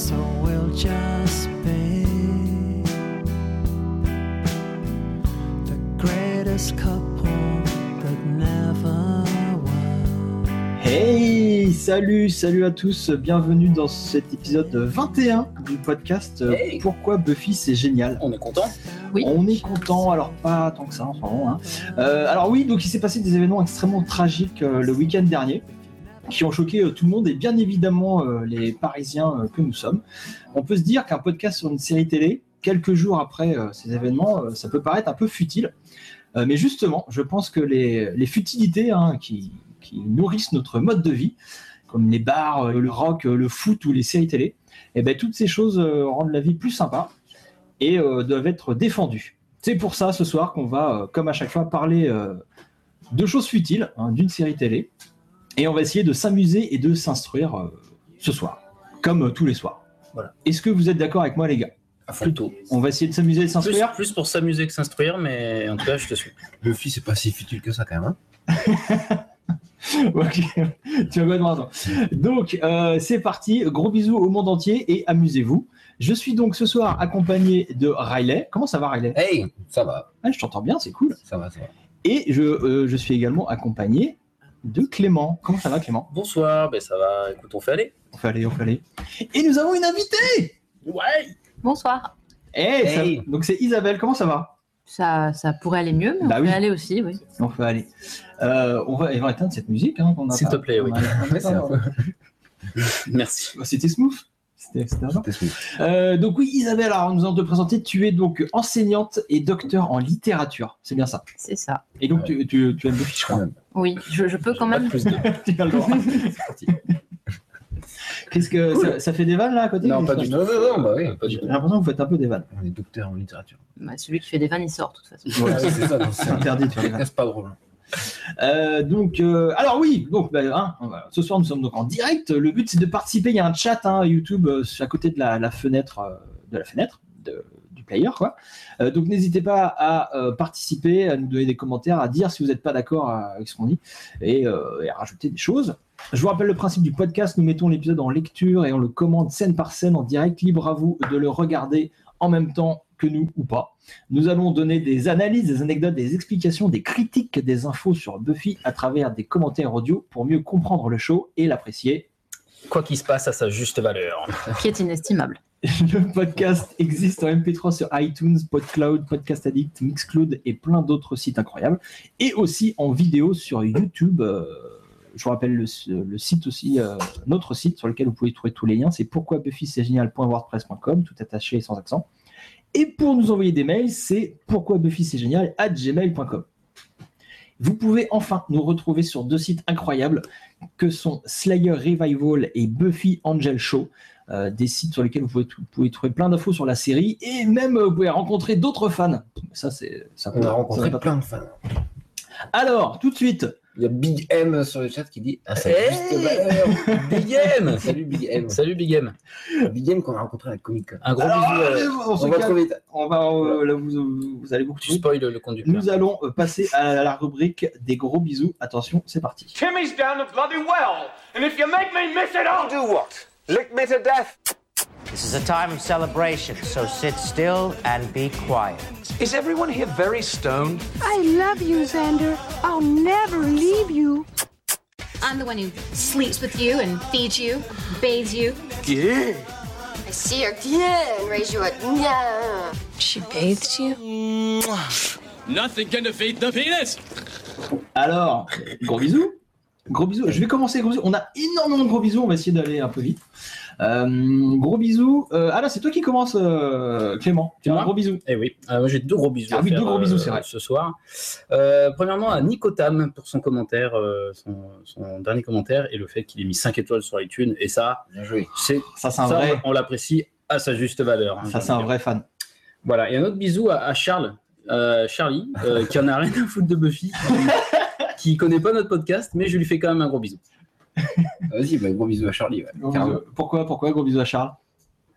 So we'll just be the greatest couple that never was. Hey, salut, salut à tous, bienvenue dans cet épisode 21 du podcast euh, Hey. Pourquoi Buffy c'est génial. On est content. Oui. On est content, alors pas tant que ça en ce moment. hein. Euh, alors oui, donc il s'est passé des événements extrêmement tragiques euh, le week-end dernier qui ont choqué euh, tout le monde et bien évidemment euh, les Parisiens euh, que nous sommes. On peut se dire qu'un podcast sur une série télé, quelques jours après ces événements, ça peut paraître un peu futile. Mais justement, je pense que les, futilités hein, qui, nourrissent notre mode de vie, comme les bars, le rock, le foot ou les séries télé, et ben toutes ces choses rendent la vie plus sympa et doivent être défendues. C'est pour ça ce soir qu'on va, comme à chaque fois, parler de choses futiles, hein, d'une série télé, et on va essayer de s'amuser et de s'instruire euh, ce soir, comme euh, tous les soirs. Voilà. Est-ce que vous êtes d'accord avec moi, les gars? Plutôt. On va essayer de s'amuser et de Plus, s'instruire? plus pour s'amuser que s'instruire, mais en tout cas, je te suis. Buffy, c'est pas si futile que ça quand même. hein. Ok, tu vas complètement raison. Donc, euh, c'est parti. Gros bisous au monde entier et amusez-vous. Je suis donc ce soir accompagné de Riley. Comment ça va, Riley? Hey, ça va, Ah, Je t'entends bien, c'est cool. ça va, ça va. Et je, euh, je suis également accompagné de Clément. Comment ça va, Clément? Bonsoir, ben ça va. Écoute, on fait aller. On fait aller, on fait aller. Et nous avons une invitée Ouais. Bonsoir. Eh, ça- Hey. Donc, c'est Isabelle. Comment ça va? Ça, ça pourrait aller mieux, mais Bah on oui. peut aller aussi, oui. On fait aller. Euh, on, va, on va éteindre cette musique. Hein, qu'on a S'il te plaît, oui. Merci. C'était smooth. C'était. Euh, donc oui, Isabelle, alors nous allons te présenter. Tu es donc enseignante et docteur en littérature. C'est bien ça. C'est ça. Et donc Ouais. tu, tu, tu aimes Buffy, je Quand crois. même. Oui, je, je peux quand même. plus de. tu as le droit. C'est parti. Qu'est-ce que Cool. ça, ça fait des vannes là à côté Non, pas J'ai du tout. Non, non, non, bah oui. Pas du tout. l'impression que vous faites un peu des vannes. On est docteur en littérature. Bah, celui qui fait des vannes, il sort, de toute façon. Ouais, c'est ça, C'est c'est interdit de faire des vannes. C'est pas drôle. Euh, donc, euh, alors oui, donc bah, hein, ce soir nous sommes donc en direct. Le but c'est de participer. Il y a un chat hein, YouTube euh, à côté de la, fenêtre de la fenêtre du player, quoi. Donc n'hésitez pas à participer, à nous donner des commentaires, à dire si vous n'êtes pas d'accord avec ce qu'on dit et, et à rajouter des choses. Je vous rappelle le principe du podcast. Nous mettons l'épisode en lecture et on le commande scène par scène en direct. Libre à vous de le regarder en même temps que nous ou pas. Nous allons donner des analyses, des anecdotes, des explications, des critiques, des infos sur Buffy à travers des commentaires audio pour mieux comprendre le show et l'apprécier. Quoi qu'il se passe à sa juste valeur. Qui est inestimable. Le podcast existe en MP3 sur iTunes, PodCloud, Podcast Addict, Mixcloud et plein d'autres sites incroyables. Et aussi en vidéo sur YouTube. euh, je vous rappelle le, le site aussi, euh, notre site sur lequel vous pouvez trouver tous les liens, c'est pourquoi-buffy-c'est-génial.wordpress.com, tout attaché et sans accent. Et pour nous envoyer des mails, c'est pourquoi Buffy c'est génial at gmail.com. Vous pouvez enfin nous retrouver sur deux sites incroyables que sont Slayer Revival et Buffy Angel Show, euh, des sites sur lesquels vous pouvez, vous pouvez trouver plein d'infos sur la série et même euh, vous pouvez rencontrer d'autres fans. Ça, c'est ça. On a rencontré plein de fans. Alors, tout de suite, Il y a Big M sur le chat qui dit Ah, ça Hey juste valeur. Big M Salut Big M. Salut Big M. Big M qu'on a rencontré à la Comic Con. Un gros Alors, bisou. allez, euh, on, va trop vite. On va, euh, là, vous, vous allez beaucoup Tu spoil le conducteur. Nous allons euh, passer à la rubrique des gros bisous. Attention, c'est parti. Timmy's down the bloody well, and if you make me miss it, I'll do what? Lick me to death. This is a time of celebration, so sit still and be quiet. Is everyone here very stoned? I love you, Xander. I'll never leave you. I'm the one who sleeps with you and feeds you, bathes you. Yeah. I see her yeah, and raise you a yeah. She bathed you? Nothing can defeat the penis. Alors, gros bisous. Gros bisous. Je vais commencer. Gros bisous. On a énormément de gros bisous. On va essayer d'aller un peu vite. Euh, gros bisous. Euh, ah là, c'est toi qui commence, euh, Clément. Gros bisou. Eh oui, moi j'ai deux gros bisous. Ah à oui, faire, deux gros bisous, c'est vrai. Ce soir. Premièrement, à Nicotam pour son commentaire, son, son dernier commentaire et le fait qu'il ait mis 5 étoiles sur iTunes. Et ça, c'est Ça, c'est un ça, vrai. on l'apprécie à sa juste valeur. hein, Ça, c'est un vrai fan. Voilà, et un autre bisou à, à Charles, euh, Charlie, euh, qui en a rien à foutre de Buffy, qui, qui connaît pas notre podcast, mais je lui fais quand même un gros bisou. Vas-y, bah, gros bisous à Charlie. ouais. Gros Carrément. bisous. Pourquoi, pourquoi gros bisous à Charles?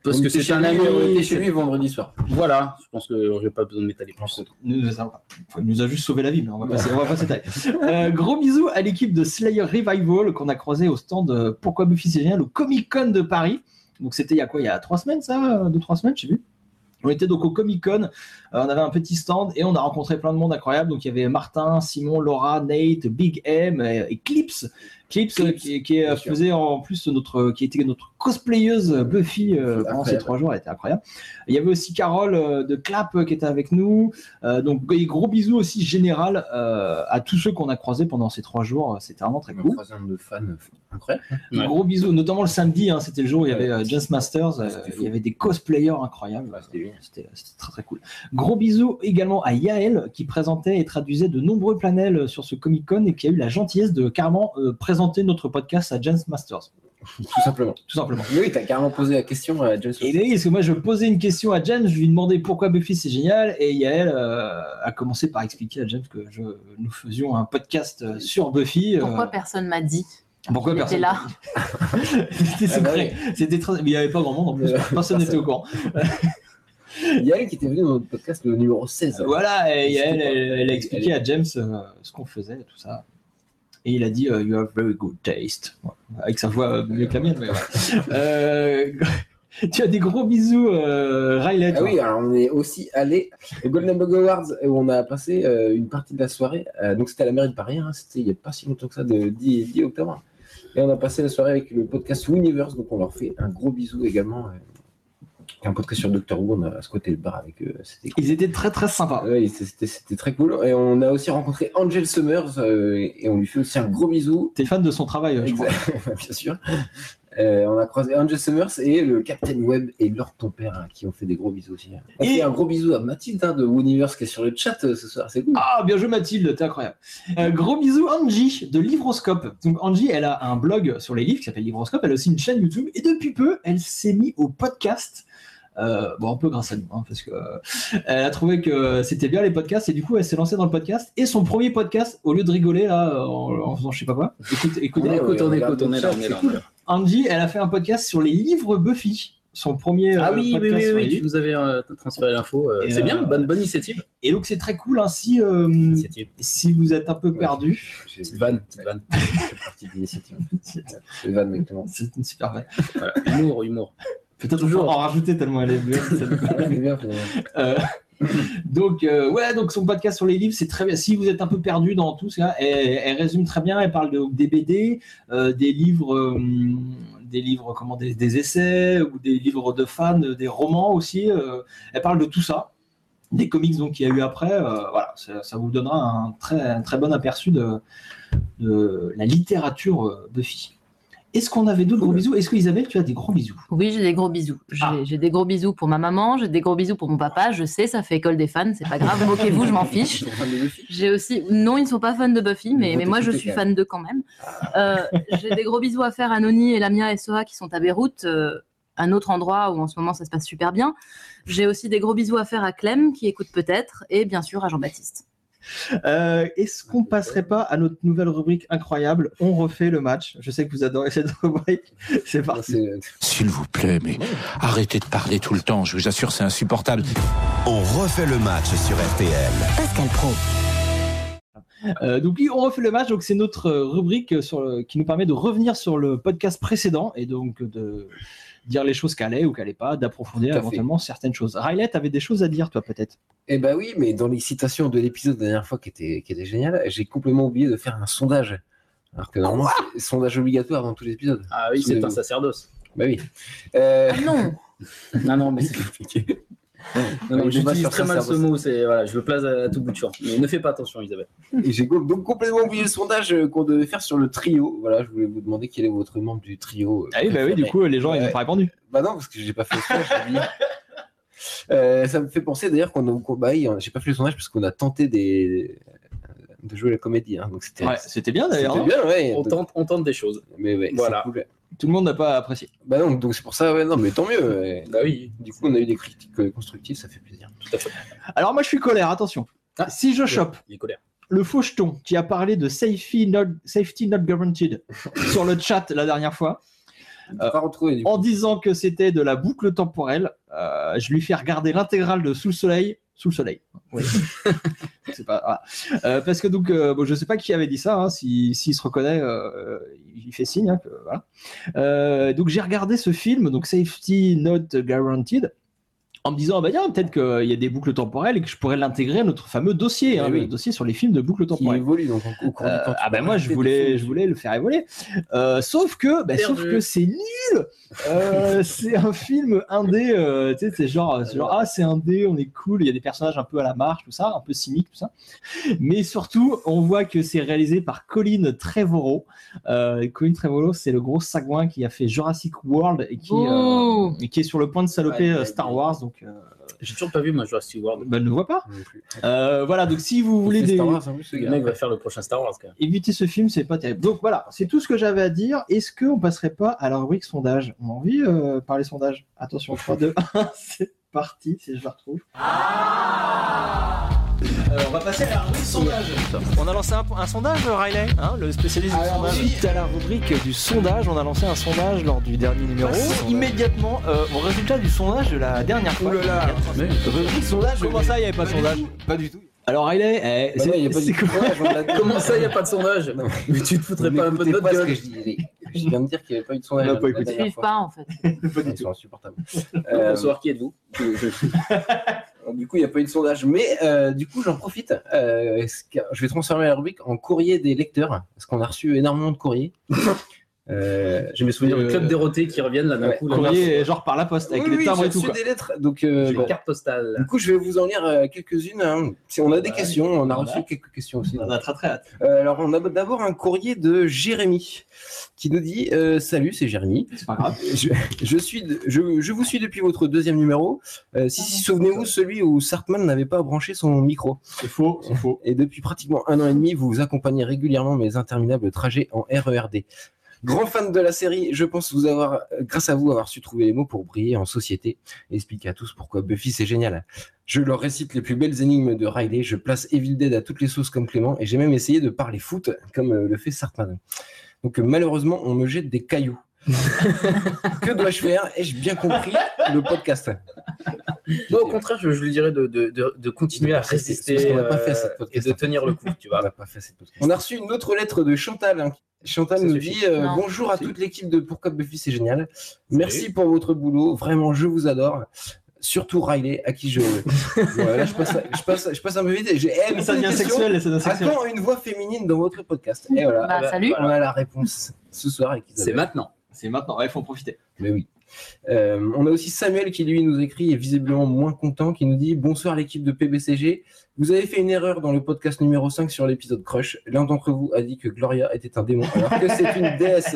Parce que c'est un lui, ami. on était chez lui vendredi soir. Voilà, je pense que j'ai pas besoin de m'étaler plus. Il nous, a- il nous a juste sauvé la vie, mais on va passer, on va pas s'étaler. Euh, gros bisous à l'équipe de Slayer Revival qu'on a croisé au stand euh, Pourquoi Buffy c'est génial au Comic Con de Paris. Donc c'était il y a quoi? Il y a trois semaines, ça? Deux, trois semaines, je sais plus. On était donc au Comic Con, euh, on avait un petit stand et on a rencontré plein de monde incroyable. Donc il y avait Martin, Simon, Laura, Nate, Big M et Clips. Clips, euh, qui, qui, euh, sûr. en plus notre, qui était notre cosplayeuse Buffy euh, pendant ces trois jours, elle était incroyable. Il y avait aussi Carole euh, de Clap euh, qui était avec nous. Euh, donc et gros bisous aussi général euh, à tous ceux qu'on a croisés pendant ces trois jours. C'était vraiment très cool. un de fans euh, incroyable. Ouais. Gros bisous, notamment le samedi, hein, c'était le jour où il y avait euh, Jazz Masters, euh, fou. il y avait des cosplayers incroyables. Ouais, c'était génial. C'était très très cool. Gros bisous également à Yael qui présentait et traduisait de nombreux panels sur ce Comic Con et qui a eu la gentillesse de carrément euh, présenter notre podcast à Jazz Masters, Tout simplement. tout simplement. Mais oui, t'as carrément posé la question à James Et oui, parce que moi je posais une question à James, je lui demandais pourquoi Buffy c'est génial, et Yael euh, a commencé par expliquer à James que je, nous faisions un podcast euh, sur Buffy. euh, Pourquoi personne m'a dit pourquoi personne était là C'était Ah bah secret. C'était très... Mais il n'y avait pas grand monde en plus. Euh, Personne n'était au courant. Il y a elle qui était venue dans notre podcast le numéro 16. Voilà, et Yael, elle, elle a expliqué à James euh, ce qu'on faisait et tout ça. Et il a dit euh, You have very good taste. Avec sa voix euh, mieux que la mienne. mais ouais. Euh, tu as des gros bisous, euh, Riley. Ah oui, alors on est aussi allé au Golden Bug Awards où on a passé euh, une partie de la soirée. Euh, donc c'était à la mairie de Paris, hein, c'était il n'y a pas si longtemps que ça, de 10, 10 octobre. Et on a passé la soirée avec le podcast Universe, donc on leur fait un gros bisou également. Euh, un podcast sur Doctor Who, on a squatté le bar avec eux. C'était cool. Ils étaient très très sympas. Ouais, c'était très cool. Et on a aussi rencontré Angel Summers euh, et on lui fait aussi un gros bisou. T'es fan de son travail, je crois. Bien sûr. Euh, on a croisé Angel Summers et le Captain Web et Lord ton père hein, qui ont fait des gros bisous aussi. On Et- fait un gros bisou à Mathilde hein, de Universe qui est sur le chat euh, ce soir, c'est cool. Ah, bien joué Mathilde, t'es incroyable. Euh, gros bisous Angie de Livroscope. Donc Angie, elle a un blog sur les livres qui s'appelle Livroscope, elle a aussi une chaîne YouTube et depuis peu, elle s'est mise au podcast. Euh, bon, un peu grâce à nous, hein, parce que euh, elle a trouvé que c'était bien les podcasts et du coup elle s'est lancée dans le podcast. Et son premier podcast, au lieu de rigoler là en, en faisant je sais pas quoi, écoute, écoutez, Ouais, écoute, ouais, on on écoute, on est là, on est là. c'est on est là. Angie, elle a fait un podcast sur les livres Buffy. Son premier Ah euh, oui, oui, podcast oui, oui, tu livres. nous avais euh, transféré l'info. euh, c'est bien, euh, bonne, bonne initiative. Et donc c'est très cool hein, si, euh, si vous êtes un peu Ouais. perdu. Petite vanne, petite vanne. C'est partie de l'initiative. C'est C'est Van exactement. c'est une super vanne. Voilà. Humour, humour. Peut-être Toujours. en rajouter tellement elle est bien. Euh, donc euh, ouais, donc son podcast sur les livres, c'est très bien. Si vous êtes un peu perdu dans tout ça, elle, elle résume très bien. Elle parle de, des BD, euh, des livres, des livres comment, des, des essais ou des livres de fans, des romans aussi. elle parle de tout ça, des comics donc qu'il y a eu après. euh, voilà, ça, ça vous donnera un très, un très bon aperçu de, de la littérature euh, Buffy. Est-ce qu'on avait d'autres gros bisous? Est-ce que Isabelle, tu as des gros bisous? Oui, j'ai des gros bisous. J'ai Ah. j'ai des gros bisous pour ma maman, j'ai des gros bisous pour mon papa. Je sais, ça fait école des fans, c'est pas grave, moquez-vous, je m'en fiche. Ils sont fans de Buffy. J'ai aussi, non, ils ne sont pas fans de Buffy, mais, mais moi je suis fan d'eux quand même. Euh, j'ai des gros bisous à faire à Noni et Lamia et Soa qui sont à Beyrouth, euh, un autre endroit où en ce moment ça se passe super bien. J'ai aussi des gros bisous à faire à Clem qui écoute peut-être, et bien sûr à Jean-Baptiste. Euh, Est-ce qu'on passerait pas à notre nouvelle rubrique incroyable On refait le match. Je sais que vous adorez cette rubrique. C'est parti. C'est- S'il vous plaît, mais arrêtez de parler tout le temps, je vous assure, c'est insupportable. On refait le match sur RTL. Pascal Pro. Euh, donc oui, on refait le match. Donc c'est notre rubrique sur le- qui nous permet de revenir sur le podcast précédent et donc de dire les choses qu'elle est ou qu'elle n'est pas, d'approfondir fait. éventuellement certaines choses. Riley, tu avais des choses à dire toi peut-être? Eh ben oui, mais dans les citations de l'épisode de la dernière fois qui était, qui était génial, j'ai complètement oublié de faire un sondage. Alors que normalement, c'est sondage obligatoire dans tous les épisodes. Ah oui, c'est un sacerdoce. Bah oui. Euh, Ah non Non, non, mais c'est compliqué. Non, non, j'utilise très mal ce mot, c'est voilà, je le place à, tout bout de champ. Mais ne fais pas attention, Isabelle. Et j'ai donc complètement oublié le sondage euh, qu'on devait faire sur le trio. Voilà, je voulais vous demander quel est votre membre du trio. euh, Ah oui, bah oui, du coup les gens ils n'ont pas répondu. Bah non, parce que j'ai pas fait le sondage. Euh, ça me fait penser d'ailleurs qu'on a, qu'on- bah oui, j'ai pas fait le sondage parce qu'on a tenté des, de jouer la comédie. hein, donc c'était Ouais, c'était bien d'ailleurs. ouais. On tente, on tente des choses. Mais ouais, Voilà. c'est cool. Tout le monde n'a pas apprécié. Bah non, donc c'est pour ça, ouais, non, mais tant mieux. ouais. Bah oui, Du coup, on a eu des critiques euh, constructives, ça fait plaisir. tout à fait. Alors moi je suis colère, attention. Ah, si je chope Il est colère. le faucheton qui a parlé de safety not, safety not guaranteed sur le chat la dernière fois, coup. en disant que c'était de la boucle temporelle, euh, je lui fais regarder l'intégrale de Sous le Soleil, Sous le Soleil, Oui. c'est pas. voilà. Euh, parce que donc, euh, bon, je sais pas qui avait dit ça. hein, si s'il se reconnaît, euh, il fait signe. hein, que- voilà. Donc j'ai regardé ce film, donc Safety Not Guaranteed. En me disant, ah bah tiens, peut-être qu'il y a des boucles temporelles et que je pourrais l'intégrer à notre fameux dossier, hein, Eh oui. le dossier sur les films de boucles Qui temporelles. évolue donc au cours du Euh, temps. ah ben moi je voulais je voulais le faire évoluer. Euh, sauf que bah, sauf que c'est nul. Euh, c'est un film indé euh, tu sais c'est genre c'est genre ah c'est indé on est cool il y a des personnages un peu à la marche tout ça un peu cynique tout ça. Mais surtout on voit que c'est réalisé par Colin Trevorrow. Euh, Colin Trevorrow c'est le gros sagouin qui a fait Jurassic World et qui, euh, et qui est sur le point de saloper Ouais, euh, Star Wars donc euh, J'ai toujours pas vu, moi, Jurassic World. bah, ne le voit pas Non plus. Euh, voilà donc si vous voulez des Star Wars, en plus, ce Le gars. mec va faire le prochain Star Wars, quand même. éviter ce film, c'est pas terrible. Donc voilà, c'est tout ce que j'avais à dire. Est-ce qu'on passerait pas à la rubrique sondage? On a envie euh, de parler sondage Attention, 3, 2, 1, c'est parti, si je la retrouve. Euh, on va passer à la rubrique sondage. On a lancé un, un sondage, Riley, hein, le spécialiste du sondage. Suite à la rubrique du sondage, on a lancé un sondage lors du dernier numéro. immédiatement euh, au résultat du sondage de la dernière fois. Rubrique sondage. Comment ça, il n'y avait pas de sondage Pas du tout. Alors Riley, eh, Bah c'est non, il y a pas du tout. quoi Ouais, Comment ça, il n'y a pas de sondage Non. Mais tu te foutrais pas un peu de notre pas ce gueule que je viens de dire qu'il n'y avait pas eu de sondage. On n'a pas la écouté. Suivent fois. pas en fait. Ils sont insupportables. Euh, Bonsoir, qui êtes-vous? Du coup, il n'y a pas eu de sondage, mais euh, du coup, j'en profite. Euh, je vais transformer la rubrique en courrier des lecteurs, parce qu'on a reçu énormément de courriers. Euh, je me souviens Le club dérotés qui reviennent là d'un Ouais, coup. là, Courrier, genre par la poste, avec Oui, les oui, timbres j'ai et tout. reçu Quoi. des lettres, donc euh, J'ai bah, une carte postale. du coup, je vais vous en lire euh, quelques-unes. hein. Si on a des Ouais. questions, on a reçu quelques questions aussi. On a très très hâte. Euh, alors, on a d'abord un courrier de Jérémy qui nous dit euh, Salut, c'est Jérémy. C'est pas grave. Je, je suis, de- je, je vous suis depuis votre deuxième numéro. Euh, si, si, souvenez-vous, celui où Sartman n'avait pas branché son micro. C'est faux, c'est faux. Et depuis pratiquement un an et demi, vous vous accompagnez régulièrement mes interminables trajets en RERD. Grand fan de la série, je pense vous avoir, grâce à vous, avoir su trouver les mots pour briller en société et expliquer à tous pourquoi Buffy c'est génial. Je leur récite les plus belles énigmes de Riley, je place Evil Dead à toutes les sauces comme Clément et j'ai même essayé de parler foot comme euh, le fait Sartman. Donc euh, malheureusement, on me jette des cailloux. Que dois-je faire? Ai-je bien compris le podcast? Moi, au contraire, je, je lui dirais de, de, de, de continuer à résister pas euh, fait cette et de tenir le coup, tu On vois. n'a pas fait cette podcast. On a reçu une autre lettre de Chantal. hein. Chantal Ça nous suffit. dit euh, bonjour à toute l'équipe de Pourquoi Buffy c'est génial. Merci pour votre boulot. Vraiment, je vous adore. Surtout Riley, à qui je. voilà, je passe, je passe, je passe un peu vite. et J'ai Ça une devient sexuel, ça devient À sexuel. quand une voix féminine dans votre podcast? Et voilà. Bah, Ah bah, salut. On a la réponse ce soir avec C'est maintenant. C'est maintenant, il faut en profiter. Mais oui. Euh, on a aussi Samuel qui lui nous écrit et visiblement moins content qui nous dit bonsoir l'équipe de PBCG. Vous avez fait une erreur dans le podcast numéro 5 sur l'épisode Crush. L'un d'entre vous a dit que Gloria était un démon alors que c'est une déesse.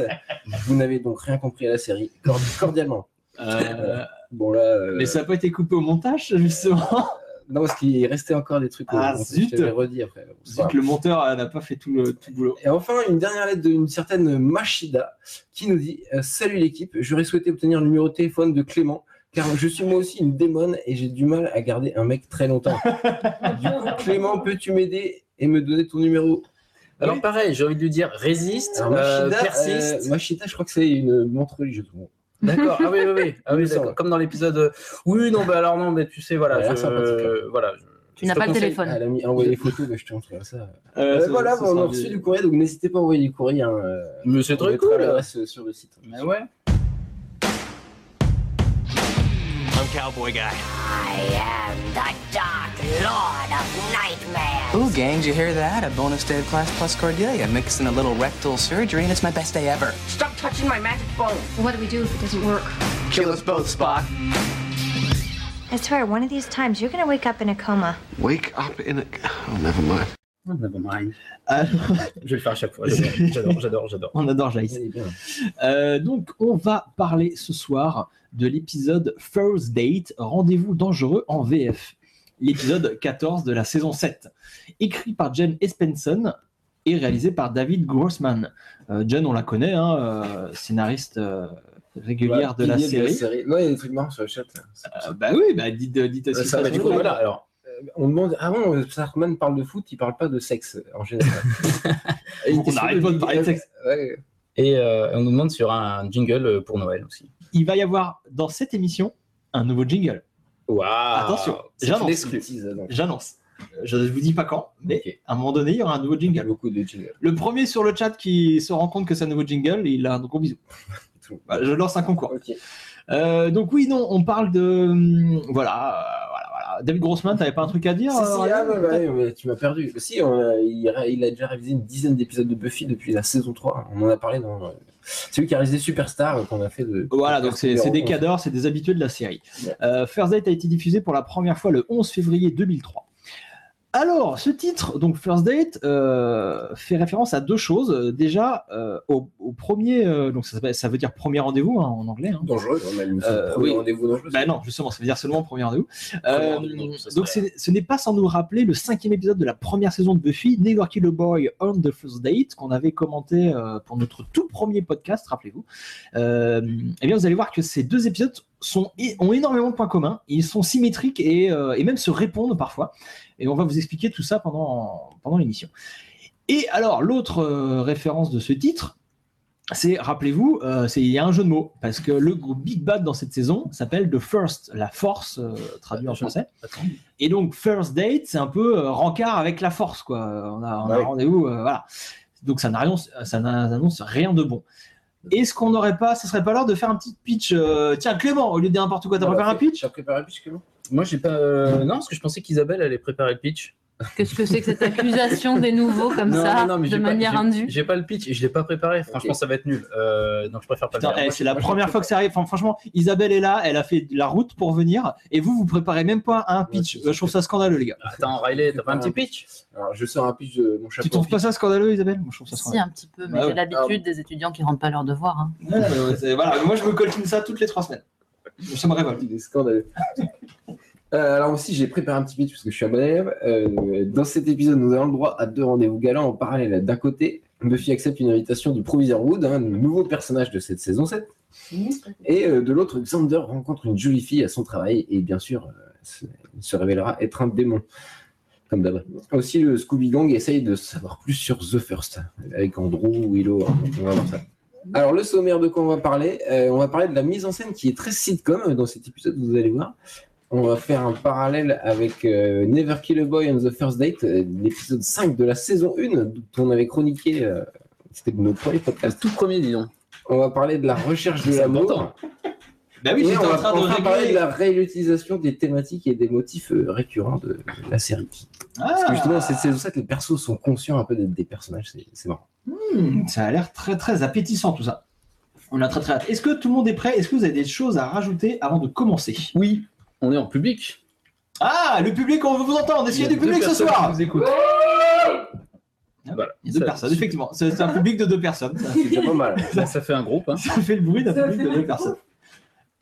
Vous n'avez donc rien compris à la série. Cord- Cordialement. Euh, Bon là. euh, Mais ça n'a pas été coupé au montage, justement. Non, parce qu'il restait encore des trucs. Ah, euh, zut. Je redit après. Bon, Zut, le monteur euh, n'a pas fait tout le, tout le boulot. Et enfin, une dernière lettre d'une certaine Machida qui nous dit euh, Salut l'équipe, j'aurais souhaité obtenir le numéro de téléphone de Clément car je suis moi aussi une démone et j'ai du mal à garder un mec très longtemps. du coup, Clément, peux-tu m'aider et me donner ton numéro? Alors, pareil, j'ai envie de lui dire résiste, Alors, euh, Machida, persiste. euh, Machida, je crois que c'est une montre religieuse. Bon. D'accord. Ah oui, oui, oui. Ah, oui. Comme dans l'épisode. euh, Oui, non, bah alors non, mais tu sais, voilà. L'air je- sympathique, voilà je- Tu n'as pas le téléphone. Elle a mis envoyé les photos, mais je te montrerai ça. Euh, Euh, ça- voilà, on a reçu des- du courrier, donc n'hésitez pas à envoyer du courrier. Hein, euh, Mais c'est très cool. l'adresse sur le site. Mais ouais. I'm Cowboy Guy. I am the Dark Lord of Nightmare. Ooh, gang, did you hear that? A bonus day of class plus Cordelia, mixing a little rectal surgery, and it's my best day ever. Stop touching my magic bone. What do we do if it doesn't work? Kill us both, Spock. I swear, one of these times you're gonna wake up in a coma. Wake up in a. Oh, never mind. Oh, never mind. Alors, Je vais le faire à chaque fois. J'adore, J'adore, j'adore, on adore Jace. Euh, donc, on va parler ce soir de l'épisode First Date, Rendez-vous dangereux en VF. L'épisode 14 de la saison 7. Écrit par Jen Espenson et réalisé par David Grossman. Euh, Jen, on la connaît, hein, euh, scénariste euh, régulière de, la série. Non, il y a des trucs marrants sur le chat. Euh, bah oui, bah dites, dites aussi ça, ça bah, du coup. Voilà, alors. Euh, On demande, ah bon, Sartman parle de foot, il parle pas de sexe en général. On question arrête pas de parler de sexe. Ouais. Et euh, on nous demande sur un jingle pour Noël aussi. Il va y avoir dans cette émission un nouveau jingle. Attention, j'annonce. Je vous dis pas quand, mais à un moment donné, il y aura un nouveau jingle. Beaucoup de jingles. Le premier sur le chat qui se rend compte que c'est un nouveau jingle, il a un gros bisou. Voilà, je lance un concours. Euh, donc oui, non, on parle de hum, voilà, David Grossman, t'avais pas un truc à dire Si, si, euh, ah, ouais, ouais, mais tu m'as perdu. Si, on a- il, a, il a déjà révisé une dizaine d'épisodes de Buffy depuis la saison 3. On en a parlé dans. euh, C'est lui qui a réalisé Superstar euh, qu'on a fait de. Voilà, donc c'est des cadors, c'est des habitués de la série. Euh, First Date a été diffusé pour la première fois le 11 février 2003. Alors, ce titre, donc First Date, euh, fait référence à deux choses. Déjà, euh, au, au premier, euh, donc ça, veut dire premier rendez-vous hein, en anglais. hein. Dangereux. Euh, Premier oui. rendez-vous dangereux. Bah non, justement, ça veut dire seulement premier rendez-vous. Donc ce n'est pas sans nous rappeler le cinquième épisode de la première saison de Buffy, Never Kill a Boy on the First Date, qu'on avait commenté pour notre tout premier podcast, rappelez-vous. Eh bien, vous allez voir que ces deux épisodes sont, ont énormément de points communs, ils sont symétriques et, euh, et même se répondent parfois. Et on va vous expliquer tout ça pendant, pendant l'émission. Et alors, l'autre euh, référence de ce titre, c'est, rappelez-vous, euh, il y a un jeu de mots, parce que le groupe Big Bad dans cette saison s'appelle The First, la force, euh, traduit en français. Et donc, First Date, c'est un peu euh, rencard avec la force, quoi. On a, on a Ouais. rendez-vous, voilà. Donc, ça n'annonce, ça rien de bon. Est-ce qu'on n'aurait pas, ce serait pas l'heure de faire un petit pitch Tiens, Clément, au lieu de dire n'importe quoi, t'as préparé un pitch? J'ai préparé un pitch, Clément Moi, j'ai pas. euh, Non, parce que je pensais qu'Isabelle allait préparer le pitch. Qu'est-ce que c'est que cette accusation des nouveaux comme Non, ça, non, non, mais de pas- manière j'ai- indue J'ai pas le pitch et je l'ai pas préparé. Franchement, ça va être nul. Euh, donc, je préfère pas Putain, le faire. eh, c'est la première fois que ça arrive. Enfin, franchement, Isabelle est là, elle a fait la route pour venir, et vous, vous préparez même pas un pitch. Euh, je trouve ça scandaleux, les gars. Attends, Riley, t'as pas un petit pitch? Alors, je sors un pitch de mon chapeau. Tu trouves pas ça scandaleux, Isabelle? Moi, je trouve ça Si, scandaleux. un petit peu, mais Bah j'ai ouais. l'habitude des étudiants qui rendent pas leurs devoirs. hein. Ouais, voilà, moi, je me coltine ça toutes les trois semaines. Me révolte. Il est scandaleux. Euh, alors aussi, j'ai préparé un petit pitch parce que je suis un bon. Euh, dans cet épisode, nous avons le droit à deux rendez-vous galants en parallèle. D'un côté, Buffy accepte une invitation du proviseur Wood, un nouveau personnage de cette saison 7. Et euh, de l'autre, Xander rencontre une jolie fille à son travail et bien sûr, se- se révélera être un démon. Comme d'hab. Aussi, le Scooby Gang essaye de savoir plus sur The First, avec Andrew, Willow, hein, on va voir ça. Alors, le sommaire de quoi on va parler Euh, On va parler de la mise en scène qui est très sitcom dans cet épisode, vous allez voir. On va faire un parallèle avec euh, Never Kill a Boy on the First Date, euh, l'épisode 5 de la saison 1, dont on avait chroniqué, c'était de nos premiers podcasts. Tout premier, disons. On va parler de la recherche de l'amour. Bah oui, Et j'étais on en va, train de on régler- parler de la réutilisation des thématiques et des motifs euh, récurrents de la série. Parce que justement, cette saison 7, les persos sont conscients un peu d'être des personnages, c'est c'est marrant. Hmm, ça a l'air très très appétissant tout ça. On a très très hâte. Est-ce que tout le monde est prêt? Est-ce que vous avez des choses à rajouter avant de commencer? Oui, on est en public. Ah, le public, on veut vous entendre. Est-ce qu'il y a du public ce soir Vous écoute. Voilà, il y a deux personnes, effectivement. C'est c'est un public de deux personnes. Ça, C'est déjà pas mal. Ça, ça fait un groupe. Hein. ça fait le bruit d'un public de deux personnes.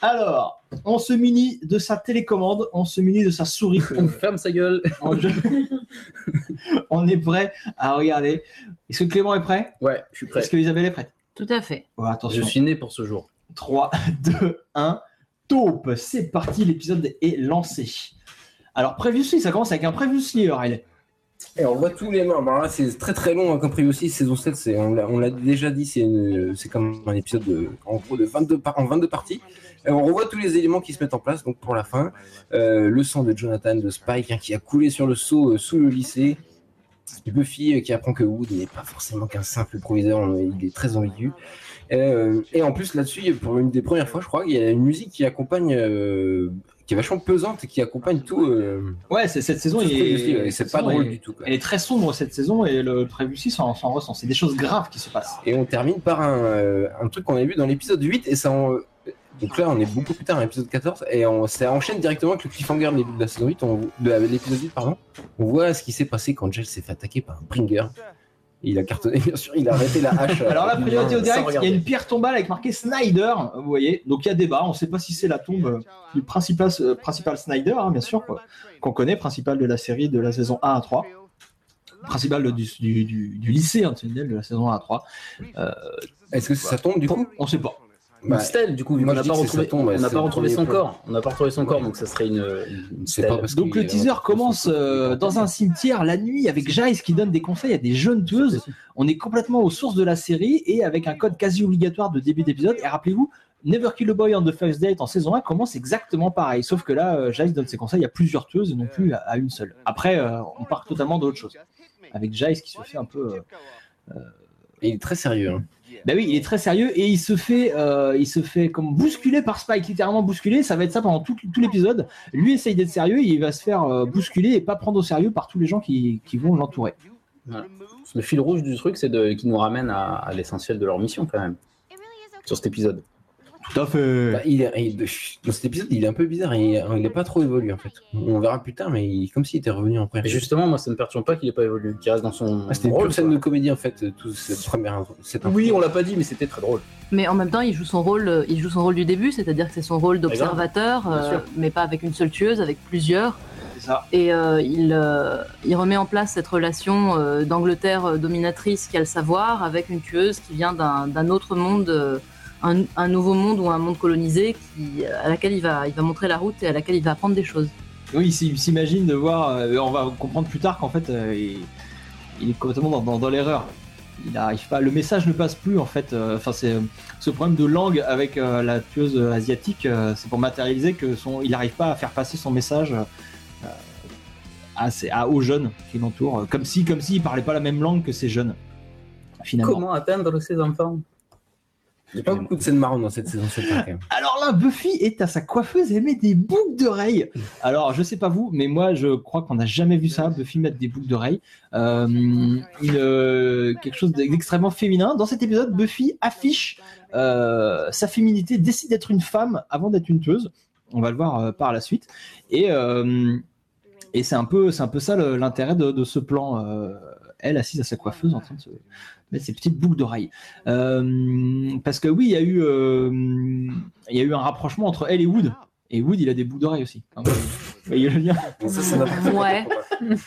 Alors, on se munit de sa télécommande, on se munit de sa souris. On ferme sa gueule. on, on est prêt à regarder. Est-ce que Clément est prêt? Ouais, je suis prêt. Est-ce que Isabelle est prête? Tout à fait. Oh, Je Attention. suis né pour ce jour. 3, 2, 1, taupe. C'est parti, l'épisode est lancé. Alors, Previously, ça commence avec un Previously, Riley. Et on voit tous les. Alors là, c'est très très long, hein, comme prévu aussi. Saison 7, c'est- on l'a on l'a déjà dit, c'est une- c'est comme un épisode de, en gros de 22, par- en 22 parties. Et on revoit tous les éléments qui se mettent en place donc pour la fin. Euh, le sang de Jonathan, de Spike, hein, qui a coulé sur le seau euh, sous le lycée. Buffy euh, qui apprend que Wood n'est pas forcément qu'un simple proviseur, euh, il est très ambigu. Euh, et en plus là-dessus, pour une des premières fois, je crois, il y a une musique qui accompagne, euh, qui est vachement pesante et qui accompagne tout. euh, Ouais, c'est- cette saison, tout il ce est- Previously, ouais, cette c'est pas saison drôle est- du tout. quoi. Elle est très sombre cette saison et le Previously s'en s'en ressent. C'est des choses graves qui se passent. Et on termine par un, euh, un truc qu'on avait vu dans l'épisode 8 et ça en- donc là on est beaucoup plus tard à l'épisode 14 et on, ça enchaîne directement avec le cliffhanger de la saison 8 on, de l'épisode 8 pardon on voit ce qui s'est passé quand Giles s'est fait attaquer par un Bringer il a cartonné bien sûr il a arrêté la hache euh, Alors là, priorité au direct, il y a une pierre tombale avec marqué Snyder, vous voyez. Donc il y a débat, on ne sait pas si c'est la tombe euh, du principal, euh, principal Snyder, hein, bien sûr, qu'on connaît, principal de la série de la saison 1 à 3. Principal du, du, du- lycée hein, de la saison 1 à 3. Euh, est-ce que c'est sa tombe du coup? On sait pas. Bah, Une stèle, du coup, n'a pas retrouvé, tombe, on n'a pas retrouvé son plan. corps. On n'a pas retrouvé son corps, donc ça serait une, une C'est stèle. pas parce Donc le teaser commence euh, dans un cimetière la nuit avec Giles qui donne des conseils à des jeunes tueuses. On est complètement aux sources de la série et avec un code quasi obligatoire de début d'épisode. Et rappelez-vous, Never Kill a Boy on the First Date en saison 1 commence exactement pareil, sauf que là, euh, Giles donne ses conseils à plusieurs tueuses et non plus à, à une seule. Après, euh, on part totalement d'autre chose. Avec Giles qui se fait un peu. euh, Il est très sérieux. hein. Bah oui, il est très sérieux et il se fait, euh, il se fait comme bousculer par Spike, littéralement bousculer. Ça va être ça pendant tout, tout l'épisode. Lui essaye d'être sérieux, il va se faire euh, bousculer et pas prendre au sérieux par tous les gens qui, qui vont l'entourer. Voilà. Le fil rouge du truc, c'est de, qui nous ramène à, à l'essentiel de leur mission quand même. Sur cet épisode. Tout à fait. Bah, il est- il- dans cet épisode, il est un peu bizarre. Il, il est pas trop évolué en fait. On verra plus tard, mais il- comme s'il était revenu après. Et justement, moi, ça me perturbe pas qu'il ait pas évolué, qu'il reste dans son Ah, C'était une pure scène de comédie en fait, toute cette première. Cette Oui, on l'a pas dit, mais c'était très drôle. Mais en même temps, il joue son rôle, euh, il joue son rôle du début, c'est-à-dire que c'est son rôle d'observateur, euh, mais pas avec une seule tueuse, avec plusieurs. C'est ça. Et euh, il, euh, il remet en place cette relation euh, d'Angleterre dominatrice qui a le savoir avec une tueuse qui vient d'un d'un autre monde, euh, un, un nouveau monde ou un monde colonisé qui, à laquelle il va, il va montrer la route et à laquelle il va apprendre des choses. Oui, il s'imagine de voir. euh, on va comprendre plus tard qu'en fait, euh, il, il est complètement dans, dans- dans l'erreur. Il n'arrive pas. Le message ne passe plus en fait. euh, Enfin, c'est euh, ce problème de langue avec euh, la tueuse asiatique. euh, c'est pour matérialiser que son, il n'arrive pas à faire passer son message euh, à, ses- à- aux jeunes qui l'entourent. euh, Comme si, comme s'il parlait pas la même langue que ces jeunes. Finalement. Comment atteindre ses enfants? Il n'y a pas beaucoup de scènes marrantes dans cette saison 7 quand même. Alors là, Buffy est à sa coiffeuse et met des boucles d'oreilles. Alors, je sais pas vous, mais moi, je crois qu'on n'a jamais vu ça, Buffy mettre des boucles d'oreilles. Euh, euh, quelque chose d'extrêmement féminin. Dans cet épisode, Buffy affiche euh, sa féminité, décide d'être une femme avant d'être une tueuse. On va le voir par la suite. Et, et c'est un peu, c'est un peu ça l'intérêt de, ce plan. elle assise à sa coiffeuse en train de se mettre ses petites boucles d'oreilles. Euh, parce que oui, il y a eu, euh, il y a eu un rapprochement entre elle et Wood. Et Wood, il a des boucles d'oreilles aussi. Hein, vous voyez le lien ça. Ouais.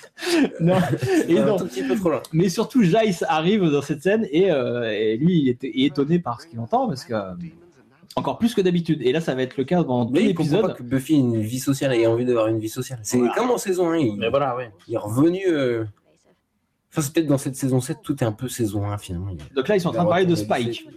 Non. Et un non. tout petit peu trop loin. Mais surtout, Jace arrive dans cette scène et, euh, et lui, il est, il est étonné par ce qu'il entend parce que encore plus que d'habitude. Et là, ça va être le cas dans il comprend pas que Buffy ait une vie sociale et ait envie d'avoir une vie sociale. C'est Voilà. comme en saison 1. Il, Mais voilà, oui. il est revenu. euh, Enfin, c'est peut-être dans cette saison 7, tout est un peu saison 1 finalement. Donc là, ils sont en train de parler de Spike.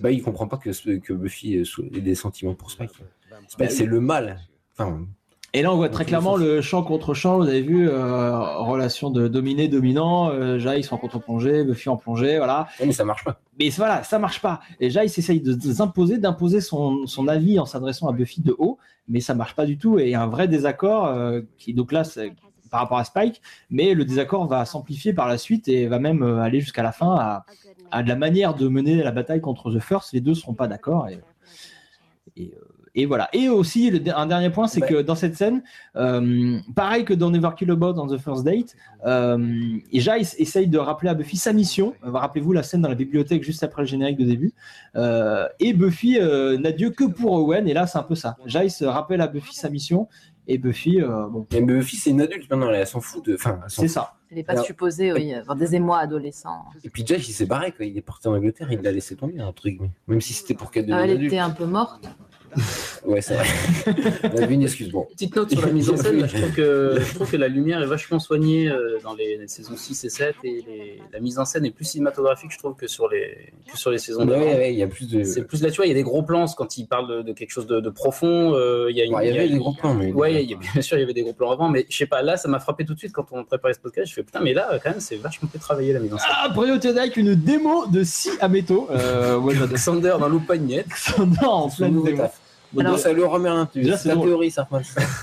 Bah, il comprend pas que, que Buffy ait sou- ait des sentiments pour Spike. Spike, Bah, c'est le mal. Enfin, Et là, on voit très clairement le champ contre champ. Vous avez vu, euh, relation de dominé-dominant. Euh, Jace en contre-plongée, Buffy en plongée, voilà. mais ça marche pas. Mais voilà, ça marche pas. Et Jace essaye de, s'imposer, d'imposer son, son avis en s'adressant à Buffy de haut, mais ça marche pas du tout. Et il y a un vrai désaccord euh, qui, donc là, c'est par rapport à Spike, mais le désaccord va s'amplifier par la suite et va même euh, aller jusqu'à la fin à, à de la manière de mener la bataille contre The First. Les deux seront pas d'accord. Et, et, euh, et voilà. Et aussi, le- un dernier point, c'est que dans cette scène, euh, pareil que dans Never Kill a Bot dans The First Date, euh, et essaye de rappeler à Buffy sa mission. Rappelez-vous la scène dans la bibliothèque juste après le générique de début. Euh, et Buffy n'a Dieu que pour Owen. Et là, c'est un peu ça. Jace rappelle à Buffy sa mission. Et Buffy, euh, bon, Mais Buffy, c'est une adulte maintenant, elle s'en fout de. Enfin, c'est ça. Elle n'est pas Alors- supposée oui, avoir des émois adolescents. Et puis Jack, il s'est barré, quoi. Il est parti en Angleterre, il l'a laissé tomber, un truc. mais- Même si c'était pour qu'elle Ah, devienne elle adulte. était un peu morte. Ouais, c'est vrai. On une excuse. Bon. Petite note sur la mise en scène, je, trouve que, je trouve que la lumière est vachement soignée euh, dans les, les saisons 6 et 7 et les- la mise en scène est plus cinématographique, je trouve, que sur les, que sur les saisons Ouais, d'avant. ouais, il y a plus de. C'est plus là, tu vois, il y a des gros plans quand il parle de, de quelque chose de, de profond. euh, il y, a une- Ouais, il y il y a- avait des gros plans, mais. Ouais, il y a- bien sûr, il y avait des gros plans avant, mais je sais pas, là, ça m'a frappé tout de suite quand on préparait ce podcast. Je fais putain, mais là, quand même, c'est vachement fait travailler la mise en scène. Ah, Brio avec une démo de Si Ameto. Euh, ouais. Sander dans l'oupagnette. Sander en pleine nouveau démo. taf. Tu C'est théorie, ça,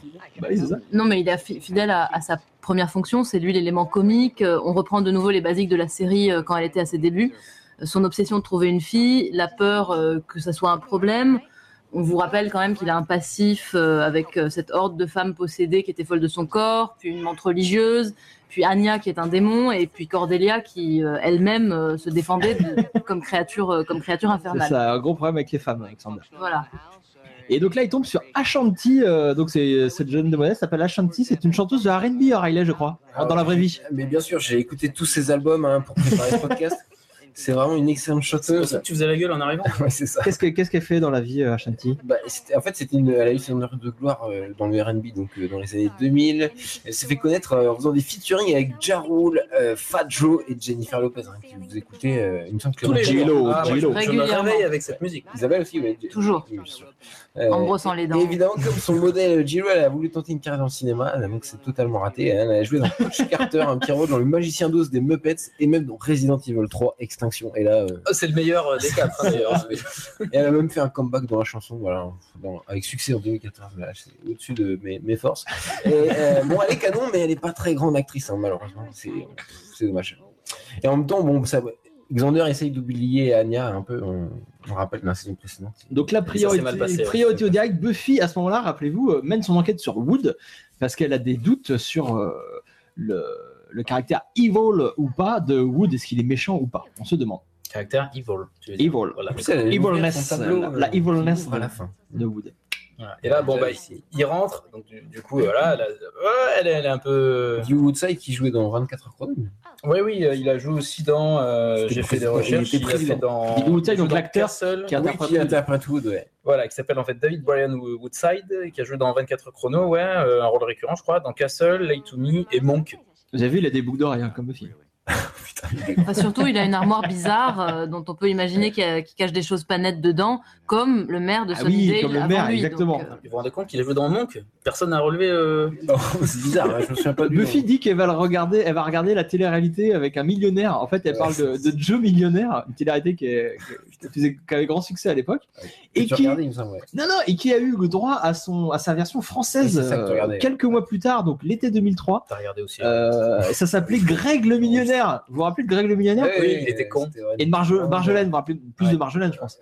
tu dis Bah. Non, mais il est fi- fidèle à, à sa première fonction, c'est lui l'élément comique. Euh, On reprend de nouveau les basiques de la série euh, quand elle était à ses débuts. Euh, Son obsession de trouver une fille, la peur que ça soit un problème. On vous rappelle quand même qu'il a un passif euh, avec euh, cette horde de femmes possédées qui étaient folles de son corps, puis une menthe religieuse, puis Anya qui est un démon, et puis Cordelia qui euh, elle-même euh, se défendait de- comme créature, euh, comme créature infernale. ça, un gros problème avec les femmes, Alexander. Voilà. Et donc là, il tombe sur Ashanti. euh, donc c'est cette jeune demoiselle s'appelle Ashanti. C'est une chanteuse de R&B, Riley, je crois, dans la vraie vie. Mais bien sûr, j'ai écouté tous ces albums hein, pour préparer ce podcast. C'est vraiment une excellente C'est pour chanteuse. ça que tu faisais la gueule en arrivant. Ouais, c'est ça. Qu'est-ce que- qu'est-ce qu'elle fait dans la vie, euh, Ashanti? Bah, en fait, c'était une, elle a eu son heure de gloire euh, dans le R&B, donc euh, dans les années 2000. Elle s'est fait connaître euh, en faisant des featuring avec Ja Rule, euh, Fat Joe et Jennifer Lopez. hein, qui vous écoutez euh, il me semble que Tous les jours. J-Lo, Ah, je- me réveille avec cette musique. Isabelle aussi, ouais. Toujours. Oui, bien sûr. Euh, En brossant les dents. Et évidemment, comme son modèle J-Lo, elle a voulu tenter une carrière dans le cinéma, donc c'est totalement raté. Elle a joué dans Coach Carter, un petit rôle dans Le Magicien d'Oz des Muppets et même dans Resident Evil 3 Extinction. Et là, euh, Oh, c'est le meilleur euh, des quatre, hein, d'ailleurs. et elle a même fait un comeback dans la chanson, voilà, dans- avec succès en 2014. Là, c'est au-dessus de mes, mes forces. Et, euh, bon, elle est canon, mais elle n'est pas très grande actrice, hein, malheureusement. C'est c'est dommage. Et en même temps, bon, ça, Xander essaye d'oublier Anya un peu. On, on rappelle dans la saison précédente. Donc la priorité, mal passé, ouais. priorité au direct, Buffy à ce moment-là, rappelez-vous, euh, mène son enquête sur Wood parce qu'elle a des doutes sur euh, le, le caractère evil ou pas de Wood. Est-ce qu'il est méchant ou pas? On se demande. Caractère evil. tu veux dire. Evil. Voilà. Evilness, tableau, la, euh, la evilness à la fin. de Wood. Voilà. Et là, bon, bah, il, il rentre. Donc, du, du coup, voilà, elle, a- ouais, elle, est- elle est un peu. Du Woodside qui jouait dans 24 heures chrono. Oui, oui, euh, il a joué aussi dans. euh, J'ai fait des il recherches. était Il, a fait président. dans. Bill Woodside, donc l'acteur Castle, qui Oui, interprète qui Wood. interprète Wood, ouais. Voilà, qui s'appelle en fait David Brian Woodside, qui a joué dans 24 heures chrono, ouais, euh, un rôle récurrent, je crois, dans Castle, Late to Me et Monk. Vous avez vu, il a des boucles d'oreilles hein, comme Enfin, surtout, il a une armoire bizarre euh, dont on peut imaginer qu'il cache des choses pas nettes dedans, comme le maire de Ah oui, Sunnydale comme le maire, lui. exactement. donc, euh, Vous vous rendez compte qu'il a joué dans Monk? Personne n'a relevé. euh, c'est bizarre, hein, je me souviens pas du Buffy dit qu'elle va le regarder, elle va regarder la télé-réalité avec un millionnaire. En fait, elle parle de, de Joe Millionnaire, une télé-réalité qui, est- qui faisait- qui avait grand succès à l'époque, et tu qui, semble, ouais. non non, et qui a eu le droit à son à sa version française Oui, quelques mois plus tard, donc l'été 2003. T'as regardé aussi. Euh, ça s'appelait Greg le millionnaire. Vous vous rappelez de Greg le millionnaire Oui, il était con. Et de Marjo- Marjolaine, vous vous rappelez plus Ouais. de Marjolaine, je pense.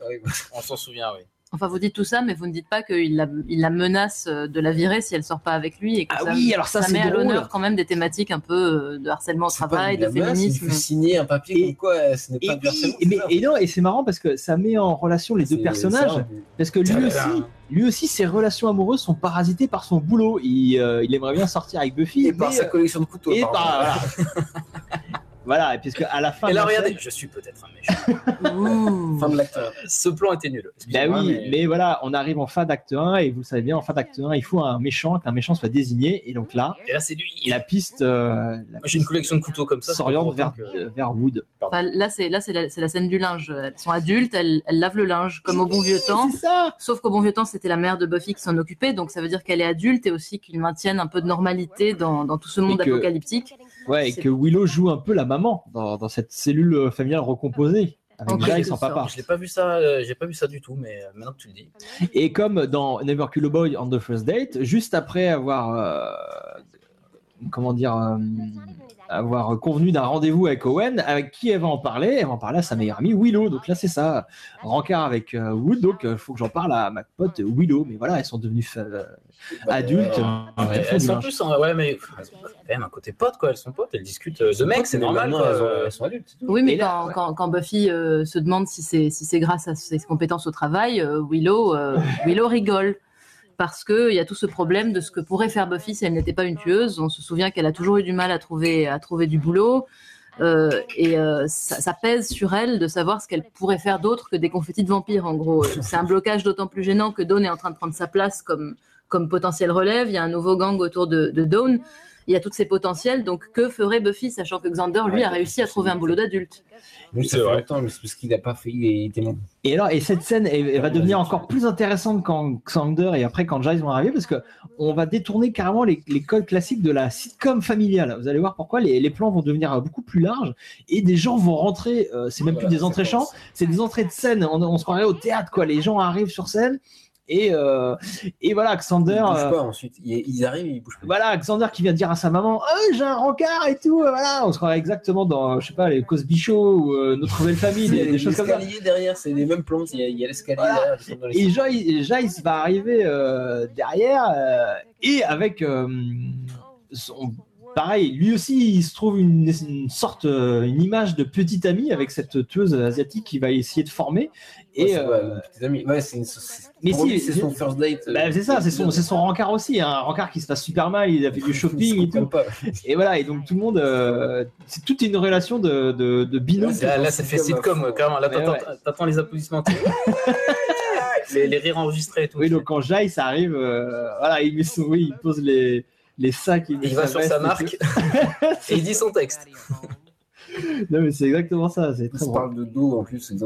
On s'en souvient, oui. Enfin, vous dites tout ça, mais vous ne dites pas qu'il la, il la menace euh, de la virer si elle sort pas avec lui et que Ah ça, oui, alors ça, c'est met à l'honneur quand même des thématiques un peu euh, de harcèlement au travail, de menace, féminisme. Il fait signer un papier Et- comme quoi euh, ce n'est Et, pas du harcèlement, oui, mais, ça. et non, et c'est marrant parce que ça met en relation les deux personnages. ça, Parce que lui Tadam. aussi, lui aussi, ses relations amoureuses sont parasitées par son boulot. Il, euh, il aimerait bien sortir avec Buffy. Et par mais, sa euh, collection de couteaux. et par, voilà. voilà, et puisque à la fin Et là, regardez, scène- je suis peut-être un méchant. Fin de l'acte. Ce plan était nul. Bah Excusez-moi, oui, mais... voilà, on arrive en fin d'acte 1 et vous le savez bien, en fin d'acte 1, il faut un méchant, qu'un méchant soit désigné. Et donc là, Et là, c'est lui. la piste, euh, J'ai une collection de couteaux comme ça. s'oriente vers, que- euh, vers Wood. Enfin, là, c'est là, c'est la, c'est la scène du linge. Elles sont adultes, elles, elles lavent le linge comme au bon vieux temps. C'est ça Sauf qu'au bon vieux temps, c'était la mère de Buffy qui s'en occupait, donc ça veut dire qu'elle est adulte et aussi qu'ils maintiennent un peu de normalité dans, dans tout ce monde que- apocalyptique. Ouais, et que Willow joue un peu la maman dans, dans cette cellule euh, familiale recomposée. Avec quelque son papa. l'ai pas vu ça, euh, j'ai pas vu ça du tout, mais euh, maintenant que tu le dis. Et comme dans Never Kill a Boy on the First Date, juste après avoir, euh, comment dire, euh, avoir convenu d'un rendez-vous avec Owen, avec qui elle va en parler Elle va en parler à sa meilleure amie Willow. Donc là, c'est ça, rencard avec euh, Wood. Donc il faut que j'en parle à ma pote Willow. Mais voilà, elles sont devenues euh, adultes. Ouais, elles sont plus en... ouais, mais elles ont quand même un côté pote, quoi. Elles sont potes, elles discutent euh, de mecs, c'est normal. quoi. elles, ont- elles sont adultes. Oui, mais là, quand, ouais. quand, quand Buffy euh, se demande si c'est si c'est grâce à ses compétences au travail, euh, Willow, euh, Willow rigole. Parce qu'il y a tout ce problème de ce que pourrait faire Buffy si elle n'était pas une tueuse. On se souvient qu'elle a toujours eu du mal à trouver, à trouver du boulot. Euh, et euh, ça, pèse sur elle de savoir ce qu'elle pourrait faire d'autre que des confettis de vampires, en gros. C'est un blocage d'autant plus gênant que Dawn est en train de prendre sa place comme, comme potentiel relève. Il y a un nouveau gang autour de Dawn. Il y a tous ces potentiels. Donc, que ferait Buffy, sachant que Xander, lui, Ouais, a réussi à trouver un boulot d'adulte Oui, ça C'est fait vrai. longtemps, mais c'est parce qu'il n'a pas fait. Il était. Et alors, et cette scène, elle, elle va devenir encore plus intéressante quand Xander et après quand Giles vont arriver, parce que on va détourner carrément les, les codes classiques de la sitcom familiale. Vous allez voir pourquoi les, les plans vont devenir beaucoup plus larges et des gens vont rentrer. euh, c'est même Voilà, plus des entrées commence. c'est des entrées de scène. On, on se croirait au théâtre, quoi. Les gens arrivent sur scène et euh, et voilà, Xander. Il bouge euh, pas ensuite. Ils, ils arrivent, ils bougent pas. voilà, Xander qui vient dire à sa maman oh, j'ai un rencard et tout, euh, voilà, on se croirait exactement dans, je sais pas, les Cosby Show ou euh, Notre Nouvelle Famille, des, des choses comme ça. l'escalier derrière, c'est les mêmes plantes. Il y a, il l'escalier Voilà. derrière. Et Joyce, Joyce va arriver euh, derrière et avec son pareil, lui aussi, il se trouve une, une sorte, euh, une image de petit ami avec cette tueuse asiatique qui va essayer de former. Ouais, Et c'est euh, petite amie. Ouais, c'est une- mais si, c'est son first date. euh, bah, c'est ça, c'est son, c'est son rencard aussi, hein, un rencard qui se passe super mal, il a fait du shopping et tout. Et voilà, et donc tout le monde, euh, c'est toute une relation de, de, de binôme. Là, là, ça fait sitcom, euh, carrément. Là, t'attends ouais. les applaudissements. les, les rires enregistrés et tout. Oui, donc quand Jai, ça arrive, euh, voilà, il, met son- oui, il pose les, les sacs. Il va sur sa marque et il dit son texte. non, mais c'est exactement ça, c'est très Ça drôle. parle de dos en plus, c'est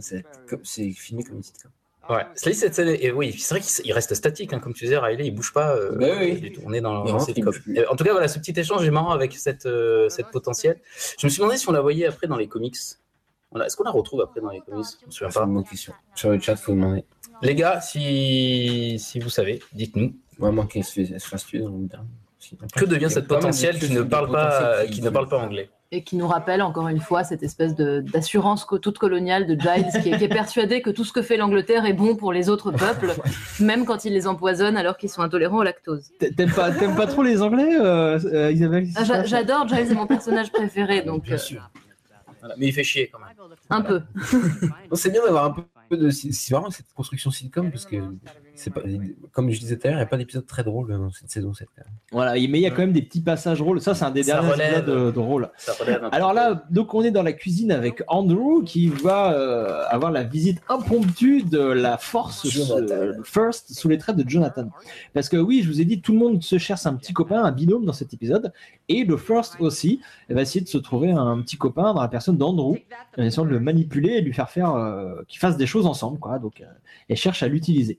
C'est comme- c'est filmé comme une sitcom. Ouais, c'est cette scène. Et oui, c'est vrai qu'il il reste statique, hein, comme tu disais, Riley, il bouge pas. euh, Bah oui. du tout. On est dans, plus. Et En tout cas, voilà, ce petit échange est marrant avec cette, euh, cette potentielle. Je me suis demandé si on la voyait après dans les comics. On Est-ce qu'on la retrouve après dans les comics? Je me souviens pas. une bonne question. Sur le chat, faut demander. Les gars, si, si vous savez, dites-nous. Vraiment qu'elle se fasse tuer dans le dernier. Que devient cette potentielle qui ne parle pas, qui ne parle pas anglais Et qui nous rappelle encore une fois cette espèce d'assurance toute coloniale de Giles qui est, qui est persuadé que tout ce que fait l'Angleterre est bon pour les autres peuples, même quand il les empoisonne alors qu'ils sont intolérants au lactose. T'aimes pas, trop les Anglais, euh, euh, Isabelle Ah, j'a- J'adore Giles, c'est mon personnage préféré, donc euh, Voilà, Mais il fait chier quand même. un peu. C'est bien d'avoir un peu de. C'est vraiment cette construction sitcom parce que c'est pas. Comme je disais tout à l'heure, il n'y a pas d'épisode très drôle dans cette saison 7. quand même. Voilà, mais il y a quand même des petits passages drôles. Ça, c'est un des Ça derniers relève. épisodes euh, drôles. Alors là, donc on est dans la cuisine avec Andrew qui va euh, avoir la visite impromptue de la force euh, First sous les traits de Jonathan. Parce que oui, je vous ai dit, tout le monde se cherche un petit copain, un binôme dans cet épisode. Et le First aussi va essayer de se trouver un petit copain dans la personne d'Andrew, en essayant de le manipuler et lui faire faire euh, qu'ils fassent des choses ensemble. Quoi. Donc, euh, elle cherche à l'utiliser.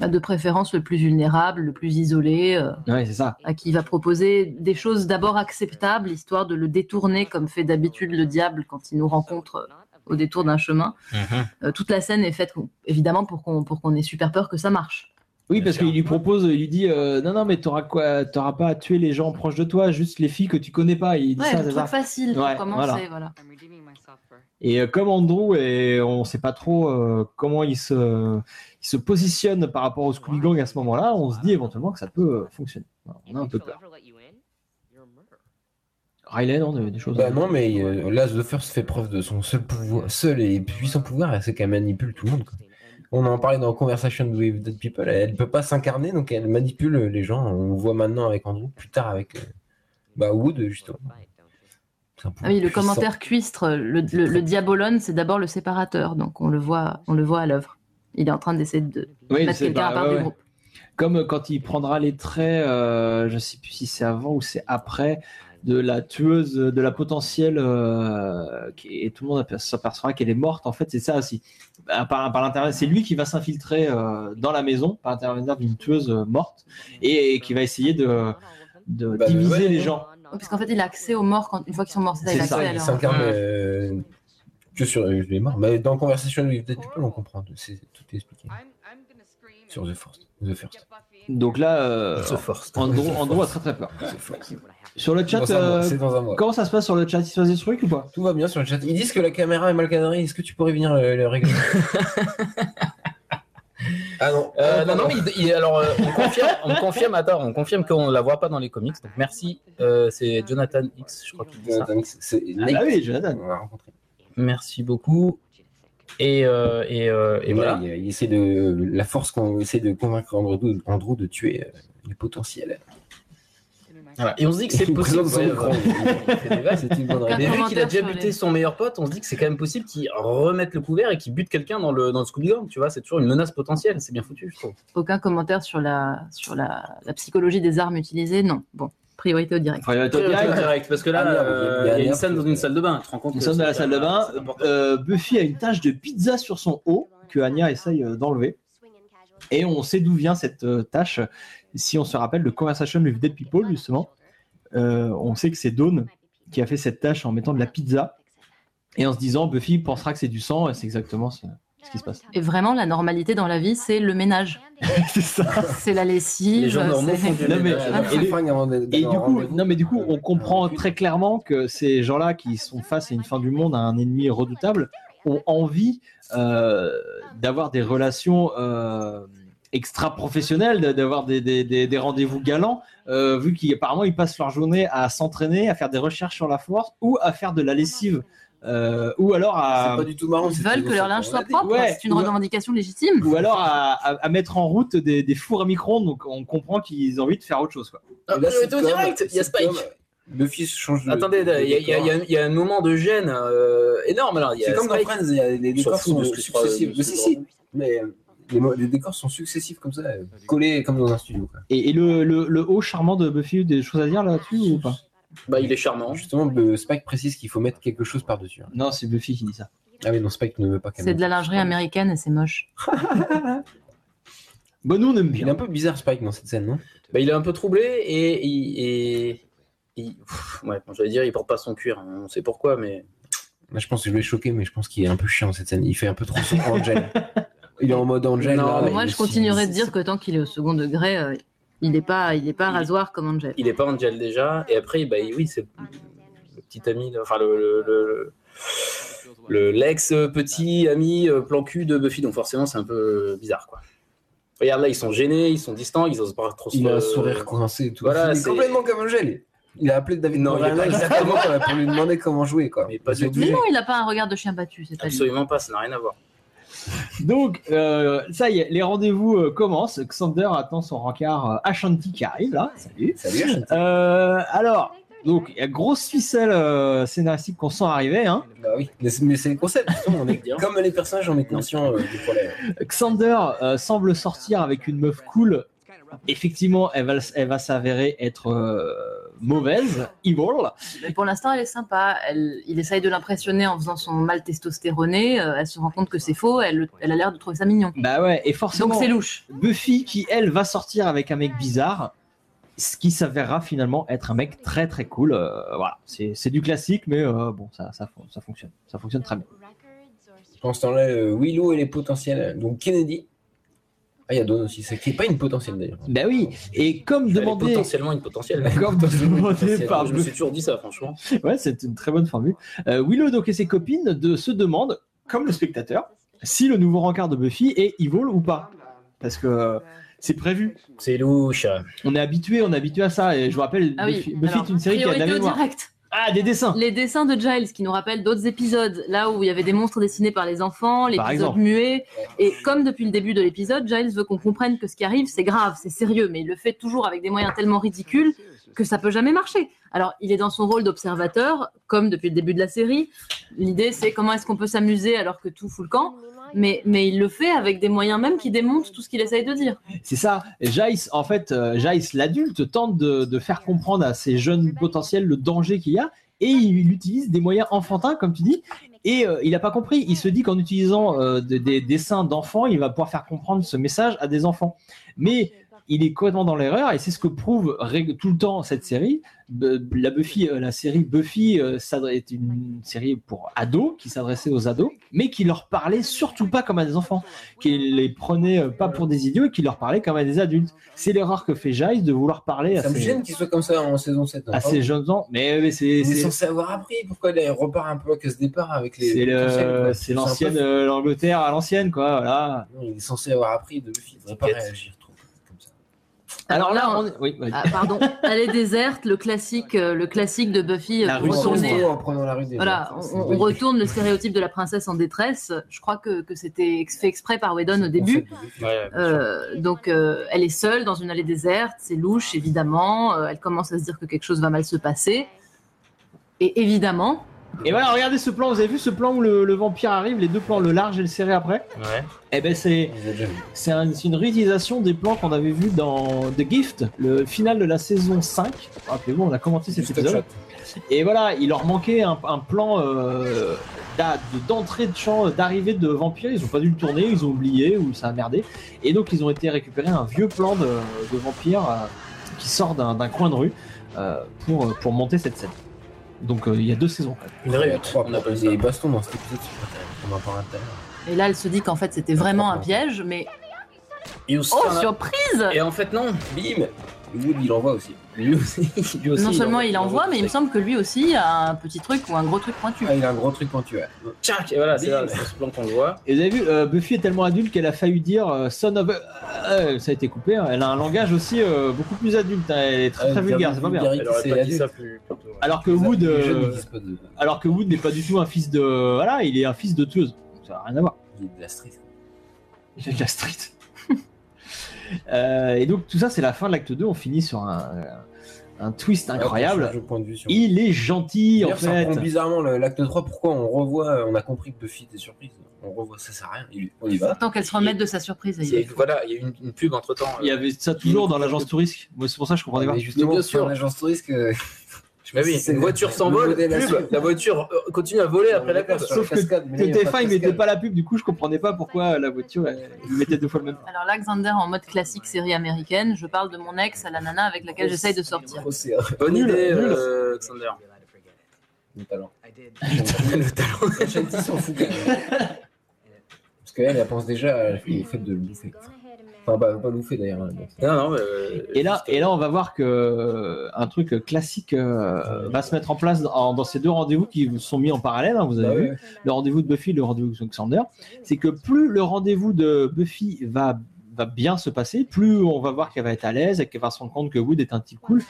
Bah, De préférence le plus vulnérable, le plus isolé, euh, Ouais, c'est ça. à qui il va proposer des choses d'abord acceptables, histoire de le détourner comme fait d'habitude le diable quand il nous rencontre euh, au détour d'un chemin. Euh, toute la scène est faite évidemment pour qu'on pour qu'on ait super peur que ça marche. Oui, parce qu'il lui propose, il lui dit euh, non, non, mais t'auras quoi T'auras pas à tuer les gens proches de toi, juste les filles que tu connais pas. Il dit Ouais, ça, le c'est truc ça. facile pour Ouais, commencer, voilà. voilà. Et euh, comme Andrew, et on sait pas trop euh, comment il se, il se positionne par rapport au Scooby Gang à ce moment-là, on se dit éventuellement que ça peut euh, fonctionner. On a un peu peur. Riley, non, des, des choses. Bah non, mais euh, là, The First fait preuve de son seul pouvoir, seul et puissant pouvoir, c'est qu'elle manipule tout le monde. quoi. On en parlait dans Conversation with Dead People, elle, elle peut pas s'incarner, donc elle manipule les gens. On le voit maintenant avec Andrew, plus tard avec euh, bah, Wood, justement. Ah oui, le puissant. commentaire cuistre, le, le, le diabolone, c'est d'abord le séparateur, donc on le voit, on le voit à l'œuvre. Il est en train d'essayer de Oui, mettre quelqu'un à pas- part ouais, du ouais. groupe. Comme euh, quand il prendra les traits, euh, je sais plus si c'est avant ou c'est après, de la tueuse, de la potentielle, euh, qui, et tout le monde aper- s'apercevra qu'elle est morte. En fait, c'est ça aussi. Par, par l'intermédiaire- c'est lui qui va s'infiltrer euh, dans la maison par l'intermédiaire d'une tueuse euh, morte et, et qui va essayer de, de Bah, diviser ouais. les gens. Oui, Parce qu'en fait, il a accès aux morts quand, une fois qu'ils sont morts. C'est ça, il ça, s'incarne euh, que sur euh, les morts. Mais dans Conversation with Dead People, on comprend. C'est, tout est expliqué. Sur The First. The First. Donc là, euh, The First. Andrew, The Andrew a très très peur. Sur le chat, Dans un mois, euh, mois. comment ça se passe sur le chat? Il se passe des trucs ou pas? Tout va bien sur le chat. Ils disent que la caméra est mal cadrée. Est-ce que tu pourrais venir le, le régler? Ah non. Euh, non, non, mais il- il- alors, euh, on confirme, on confirme, attends, on confirme qu'on la voit pas dans les comics. Donc merci, euh, c'est Jonathan X, je crois qu'il dit ça. Jonathan X, c'est Ah oui, Jonathan. On l'a rencontré. Merci beaucoup. Et, euh, et, voilà. il, il essaie de la force qu'on essaie de convaincre Andrew, Andrew de tuer les potentiels. Voilà. Et on se dit que c'est possible. C'est une bonne Mais vu qu'il a déjà buté les- son meilleur pote, on se dit que c'est quand même possible qu'il remette le couvert et qu'il bute quelqu'un dans le, dans le Scooby Gang. Tu vois, c'est toujours une menace potentielle. C'est bien foutu, je trouve. Aucun commentaire sur la, sur la, la psychologie des armes utilisées, non. Bon, priorité au direct. Priorité Très direct. direct, parce que là, Ah, euh, il y a- il y a il y a une un scène dans une salle de bain. Tu te rends compte Nous que sommes dans la salle de bain. Euh, Buffy a une tache de pizza sur son haut que Anya essaye euh, d'enlever. Et on sait d'où vient cette euh, tache. Si on se rappelle de Conversation with Dead People, justement, euh, on sait que c'est Dawn qui a fait cette tache en mettant de la pizza. Et en se disant, Buffy pensera que c'est du sang, et c'est exactement ce, ce qui se passe. Et vraiment, la normalité dans la vie, c'est le ménage. c'est ça. C'est la lessive. Les gens normaux c'est- font du Non, mais- ménage. Et, du coup, non, mais du coup, on comprend très clairement que ces gens-là qui sont face à une fin du monde, à un ennemi redoutable, ont envie euh, d'avoir des relations euh, extra professionnel d'avoir des, des, des, des rendez-vous galants, euh, vu qu'apparemment ils passent leur journée à s'entraîner, à faire des recherches sur la force ou à faire de la lessive. euh, ou alors à. C'est pas du tout marrant. Ils veulent que leur linge soit propre. Ouais, c'est une revendication légitime. Ou alors à, à- à mettre en route des, des fours à micro-ondes, donc on comprend qu'ils ont envie de faire autre chose. Quoi. Ah, là, sitcom, direct, il y a Spike. Buffy se change de. Attendez, de il y, a- il y a- il y a- il y a un moment de gêne euh, énorme. Alors, il y a C'est comme dans Friends, il y a s'en décors successifs. Mais ce si, que si. Mais euh, les, décors sont successifs comme ça, euh, collés comme dans un studio. Quoi. Et, et le, le, le haut charmant de Buffy, des choses à dire là-dessus ou pas? Bah, il est charmant. Justement, Spike précise qu'il faut mettre quelque chose par-dessus. hein. Non, c'est Buffy qui dit ça. Ah oui, non, Spike ne veut pas qu'elle C'est de la lingerie américaine et c'est moche. Bon, nous on aime Il est bien. un peu bizarre, Spike, dans cette scène, non? Bah, il est un peu troublé et. et, et- et- pff, ouais, bon, j'allais dire, il porte pas son cuir. hein, On sait pourquoi, mais. Moi, je pense que je vais choquer, mais je pense qu'il est un peu chiant cette scène. Il fait un peu trop son Angel. Il est en mode Angel. Non, là, Moi, je continuerai de dire que tant qu'il est au second degré, euh, il n'est pas, il est pas rasoir comme Angel. Il est pas Angel déjà. Et après, bah, oui, c'est le petit ami, enfin, le. le, le- le- l'ex-petit ami euh, plan cul de Buffy, donc forcément c'est un peu bizarre quoi. Regarde là, ils sont gênés, ils sont distants, ils osent pas trop se. Il a un sourire coincé et tout. Voilà, il est c'est- complètement comme Angel. Il a appelé David Non, pas exactement pour lui demander comment jouer. Quoi. Mais pas du C'est tout. Mais non, il n'a pas un regard de chien battu, c'est. Absolument pas, ça n'a rien à voir. Donc, euh, ça y est, les rendez-vous euh, commencent. Xander attend son rencard euh, Ashanti qui arrive là. Salut. Salut, Ashanti. Euh, alors, donc, il y a grosse ficelle euh, scénaristique qu'on sent arriver. Hein. Bah oui, mais c'est mais c'est le concept. justement, on est, comme les personnages, on est conscient euh, du problème. Xander euh, semble sortir avec une meuf cool. Effectivement, elle va, elle va s'avérer être euh, mauvaise, evil. Mais pour l'instant, elle est sympa. Elle, il essaye de l'impressionner en faisant son mal testostéroné. Euh, elle se rend compte que c'est faux. Elle, elle a l'air de trouver ça mignon. Bah ouais, et forcément. Donc c'est louche. Buffy qui, elle, va sortir avec un mec bizarre, ce qui s'avérera finalement être un mec très très cool. Euh, voilà, c'est c'est du classique, mais euh, bon, ça, ça, fon- ça fonctionne. Ça fonctionne très bien. Pendant ce temps-là, Willow et les potentiels. Donc Kennedy. Ah, il y a Dawn aussi. C'est qui est pas une potentielle d'ailleurs. Bah oui, et comme Elle demandé. potentiellement une potentielle. Comme demandé par Je me suis toujours dit ça, franchement. Ouais, c'est une très bonne formule. Euh, Willow donc et ses copines de, se demandent, comme le spectateur, si le nouveau rencard de Buffy est evil ou pas. Parce que euh, c'est prévu. C'est louche. On est habitué, on est habitué à ça. Et je vous rappelle, Ah oui. Buffy, Buffy Alors, est une série qui a de la mémoire. direct. Ah, des dessins. Les dessins de Giles qui nous rappellent d'autres épisodes, là où il y avait des monstres dessinés par les enfants, l'épisode muet. Et comme depuis le début de l'épisode, Giles veut qu'on comprenne que ce qui arrive, c'est grave, c'est sérieux, mais il le fait toujours avec des moyens tellement ridicules que ça peut jamais marcher. Alors, il est dans son rôle d'observateur, comme depuis le début de la série. L'idée, c'est comment est-ce qu'on peut s'amuser alors que tout fout le camp. Mais, il le fait avec des moyens même qui démontent tout ce qu'il essaye de dire. C'est ça. Jace, en fait, euh, Jace, l'adulte, tente de, faire comprendre à ces jeunes potentiels le danger qu'il y a et il utilise des moyens enfantins, comme tu dis. Et euh, il n'a pas compris. Il se dit qu'en utilisant euh, de- des dessins d'enfants, il va pouvoir faire comprendre ce message à des enfants. Mais il est complètement dans l'erreur et c'est ce que prouve tout le temps cette série. La Buffy, euh, la série Buffy euh, est une série pour ados qui s'adressait aux ados, mais qui leur parlait surtout pas comme à des enfants, qui les prenait euh, pas pour des idiots et qui leur parlait comme à des adultes. C'est l'erreur que fait Giles de vouloir parler à Ça me ces, gêne qu'il soit comme ça en saison 7. hein. à ces jeunes gens. Mais, mais c'est Il est c'est- censé avoir appris. Pourquoi il repart un peu à ce départ avec les. c'est le- l'ancienne l'Angleterre à l'ancienne quoi. Voilà. Non, il est censé avoir appris de Buffy. Il devrait pas réagir. Alors là, on- oui. Ah, pardon, elle est déserte, le classique, euh, le classique de Buffy. euh, La rue retourner- en prenant la rue des Voilà, on, retourne le stéréotype de la princesse en détresse. Je crois que, que c'était fait exprès par Whedon au début. Euh, donc, euh, elle est seule dans une allée déserte, c'est louche, évidemment. Euh, elle commence à se dire que quelque chose va mal se passer. Et évidemment, Et voilà, regardez ce plan. Vous avez vu ce plan où le, le vampire arrive, les deux plans, le large et le serré après. Ouais. Eh ben c'est c'est un- c'est une réutilisation des plans qu'on avait vus dans The Gift, le final de la saison 5. Rappelez-vous, on a commenté cet épisode. Et voilà, il leur manquait un, un plan euh, d'a- de- d'entrée de champ, euh, d'arrivée de vampires. Ils ont pas dû le tourner, ils ont oublié ou ça a merdé. Et donc ils ont été récupérer un vieux plan de, de vampire euh, qui sort d'un d'un coin de rue euh, pour, pour monter cette scène. Donc euh, il y a deux saisons. Une Il y a réussite. trois On appelle ça. des bastons dans cet épisode. pas. On en parlera tout à l'heure. et là, elle se dit qu'en fait, c'était vraiment un piège, mais oh, surprise Et en fait, non. Bim Wood, il envoie aussi. Lui aussi, lui aussi, non seulement envoie- il envoie, mais il me semble que lui aussi a un petit truc ou un gros truc pointu. Ah, il a un gros truc pointu, ouais. Tchac, et voilà, c'est là, c'est ce plan qu'on voit. Et vous avez vu, euh, Buffy est tellement adulte qu'elle a failli dire euh, son of. euh, ça a été coupé. hein. Elle a un langage aussi euh, beaucoup plus adulte. hein. Elle est très Euh, très vulgaire, c'est pas bien. Alors que Wood, alors que Wood n'est pas du tout un fils de. Voilà, il est un fils de tueuse. Ça n'a rien à voir. il est de la street. Il est de la street. Euh, et donc tout ça, c'est la fin de l'acte 2. On finit sur un, un twist incroyable. on change de point de vue sur- Il est gentil en ça fait. reprend bizarrement l'acte 3. Pourquoi on revoit On a compris que Buffy était surprise? On revoit, ça sert à rien. Il- On y va. Tant qu'elle se remette de sa surprise. Il y a- Voilà, il y a eu une, une pub entre temps. Il y avait ça toujours dans l'agence touriste. Moi, c'est pour ça que je comprenais pas. Mais justement, bien sur sûr. l'agence touriste, Mais oui, C'est une voiture le s'envole, à la voiture euh, continue à voler après la pub. Sur Sauf la que, cascade, mais que là, il y a pas de TF1 il mettait pas la pub, du coup je comprenais pas pourquoi la voiture il mettait deux fois le même. Alors là, Xander en mode classique série américaine, je parle de mon ex à la nana avec laquelle j'essaye de sortir. C'est- Bonne idée, Xander. Le talent. Le talent. S'en fout. Parce qu'elle, elle pense déjà au fait de le bouffer. Enfin, bah, pas le bouffer d'ailleurs. hein, bon. Non, non, mais, euh, Et là, et là on va voir que euh, un truc classique euh, va se mettre en place dans, dans ces deux rendez-vous qui sont mis en parallèle, hein, vous avez Bah vu, ouais. le rendez-vous de Buffy, le rendez-vous de Xander, c'est que plus le rendez-vous de Buffy va va bien se passer, plus on va voir qu'elle va être à l'aise et qu'elle va se rendre compte que Wood est un type cool,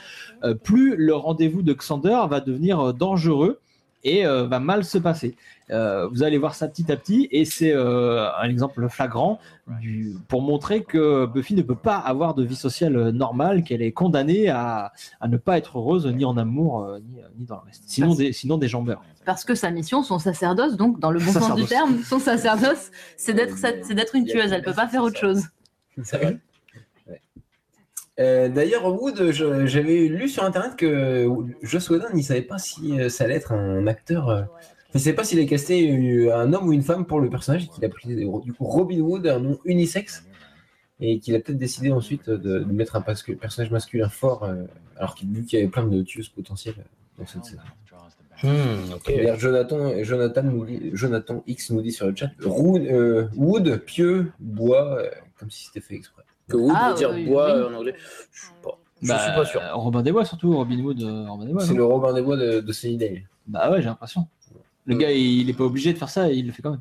euh, plus le rendez-vous de Xander va devenir euh, dangereux et euh, va mal se passer. Euh, vous allez voir ça petit à petit et c'est euh, un exemple flagrant du, pour montrer que Buffy ne peut pas avoir de vie sociale normale, qu'elle est condamnée à, à ne pas être heureuse ni en amour euh, ni, ni dans le reste. Sinon des, sinon des gens meurent. Parce que sa mission, son sacerdoce, donc dans le bon sens du terme, son sacerdoce, c'est d'être c'est d'être une tueuse. Elle peut pas faire autre chose. c'est vrai. Euh, D'ailleurs, Wood, j'avais lu sur internet que Joss Whedon, il savait pas si euh, ça allait être un acteur. euh, Il ne savait pas s'il allait euh, un homme ou une femme pour le personnage et qu'il a pris du coup Robin Wood, un nom unisexe, et qu'il a peut-être décidé ensuite de, de mettre un personnage masculin fort, euh, alors qu'il vu qu'il y avait plein de tueuses potentielles dans cette saison. Hmm, Jonathan, Jonathan, X nous dit sur le chat Wood, euh, Wood pieux, bois, euh, comme si c'était fait exprès. Que Wood Ah, veut dire oui, bois oui. euh, en anglais. Je suis pas, je Bah, suis pas sûr. Robin des Bois surtout, Robin Wood, euh, Robin des Bois. C'est le Robin des Bois de, de Sunnydale. Bah ouais, j'ai l'impression. Le gars, il est pas obligé de faire ça, et il le fait quand même.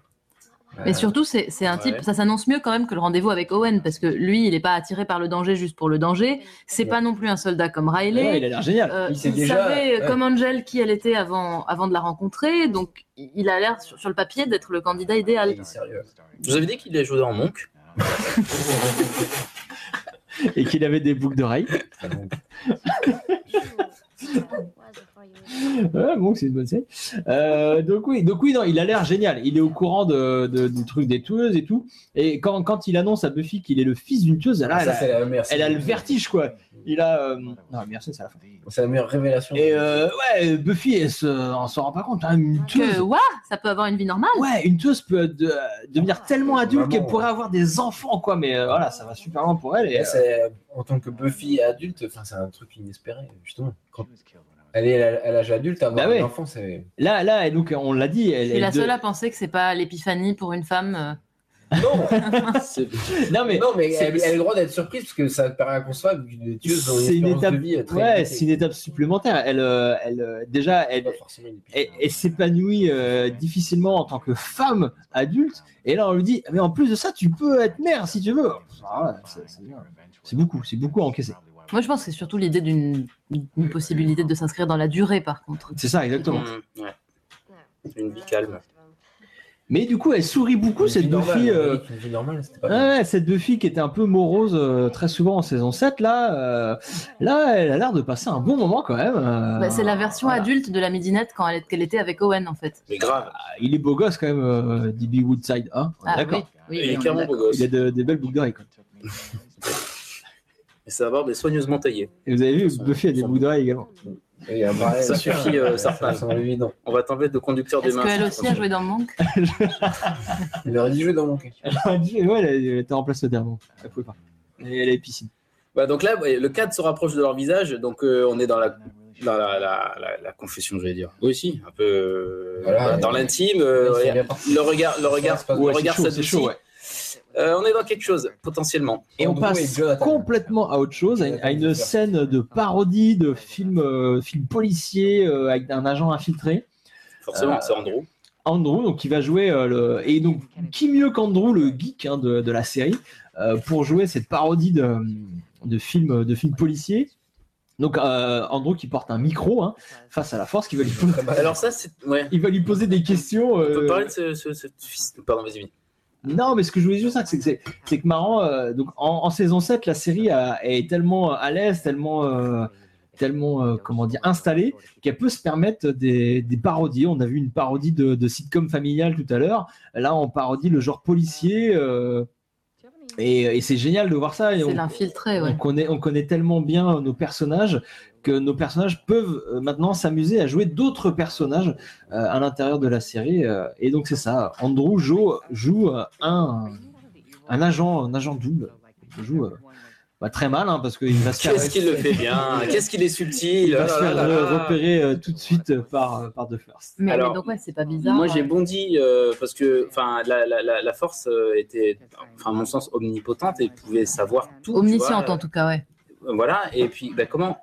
Mais surtout, c'est c'est un type, Ouais. ça s'annonce mieux quand même que le rendez-vous avec Owen, parce que lui, il n'est pas attiré par le danger juste pour le danger. C'est pas non plus un soldat comme Riley. Ouais, il a l'air génial. Euh, Il il sait déjà- savait, ouais. comme Angel, qui elle était avant, avant de la rencontrer, donc il a l'air sur, sur le papier d'être le candidat idéal. Il est sérieux. Vous avez dit qu'il est joué en Monk? Et qu'il avait des boucles d'oreilles. Ouais, bon, c'est une bonne série. Euh, donc oui, donc oui, non, il a l'air génial. Il est au courant de, de- du truc des tueuses et tout. Et quand, quand il annonce à Buffy qu'il est le fils d'une tueuse, là, elle, ça, a, c'est la meilleure elle a le vertige, quoi. Il a. euh, Non, merci, c'est la fin. C'est la meilleure révélation. Et euh, ouais, Buffy, elle se, on s'en rend pas compte. hein, une tueuse. Que, ouah, ça peut avoir une vie normale. Ouais, une tueuse peut de- devenir tellement adulte qu'elle ouais. pourrait avoir des enfants, quoi. Mais euh, voilà, ça va super loin pour elle. Et, Et euh, c'est- en tant que Buffy adulte, enfin, c'est un truc inespéré, justement. Quand elle est à l'âge adulte, avoir Bah ouais. un enfant, c'est. là, là, et donc on l'a dit. Elle, Je suis elle la de- seule à penser que c'est pas l'épiphanie pour une femme. euh. Non, Non mais, non, mais c'est- elle, elle a le droit d'être surprise parce que ça paraît inconcevable qu'une tueuse ont une c'est une étape, de vie très ouais, c'est une étape supplémentaire. Elle, euh, elle, euh, déjà, elle, elle, s'épanouit euh, difficilement en tant que femme adulte. Et là, on lui dit, mais en plus de ça, tu peux être mère si tu veux. Ah. C'est beaucoup, c'est beaucoup à encaisser. Moi, je pense que c'est surtout l'idée d'une une possibilité de s'inscrire dans la durée, par contre. C'est ça, exactement. Ouais. Une vie calme. Mais du coup, elle sourit beaucoup, Une cette normale, on a euh, qu'une vie normale, c'était pas ouais, cette Buffy qui était un peu morose euh, très souvent en saison 7, là, euh, là, elle a l'air de passer un bon moment quand même. euh, Bah, c'est la version voilà. adulte de la midinette quand elle, qu'elle était avec Owen, en fait. Mais grave. Ah, Il est beau gosse quand même, euh, DB Woodside. Hein Ah d'accord. oui, oui, Il est clairement beau gosse. Il a de- des belles boucles d'oreilles. quoi. Et sa barbe est soigneusement taillée. Et vous avez vu, Buffy a des d'oreilles également. Et il y a un parallèle Ça suffit, euh, ça. On va t'enlever de conducteur des Est-ce mains. qu'elle aussi a joué dans Monk Il aurait dit jouer dans mon cul. Elle a dit, ouais, elle, elle était en place de dernier. Elle pouvait pas. Et elle est piscine. Bah, donc là, le cadre se rapproche de leur visage, donc euh, on est dans la, dans la, la, la, la confession, je vais dire. Oui, aussi, un peu euh, Voilà, dans l'intime. euh, le regard, le regard, le regard s'adoucit. ouais. Euh, on est dans quelque chose, potentiellement. Et on passe complètement à autre chose, à une, à une scène de parodie de film, euh, film policier euh, avec un agent infiltré. Forcément, Euh, c'est Andrew. Andrew, donc qui va jouer euh, le et donc qui mieux qu'Andrew, le geek hein, de, de la série, euh, pour jouer cette parodie de, de film de film policier. Donc euh, Andrew qui porte un micro hein, face à la force, qui va lui poser, Alors ça, c'est... Ouais. il va lui poser des questions. On peut euh, parler de ce, ce-. Pardon, vas-y, vas-y. Non, mais ce que je voulais dire, c'est que c'est marrant. euh, donc en, en saison 7, la série a- est tellement à l'aise, tellement, euh, tellement euh, comment dire, installée, qu'elle peut se permettre des, des parodies. On a vu une parodie de, de sitcom familial tout à l'heure. Là, on parodie le genre policier. euh, et, et c'est génial de voir ça. C'est l'infiltré, ouais. on connaît, on connaît tellement bien nos personnages que nos personnages peuvent euh, maintenant s'amuser à jouer d'autres personnages euh, à l'intérieur de la série. euh, et donc c'est ça. Andrew joue, joue euh, un, un agent, un agent double. Il joue euh, bah, très mal hein, parce qu'il va se faire. Qu'est-ce qu'il le fait bien? Qu'est-ce qu'il est subtil? Il va Oh se là faire euh, repérer euh, tout de suite par, par The First. Mais, Alors, mais donc, ouais, c'est pas bizarre. Moi, j'ai ouais. bondi euh, parce que, enfin, la, la, la, la force euh, était, enfin, à mon sens, omnipotente et pouvait savoir tout. Omnisciente, vois. en tout cas, ouais. Euh, Voilà. Et puis, bah, comment,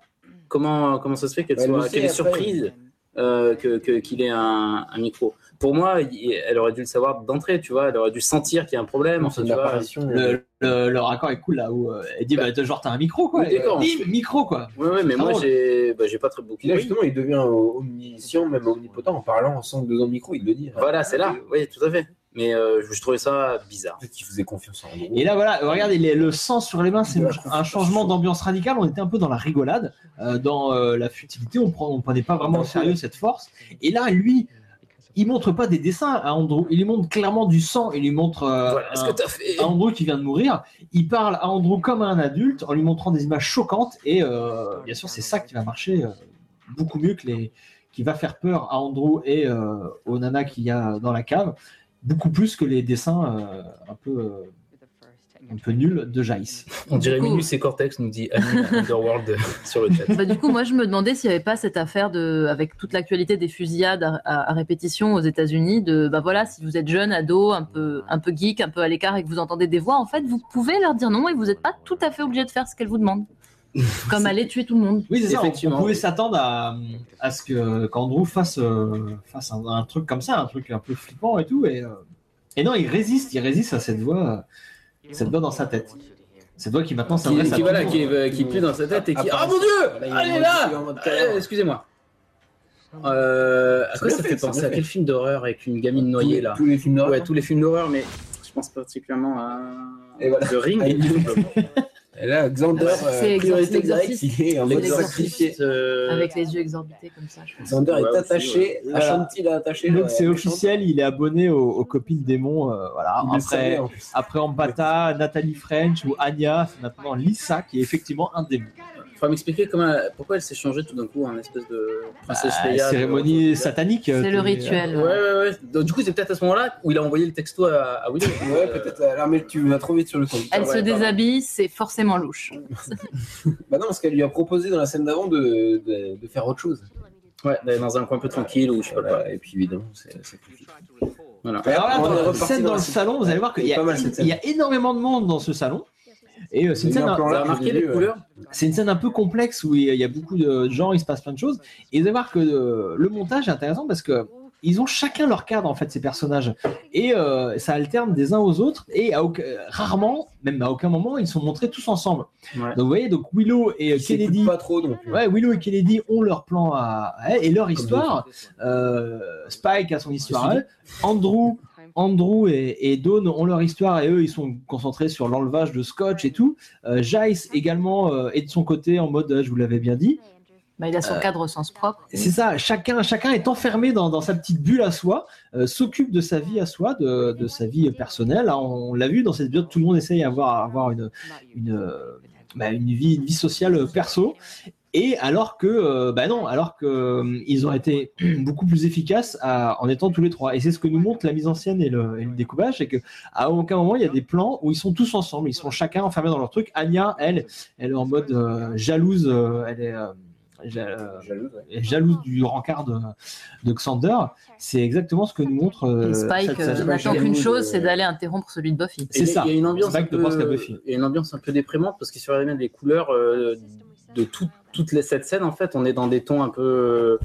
comment, comment ça se fait qu'elle Ouais, elle soit, le qu'elle est surprise euh, que que- qu'il ait un, un micro Pour moi, il- elle aurait dû le savoir d'entrée, tu vois. Elle aurait dû sentir qu'il y a un problème. Enfin, tu vois. apparition. Le, le, le raccord est cool là où euh, elle dit bah, genre t'as un micro quoi. Oui. Bim, micro quoi. Ouais, ouais, mais moi, j'ai, bah, j'ai pas très beaucoup. Là, justement, il devient euh, omniscient, même omnipotent, en parlant sans besoin de micro, il le dit. Voilà, c'est là. Oui, tout à fait. Mais euh, je trouvais ça bizarre. Peut-être qu'il faisait confiance en Andrew. Et là, voilà, regarde, il est le sang sur les mains, c'est un changement d'ambiance radicale. On était un peu dans la rigolade, euh, dans euh, la futilité. On on prenait pas vraiment au sérieux cette force. Et là, lui, il montre pas des dessins à Andrew. Il lui montre clairement du sang. Il lui montre euh, Voilà ce un- que t'as fait. à Andrew qui vient de mourir. Il parle à Andrew comme à un adulte en lui montrant des images choquantes. Et euh, bien sûr, c'est ça qui va marcher euh, beaucoup mieux que les, qui va faire peur à Andrew et euh, aux nanas qu'il y a dans la cave, beaucoup plus que les dessins euh, un peu euh, un peu nuls de Jace. On dirait coup- Minus et Cortex nous dit Underworld sur le chat. Bah, du coup, moi, je me demandais s'il n'y avait pas cette affaire de, avec toute l'actualité des fusillades à, à- à répétition aux États-Unis, de, bah voilà, si vous êtes jeune, ado, un peu, un peu geek, un peu à l'écart et que vous entendez des voix, en fait, vous pouvez leur dire non et vous n'êtes pas tout à fait obligé de faire ce qu'elles vous demandent. Comme aller tuer tout le monde. Oui, c'est ça. On, pouvait s'attendre à, à ce que qu'Andrew fasse, euh, fasse un, un truc comme ça, un truc un peu flippant et tout. Et, euh, et non, il résiste, il résiste à cette voix, euh, cette voix dans sa tête. Cette voix qui maintenant qui, s'adresse à qui, voilà, qui, est- qui plus dans sa tête et qui. Ah, Ah mon dieu là, mode- là Euh. Excusez-moi. Euh, à quoi ça fait, penser À quel film d'horreur avec une gamine noyée là Tous les films d'horreur. Ouais, tous les films d'horreur, mais je pense particulièrement à. Et voilà. The Ring. Ah, Et là, Xander, C'est euh, priorité il est en mode sacrifié. Euh, Avec les yeux exorbités comme ça. je pense. Xander Ouais, est attaché, ouais. L'a attaché. Donc c'est officiel, il est abonné aux, aux copines démons. euh, voilà. Il Après, après Ambata, Nathalie French ou Anya, c'est maintenant Lisa qui est effectivement un démon. Faut m'expliquer comment, pourquoi elle s'est changée tout d'un coup en espèce de princesse Ah, Leia. de- cérémonie satanique. euh, C'est le rituel. Ouais, ouais, ouais. Donc, du coup, c'est peut-être à ce moment-là où il a envoyé le texto à, à Willow. Ouais, peut-être. euh, Là, mais tu vas trop vite sur le compte. Elle Ouais, se déshabille, c'est forcément louche. Bah non, parce qu'elle lui a proposé dans la scène d'avant de, de, de faire autre chose. Ouais, d'aller dans un coin un peu tranquille ou je sais pas quoi. Voilà, et puis évidemment, c'est c'est compliqué. Voilà. Alors là, On dans dans dans le salon, vous allez voir qu'il il y a énormément de monde dans ce salon. Et euh, c'est une, scène un là euh, couleurs? C'est une scène un peu complexe où il y a- beaucoup de gens, il se passe plein de choses. Et vous allez voir que euh, le montage est intéressant parce que ils ont chacun leur cadre en fait ces personnages et euh, ça alterne des uns aux autres et à aucun- rarement, même à aucun moment, ils sont montrés tous ensemble. Ouais. Donc vous voyez, donc Willow et Kennedy, pas trop non plus. ouais, Willow et Kennedy ont leur plan à, à elle et leur histoire. Euh, Spike a son histoire. Andrew, Andrew et, et Dawn ont leur histoire et eux ils sont concentrés sur l'enlevage de Scotch et tout. Euh, Jace également euh, est de son côté en mode, euh, je vous l'avais bien dit. Bah, il a son Euh, cadre au sens propre. C'est ça, chacun, chacun est enfermé dans, dans sa petite bulle à soi, euh, s'occupe de sa vie à soi, de, de sa vie personnelle. hein. On, l'a vu dans cette épisode, tout le monde essaye d'avoir avoir une, une, bah, une, vie, une vie sociale perso. Et alors que, euh, bah non, alors que euh, ils ont été beaucoup plus efficaces à- en étant tous les trois. Et c'est ce que nous montre la mise en scène et le, et le découpage, c'est que à aucun moment il y a des plans où ils sont tous ensemble, ils sont chacun enfermés dans leur truc. Anya, elle, elle est en mode euh, jalouse, euh, elle est, euh, ja- est jalouse du rencard de, de Xander. C'est exactement ce que nous montre. euh, Spike cette euh, n'attend qu'une chose, c'est d'aller interrompre celui de Buffy. C'est Et ça. Il y a une ambiance, un peu, une ambiance un déprimante parce que sur les les couleurs euh, de tout- toutes les cette scène, en fait, on est dans des tons un peu euh,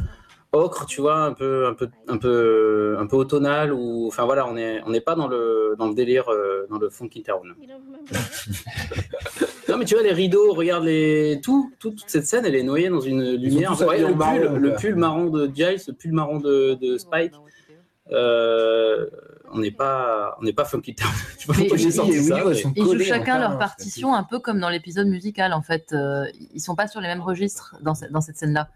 ocre, tu vois, un peu, un peu, un peu, un peu automnal ou, enfin voilà, on est, on n'est pas dans le, dans le délire, euh, dans le funky town. non mais tu vois les rideaux, regarde les, tout, tout- toute cette scène, elle est noyée dans une lumière. Ouais, le, marron, pull, quoi. le pull marron de Giles, le pull marron de, de Spike. Euh, on n'est pas, on n'est pas funky town. Je sais pas Mais pourquoi j'ai ils- sorti ça, mais- jouent chacun leur permanence, partition, un peu comme dans l'épisode musical en fait. Euh, ils sont pas sur les mêmes registres dans, ce- dans cette scène-là.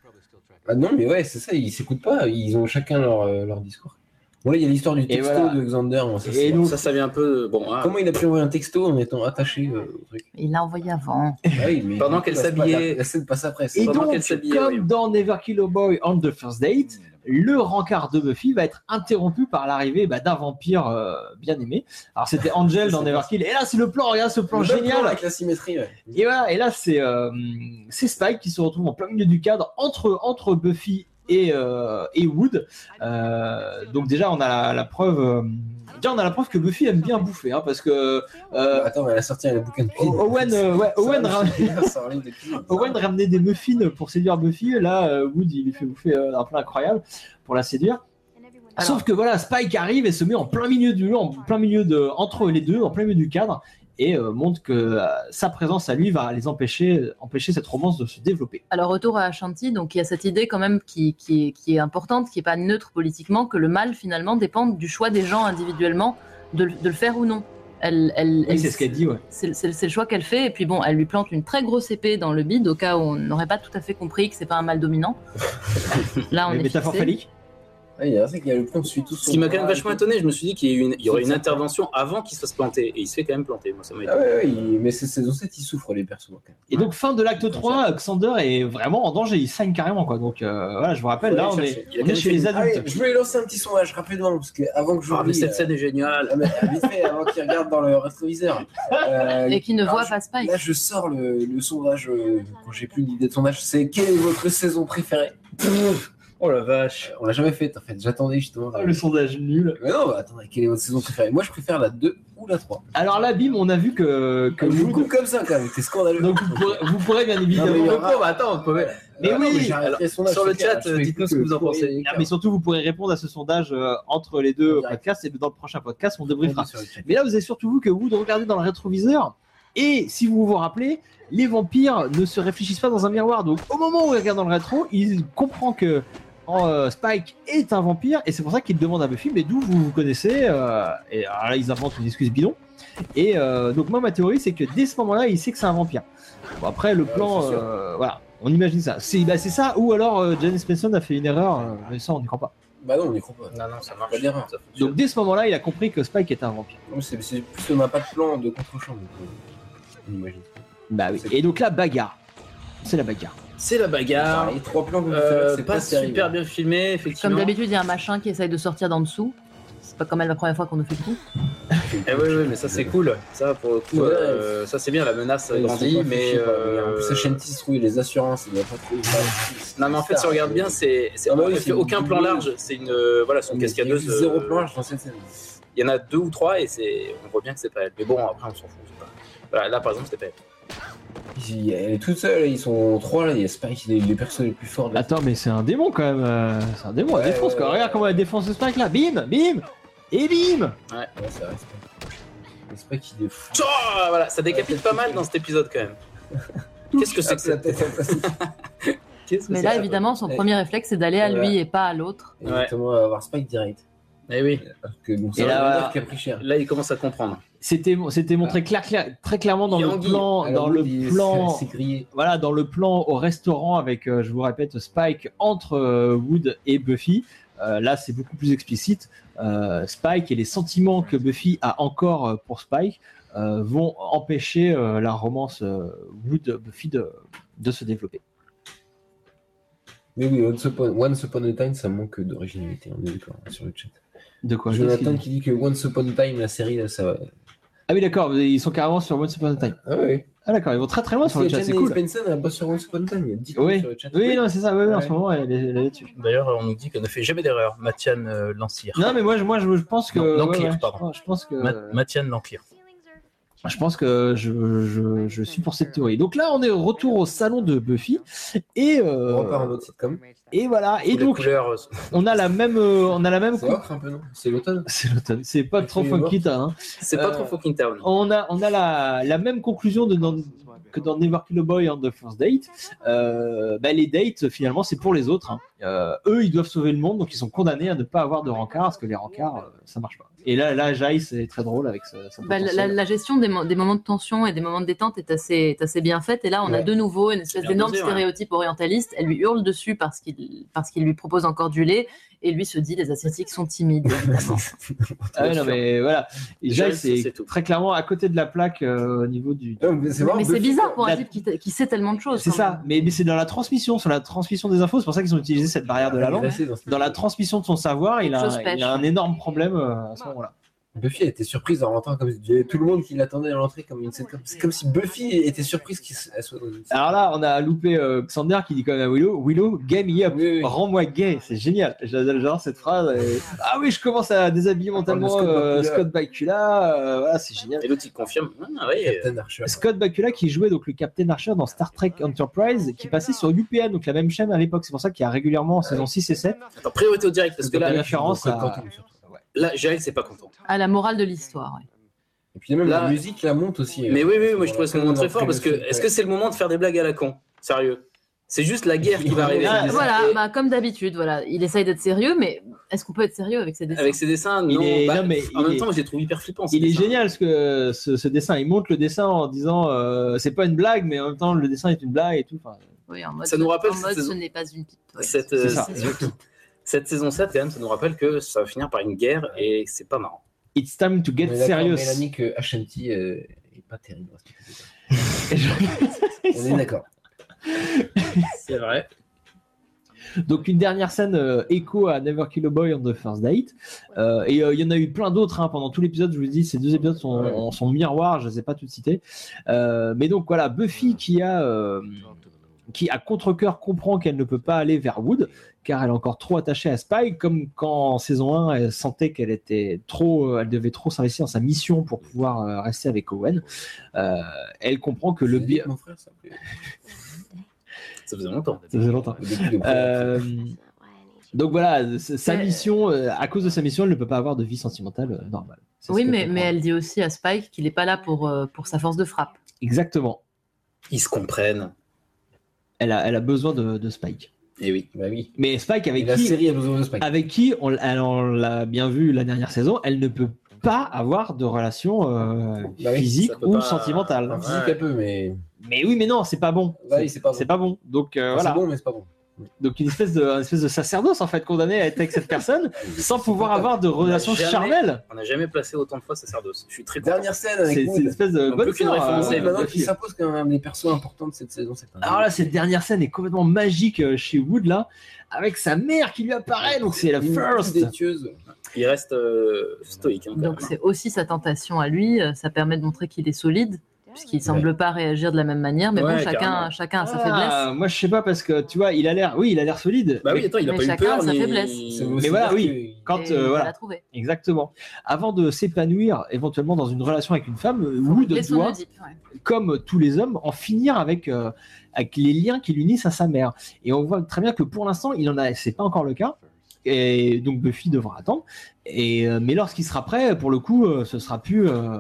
Ah non, mais ouais, c'est ça, ils s'écoutent pas, ils ont chacun leur, euh, leur discours. Bon, là, il y a l'histoire du texto voilà. de Xander. bon, ça, Et donc- Ça, ça vient un peu. Bon, hein. Comment il a pu envoyer un texto en étant attaché euh, au truc? Il l'a envoyé avant. Ah mais Pendant qu'elle la- s'habillait- La, la scène passe après. Et Pendant donc, comme oui. dans Never Kill a Boy on the First Date, le rencard de Buffy va être interrompu par l'arrivée bah, d'un vampire euh, bien aimé. Alors c'était Angel dans Never Kill. Et là, c'est le plan, regarde ce plan Le génial. plan Avec la symétrie, ouais. Et voilà, et là c'est euh, c'est Spike qui se retrouve en plein milieu du cadre entre entre Buffy et euh, et Wood. Donc déjà on a la, la preuve. Déjà on a la preuve que Buffy aime bien bouffer, hein, parce que euh, Attends, elle a sorti un bouquin de pin. Owen, euh, ouais, Owen, ram-. Owen ramenait des muffins pour séduire Buffy. Là, euh, Wood il lui fait bouffer euh, un plat incroyable pour la séduire. Alors- Sauf que voilà, Spike arrive et se met en plein milieu du en plein milieu de entre les deux, en plein milieu du cadre, et euh, montre que euh, sa présence à lui va les empêcher empêcher cette romance de se développer. Alors, retour à Ashanti, donc il y a cette idée quand même qui, qui, est, qui est importante, qui est pas neutre politiquement, que le mal finalement dépend du choix des gens individuellement de, le- de le faire ou non. Elle, elle, Oui, elle- c'est ce qu'elle dit, ouais. C'est le choix qu'elle fait, et puis bon, elle lui plante une très grosse épée dans le bide au cas où on n'aurait pas tout à fait compris que c'est pas un mal dominant. Là, on est métaphores fixé. Ouais, il y a c'est qu'il y a le plan suit tout Ce qui m'a quand même vachement étonné, je me suis dit qu'il y, a eu une- il y aurait une intervention avant qu'il se fasse planter. Et il se fait quand même planter. Moi, ça m'a Ah étonné. ouais, ouais, il- mais c'est saison 7, ils souffrent les persos. quand même. Et donc fin de l'acte 3, Xander est vraiment en danger, il saigne carrément quoi. Donc euh, voilà, je vous rappelle, là on est, Il on chez les adultes. je voulais lancer un petit sondage rapidement, parce que avant que je Ah, mais cette scène est géniale. Ah, mais, vite fait, avant qu'il regarde dans le rétroviseur. Euh, Et qui ne alors, voit pas Spike. Là, je sors le, le sondage, euh, quand j'ai plus d'idée de sondage, c'est quelle est votre saison préférée? Oh la vache. On l'a jamais fait, en fait, j'attendais justement. Ah, Le sondage nul. Mais non, bah, attendez, quelle est votre saison préférée? Moi, je préfère la 2 ou la 3. Alors là, bim, on a vu que, que Je vous coupe comme ça, quand même, t'es scandaleux. donc vous pourrez, vous pourrez bien Non, évidemment. mais attends, on peut- Mais Ah oui, alors, sur le c'est chat, dites-nous ce que vous en pensez. Ah, mais surtout, vous pourrez répondre à ce sondage euh, entre les deux Direct. podcasts et dans le prochain podcast, on débriefera. Mais là, vous avez surtout vu que Wood regardait dans le rétroviseur. Et si vous vous rappelez, les vampires ne se réfléchissent pas dans un miroir. Donc, au moment où il regarde dans le rétro, il comprend que euh, Spike est un vampire. Et c'est pour ça qu'il demande à Buffy Mais d'où vous vous connaissez euh, Et alors là, ils inventent une excuse bidon. Et euh, donc, moi, ma théorie, c'est que dès ce moment-là, il sait que c'est un vampire. Bon, après, le plan, euh, voilà, on imagine ça. C'est bah, c'est ça, ou alors euh, Janice Mason a fait une erreur, euh, mais ça, on n'y croit pas. Bah non, on n'y croit pas. Non, non, ça marche. Pas d'erreur. Donc, dès ce moment-là, il a compris que Spike est un vampire. C'est plus qu'on n'a pas de plan de contre-champ. On imagine. Bah oui. Et donc là, bagarre. C'est la bagarre. C'est la bagarre. Les trois plans que vous Euh, faites, c'est pas pas terrible. super bien filmé, effectivement. Comme d'habitude, il y a un machin qui essaye de sortir d'en dessous. C'est pas comme elle la première fois qu'on nous fait le coup. Eh oui, oui, mais ça c'est cool. Ça pour le coup, Ouais. euh, ça c'est bien. La menace Ouais, grandit, pas mais. Mais En euh, plus, Shanti se trouve les assurances, il doit pas trop. non, mais en fait, si on regarde bien, c'est c'est Ah bah oui, a aucun plan large. C'est une euh, voilà, c'est une Mais il y a cascadeuse. Zéro euh, plan large dans cette scène. Il y en a deux ou trois et c'est on voit bien que c'est pas elle. Mais bon, après on s'en fout. c'est pas- Voilà, là par exemple, c'était pas elle. Elle est toute seule, ils sont trois là, il y a Spike, il est les persos les plus forts. de la- Attends, mais c'est un démon quand même. euh, c'est un démon, elle Ouais, défonce ouais, quoi. ouais. Regarde comment elle défonce ce Spike là. Bim, bim, et bim. Ouais, ça reste. Le Spike, il est fou. Ah, voilà, ça décapite pas mal dans cet épisode quand même. Qu'est-ce que c'est que la cette tête, elle passe. Qu'est-ce que Mais c'est là, évidemment, son Ouais. premier réflexe, c'est d'aller à lui Ouais. et pas à l'autre. Exactement, avoir Spike direct. Eh oui. Alors que bon, Et c'est là, qui a pris cher. Là, il commence à comprendre. C'était c'était montré clair- clair- très clairement dans le plan, Alors, dans le Wood, plan, C'est grillé. voilà, dans le plan au restaurant avec, euh, je vous répète, Spike entre euh, Wood et Buffy. Euh, là, c'est beaucoup plus explicite. Euh, Spike et les sentiments que Buffy a encore euh, pour Spike euh, vont empêcher euh, la romance euh, Wood-Buffy de, de se développer. Mais oui, Once Upon, Once Upon a Time, ça manque d'originalité, on est d'accord hein, sur le chat. De quoi Jonathan qui dit que Once Upon a Time, la série, là, ça va. Ah oui, d'accord, ils sont carrément sur Once Upon a Time. Ah oui. Ah d'accord, ils vont très très loin sur le chat, c'est cool. Spencer, elle bosse sur Once Upon a Time. Il y a 10 Oui, sur le chat. oui, non, c'est ça, oui, oui, en ce moment, elle est, là-dessus. D'ailleurs, on nous dit qu'elle ne fait jamais d'erreur. Mathiane euh, Lancire. Non, mais moi, je, moi, je, je pense que. Non, ouais, Lancire, ouais, pardon. je, pense que. Ma- Mathiane Lancire. Je pense que je, je, je suis pour cette théorie. Donc là, on est retour au salon de Buffy. Et, euh, On repart en mode sitcom. et voilà. Et Sous donc, couleurs, euh, on a la même. euh, on a la même C'est ocre un peu, non? C'est l'automne. C'est l'automne. C'est pas trop Absolument. funky, town, hein. C'est pas Euh, trop fucking town. On a, on a la, la même conclusion de que dans Never Kill a Boy on the First Date. Euh, bah, les dates, finalement, c'est pour les autres. hein. Euh, eux, ils doivent sauver le monde, donc ils sont condamnés à ne pas avoir de rencard, parce que les rencarts, euh, ça marche pas. Et là, là Jai, c'est très drôle avec sa, sa Bah, la, gestion des, mo- des moments de tension et des moments de détente est assez, est assez bien faite. Et là, on a de nouveau une espèce d'énorme ouais. stéréotype orientaliste. Elle lui hurle dessus parce qu'il parce qu'il lui propose encore du lait. Et lui se dit les Asiatiques sont timides. Ah ouais, non, mais voilà. Et Jai, c'est- très clairement à côté de la plaque euh, au niveau du. Non, mais c'est bizarre pour un la- type qui, qui sait tellement de choses. C'est ça, même. mais, mais c'est dans la transmission, sur la transmission des infos, c'est pour ça qu'ils ont cette barrière de la langue. Agressé dans la transmission de son savoir, il a, il a un énorme problème euh, à ce moment-là. Buffy elle était surprise en rentrant comme il y avait tout le monde qui l'attendait à l'entrée comme une sitcom. C'est comme si Buffy était surprise qu'elle soit dans une sitcom. Alors là, on a loupé euh, Xander qui dit quand même à Willow, Willow, game me up, Oui, oui. rends-moi gay, c'est génial. J'adore cette phrase. et- Ah oui, je commence à déshabiller mentalement Scott euh, Bakula. Scott Bakula, euh, voilà, c'est génial. Et l'autre, il confirme. Ah, ouais, Captain Archer. Scott Bakula qui jouait donc le Captain Archer dans Star Trek Enterprise, qui passait sur UPN, donc la même chaîne à l'époque. C'est pour ça qu'il y a régulièrement en saison 6 et 7. Attends, priorité au direct, parce que La là, référence Code à- Quantum, surtout. Là, Jaël, c'est pas content. À la morale de l'histoire. ouais. Et puis même Là- la musique la monte aussi. Mais euh, oui, oui, moi je trouvais ce moment très fort parce que est-ce que c'est le moment de faire des blagues à la con? Sérieux? C'est juste la guerre qui va arriver. Ah, Et- Voilà, bah, comme d'habitude, voilà. Il essaye d'être sérieux, mais est-ce qu'on peut être sérieux avec ses dessins? Avec ses dessins, Il non. est- bah, non, mais en il même est- temps, je les trouve hyper flippants. ces Il est génial ce, que, ce, ce dessin. Il montre le dessin en disant euh, c'est pas une blague, mais en même temps le dessin est une blague et tout. Enfin, Oui, en mode, Ça nous rappelle en mode ce n'est pas une pipe. ouais. Cette, C'est euh, ça. Cette saison 7, quand même, ça nous rappelle que ça va finir par une guerre et c'est pas marrant. It's time to get serious. Mélanie que HMT euh, est pas terrible. On est d'accord. C'est vrai. Donc une dernière scène euh, écho à Never Kill a Boy on the First Date. Euh, et euh, il y en a eu plein d'autres hein, pendant tout l'épisode. Je vous dis, ces deux épisodes sont, sont miroirs. Je ne les ai pas toutes cités. Euh, mais donc voilà, Buffy qui a euh, qui à contre-cœur comprend qu'elle ne peut pas aller vers Wood car elle est encore trop attachée à Spike, comme quand en saison 1 elle sentait qu'elle était trop, euh, elle devait trop s'investir dans sa mission pour pouvoir euh, rester avec Owen. Euh, elle comprend que le bien, Mon frère, ça fait- Ça faisait longtemps. ça faisait longtemps. Euh, donc voilà, sa mission, euh, à cause de sa mission, elle ne peut pas avoir de vie sentimentale euh, normale. Oui, mais, mais elle dit aussi à Spike qu'il n'est pas là pour, euh, pour sa force de frappe. Exactement. Ils se comprennent. Elle a, elle a besoin de, de Spike. Et oui. Bah oui. Mais Spike, Et avec la qui, série a besoin de Spike. avec qui on, l'a bien vu la dernière saison, elle ne peut pas avoir de relation euh, Bah oui, physique ou pas- sentimentale. En physique un peu, mais. Mais oui, mais non, c'est pas bon. Bah oui, c'est pas bon. C'est pas bon. Donc euh, voilà. C'est bon, mais c'est pas bon. Donc une espèce de, une espèce de sacerdoce en fait condamné à être avec cette personne sans pouvoir avoir de relation jamais- charnelle. On n'a jamais placé autant de fois sacerdoce. Je suis très content. Dernière scène C'est avec c'est Wood. une espèce de On bonne référence, euh, qui s'impose quand même des persos importants de cette saison. Alors là, cette dernière scène est complètement magique euh, chez Wood là, avec sa mère qui lui apparaît. Donc c'est la Une first. Il reste euh, stoïque. hein, Donc c'est aussi sa tentation à lui. Ça permet de montrer qu'il est solide, puisqu'il semble pas réagir de la même manière. Mais Ouais, bon, chacun, carrément. chacun a sa Ah, faiblesse. moi je sais pas parce que tu vois, il a l'air, oui, il a l'air solide. Bah mais- oui, attends, il a mais pas eu chacun peur. a sa faiblesse. Mais voilà, oui. Quand euh, il voilà, l'a trouvé. exactement. Avant de s'épanouir éventuellement dans une relation avec une femme, Wood son doit, comme tous les hommes, en finir avec euh, avec les liens qui l'unissent à sa mère. Et on voit très bien que pour l'instant, il en a, c'est pas encore le cas. Et donc Buffy devra attendre. Et euh, mais lorsqu'il sera prêt, pour le coup, euh, ce sera plus euh,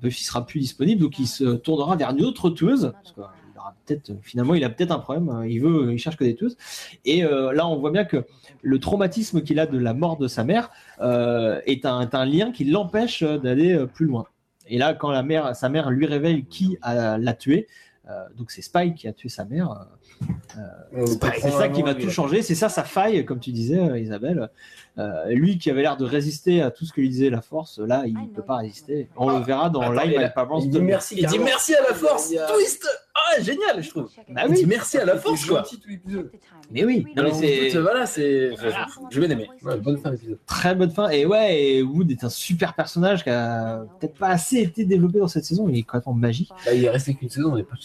Buffy sera plus disponible, donc il se tournera vers une autre tueuse. Parce que, euh, il aura peut-être, finalement, il a peut-être un problème. euh, Il veut, il cherche que des tueuses. Et euh, là, on voit bien que le traumatisme qu'il a de la mort de sa mère euh, est, un, est un lien qui l'empêche euh, d'aller euh, plus loin. Et là, quand la mère, sa mère lui révèle qui l'a tué, euh, donc c'est Spike qui a tué sa mère. euh, c'est ça qui va tout changer, c'est ça sa faille, comme tu disais, euh, Isabelle. Euh, lui qui avait l'air de résister à tout ce que lui disait la force, là, il ne peut pas résister. On le verra dans Live Parents. il dit merci Il dit merci à la force. Il Twist. Ah, génial, je trouve. Bah oui. dit merci à la force, quoi. Mais oui. Non, mais c'est. Voilà, c'est. Je vais l'aimer. bonne fin d'épisode. Très bonne fin. Et ouais, et Wood est un super personnage qui a peut-être pas assez été développé dans cette saison. Il est complètement magique. Bah, il est resté qu'une saison, mais pas.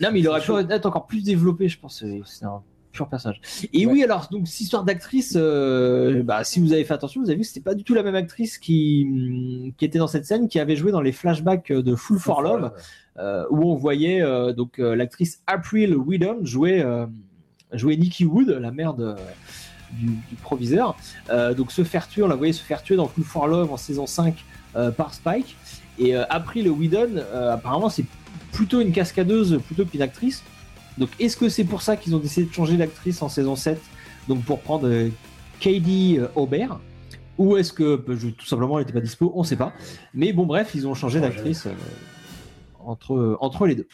Non, mais il aurait pu être encore plus développé, je pense. C'est un pur personnage. Et oui, alors, donc, cette histoire d'actrice, euh, bah, si vous avez fait attention, vous avez vu que c'était pas du tout la même actrice qui, qui était dans cette scène, qui avait joué dans les flashbacks de Full for Love, euh, où on voyait euh, donc l'actrice April Whedon jouer, jouer Nikki Wood, la mère de, du, du proviseur. Donc se faire tuer, on la voyait se faire tuer dans Full for Love en saison 5 euh, par Spike. Et April Whedon, euh, apparemment, c'est plutôt une cascadeuse plutôt qu'une actrice. Donc est-ce que c'est pour ça qu'ils ont décidé de changer d'actrice en saison 7 Donc pour prendre euh, Katie euh, Aubert? Ou est-ce que bah, je- tout simplement elle n'était pas dispo? On sait pas. Mais bon bref, ils ont changé d'actrice euh, entre, entre les deux.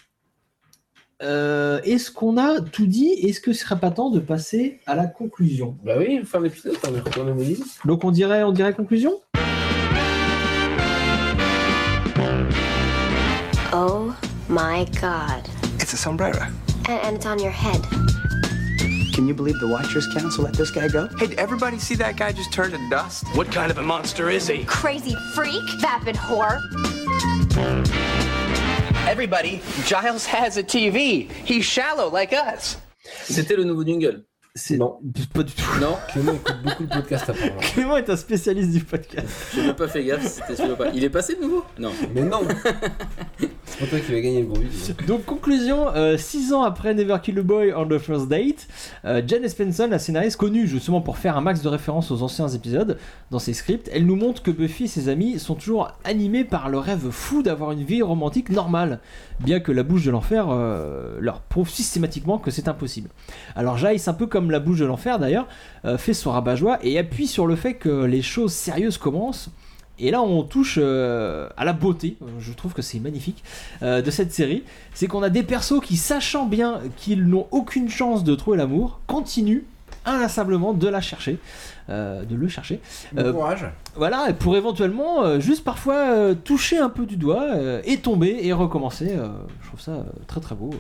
Euh, est-ce qu'on a tout dit? Est-ce que ce serait pas temps de passer à la conclusion? Bah oui, fin d'épisode, on est retourné au Moline. Donc on dirait, on dirait conclusion? Oh my god. It's a sombrero. And, and it's on your head. Can you believe the Watchers Council let this guy go? Hey, did everybody see that guy just turn to dust? What kind of a monster is he? Crazy freak, vapid whore. Everybody, Giles has a TV. He's shallow like us. C'était le nouveau jingle. Non, pas du tout. Non, Clément écoute beaucoup de podcasts apparemment. Clément est un spécialiste du podcast. j'ai même pas fait gaffe. si C'était celui-là pas. Il est passé de nouveau? Non. Mais non Bruit. Donc conclusion, 6 ans après Never Kill a Boy on the First Date, euh, Jen Espenson, la scénariste connue justement pour faire un max de références aux anciens épisodes dans ses scripts, elle nous montre que Buffy et ses amis sont toujours animés par le rêve fou d'avoir une vie romantique normale, bien que la bouche de l'enfer euh, leur prouve systématiquement que c'est impossible. Alors Jace, un peu comme la bouche de l'enfer d'ailleurs, euh, fait son rabat-joie et appuie sur le fait que les choses sérieuses commencent. Et là, on touche euh, à la beauté, je trouve que c'est magnifique, euh, de cette série. C'est qu'on a des persos qui, sachant bien qu'ils n'ont aucune chance de trouver l'amour, continuent inlassablement de la chercher, euh, de le chercher. Bon Euh, courage. voilà, et pour éventuellement euh, juste parfois euh, toucher un peu du doigt euh, et tomber et recommencer. euh, je trouve ça euh, très très beau.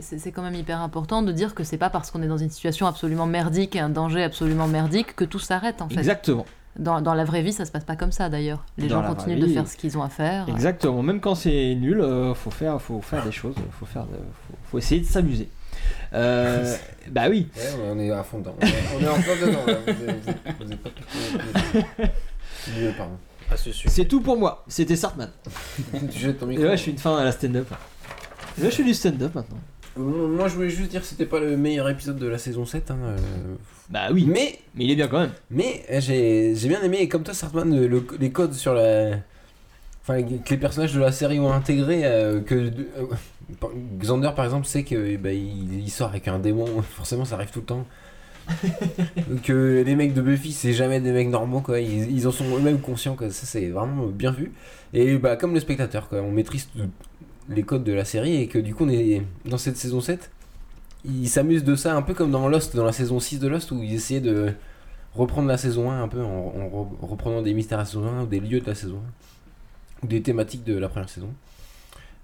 C'est quand même hyper important de dire que c'est pas parce qu'on est dans une situation absolument merdique, un danger absolument merdique, que tout s'arrête en fait. Exactement. Dans, dans la vraie vie, ça se passe pas comme ça d'ailleurs. Les Dans gens continuent de faire ce qu'ils ont à faire. Exactement. Même quand c'est nul, euh, faut faire, faut faire des choses. Faut faire, de- faut, faut essayer de s'amuser. Euh, bah oui. Ouais, on est à fond dedans. On est, on est en plein dedans. Là. Vous êtes- pas tout- Mieux, pardon. À ce sujet. C'est tout pour moi. C'était Sartman. Et ouais, je suis une fin à la stand-up. Et là, je fais du stand-up maintenant. Euh, Moi, je voulais juste dire que c'était pas le meilleur épisode de la saison 7. Hein, euh, Bah oui. Mais, Mais il est bien quand même. mais euh, j'ai j'ai bien aimé, et comme toi, Sartman, le- le- les codes sur la. Enfin, que les personnages de la série ont intégré. euh, que euh, Xander, par exemple, sait que bah, il, il sort avec un démon. Forcément, ça arrive tout le temps. que les mecs de Buffy, c'est jamais des mecs normaux, quoi. Ils, ils en sont eux-mêmes conscients, que ça, c'est vraiment bien vu. Et bah, comme le spectateur, quoi, on maîtrise les codes de la série et que du coup, on est dans cette saison 7. Ils s'amusent de ça un peu comme dans Lost, dans la saison 6 de Lost, où ils essayaient de reprendre la saison 1 un peu en, en re- reprenant des mystères de la saison 1 ou des lieux de la saison 1 ou des thématiques de la première saison.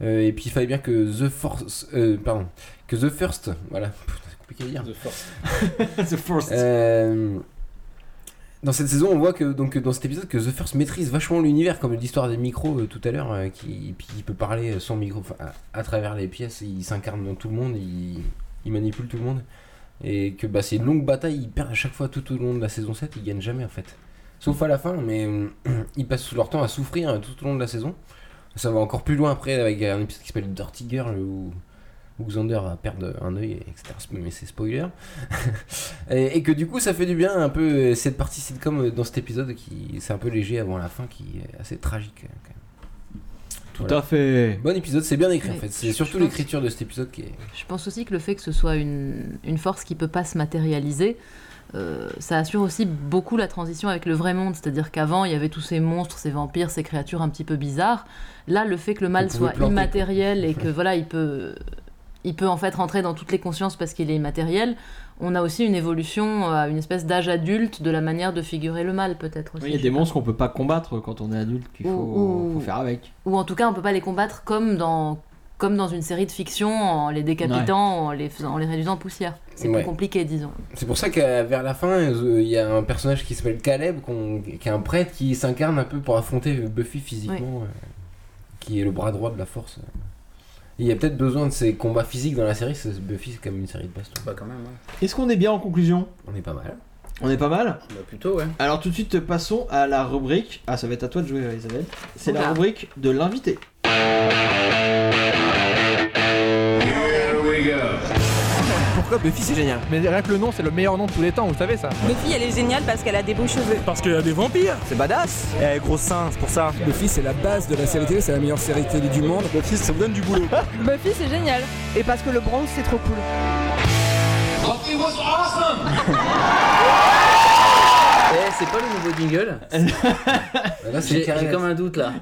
Euh, et puis il fallait bien que The Force, euh, pardon, que The First, voilà, Putain, c'est compliqué à dire. The Force. The First. Euh, dans cette saison, on voit que donc dans cet épisode que The First maîtrise vachement l'univers, comme l'histoire des micros euh, tout à l'heure, euh, qui puis il peut parler sans micro, à, à travers les pièces, il s'incarne dans tout le monde, il, il manipule tout le monde, et que bah, c'est une longue bataille, il perd à chaque fois tout au long de la saison 7, il gagne jamais en fait. Sauf à la fin, mais ils passent leur temps à souffrir euh, tout au long de la saison. Ça va encore plus loin après avec un épisode qui s'appelle Dirty Girl où, où Xander va perdre un œil, etc. Mais c'est spoiler. et, et que du coup, ça fait du bien un peu cette partie sitcom euh, dans cet épisode qui c'est un peu léger avant la fin, qui est assez tragique. euh, quand même. Tout Voilà. à fait. Bon épisode, c'est bien écrit en fait. C'est surtout l'écriture de cet épisode qui est. Je pense aussi que le fait que ce soit une, une force qui peut pas se matérialiser, euh, ça assure aussi beaucoup la transition avec le vrai monde. C'est-à-dire qu'avant, il y avait tous ces monstres, ces vampires, ces créatures un petit peu bizarres. Là, le fait que le mal soit planter, immatériel et que voilà, il peut, il peut en fait rentrer dans toutes les consciences parce qu'il est immatériel. On a aussi une évolution à une espèce d'âge adulte de la manière de figurer le mal, peut-être aussi. Oui, il y a des monstres qu'on peut pas combattre quand on est adulte, qu'il faut, Ou- ou- faut faire avec. Ou en tout cas, on peut pas les combattre comme dans comme dans une série de fiction en les décapitant, en, les faisant, en les réduisant en poussière. C'est Ouais. plus compliqué, disons. C'est pour ça qu'à vers la fin, euh, il y a un personnage qui s'appelle Caleb, qu'on- qui est un prêtre qui s'incarne un peu pour affronter Buffy physiquement, euh, qui est le bras droit de la force. Il y a peut-être besoin de ces combats physiques dans la série, c'est- Buffy c'est comme une série de baston. Bah quand même, ouais. Est-ce qu'on est bien en conclusion? On est pas mal. On est pas mal? Bah plutôt, ouais. Alors tout de suite, passons à la rubrique. Ah, ça va être à toi de jouer, Isabelle. C'est la rubrique de l'invité. Pourquoi Buffy c'est génial Mais rien que le nom, c'est le meilleur nom de tous les temps, vous savez ça Buffy, elle est géniale parce qu'elle a des beaux cheveux. Parce qu'il y a des vampires C'est badass Eh, gros sein, c'est pour ça. Buffy, c'est la base de la série télé, c'est la meilleure série télé du monde. Buffy, ça me donne du boulot. Buffy, c'est génial. Et parce que le bronze, c'est trop cool. Buffy was awesome! Eh, c'est pas le nouveau jingle j'ai comme un doute là.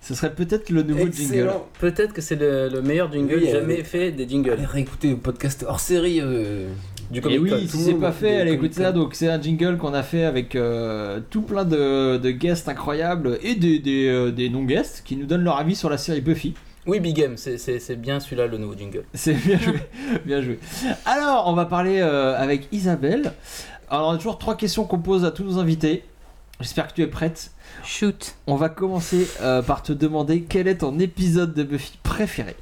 Ce serait peut-être le nouveau jingle. Excellent. Peut-être que c'est le, le meilleur jingle Oui, euh, jamais fait des jingles. Allez réécouter le podcast hors série euh, du Et Comic Con. oui, Tout si le c'est monde pas a fait, allez écouter ça. Donc c'est un jingle qu'on a fait avec euh, tout plein de, de guests incroyables et des, des, euh, des non-guests qui nous donnent leur avis sur la série Buffy. Oui, Big M, c'est- bien celui-là le nouveau jingle. C'est bien joué, bien joué. Alors, on va parler euh, avec Isabelle. Alors, on a toujours trois questions qu'on pose à tous nos invités. J'espère que tu es prête. Shoot. On va commencer euh, par te demander quel est ton épisode de Buffy préféré.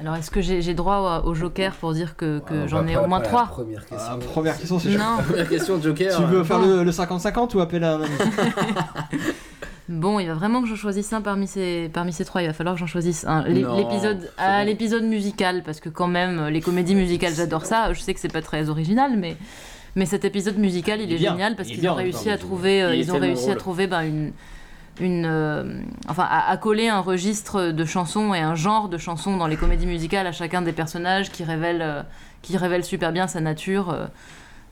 Alors, est-ce que j'ai j'ai droit au, au joker pour dire que, que Ah, j'en ai au moins trois Première question. Ah, première question, c'est. Non. Première question, Joker. Tu veux euh, faire le, le 50-50 ou appeler un ami Bon, il va vraiment que je choisisse un parmi ces, parmi ces trois. Il va falloir que j'en choisisse un. L'é- Non, L'épisode, c'est ah, bon. l'épisode musical, parce que quand même, les comédies musicales, j'adore ça. Je sais que c'est pas très original, mais, mais cet épisode musical, il, Il est génial parce qu'ils ont réussi encore, à trouver, euh, ils ont réussi à trouver ben, une, une, euh, enfin, à, à coller un registre de chansons et un genre de chansons dans les comédies musicales à chacun des personnages qui révèle, euh, qui révèle super bien sa nature. euh.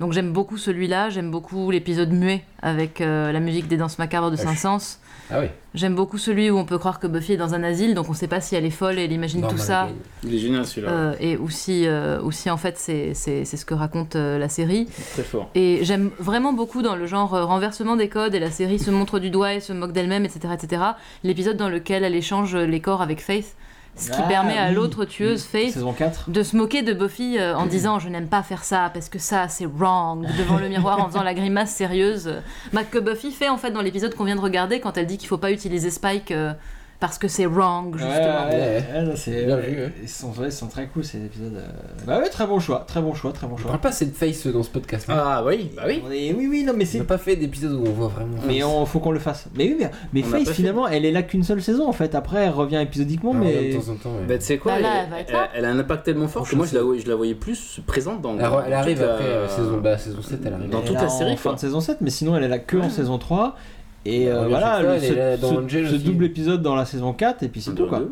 Donc j'aime beaucoup celui-là, j'aime beaucoup l'épisode muet avec la musique des danses macabres de Ah, Saint-Saëns. Ah oui. J'aime beaucoup celui où on peut croire que Buffy est dans un asile, donc on sait pas si elle est folle et elle imagine tout ça. Il est génial celui-là. Euh, et aussi, euh, aussi, en fait, c'est ce que raconte euh, la série. Très fort. Et j'aime vraiment beaucoup dans le genre euh, renversement des codes et la série se montre du doigt et se moque d'elle-même, etc. etc. L'épisode dans lequel elle échange les corps avec Faith, ce qui Ah, permet à oui. l'autre tueuse, Faith, Saison 4 de se moquer de Buffy euh, en disant je n'aime pas faire ça parce que ça c'est wrong devant le miroir en faisant la grimace sérieuse. Bah, que Buffy fait en fait dans l'épisode qu'on vient de regarder quand elle dit qu'il faut pas utiliser Spike euh, parce que c'est wrong justement. ouais, ouais, ouais, c'est- Bien vu, ouais. Ils sont, ils sont très cool ces épisodes. euh. Bah ouais, très bon choix, très bon choix, très bon On choix. parle pas assez de Face dans ce podcast. Ah oui, bah oui. On est- Oui, oui, non, mais On c'est n'a pas fait d'épisode où on voit vraiment. Mais Face. on, faut qu'on le fasse. Mais oui, mais, mais On fait. finalement, elle est là qu'une seule saison en fait. Après, elle revient épisodiquement, Ah, mais. De temps en temps, ouais. Bah, tu sais quoi, Bah, là, elle, a un impact tellement fort que moi je la, voyais- je la voyais plus présente dans. Elle, elle arrive après euh, saison, bah, saison 7, elle arrive. dans toute la en série, fin de saison 7, mais sinon, elle est là que en saison 3. Et euh, voilà, fois, le- ce, double épisode dans la saison 4, et puis c'est tout quoi.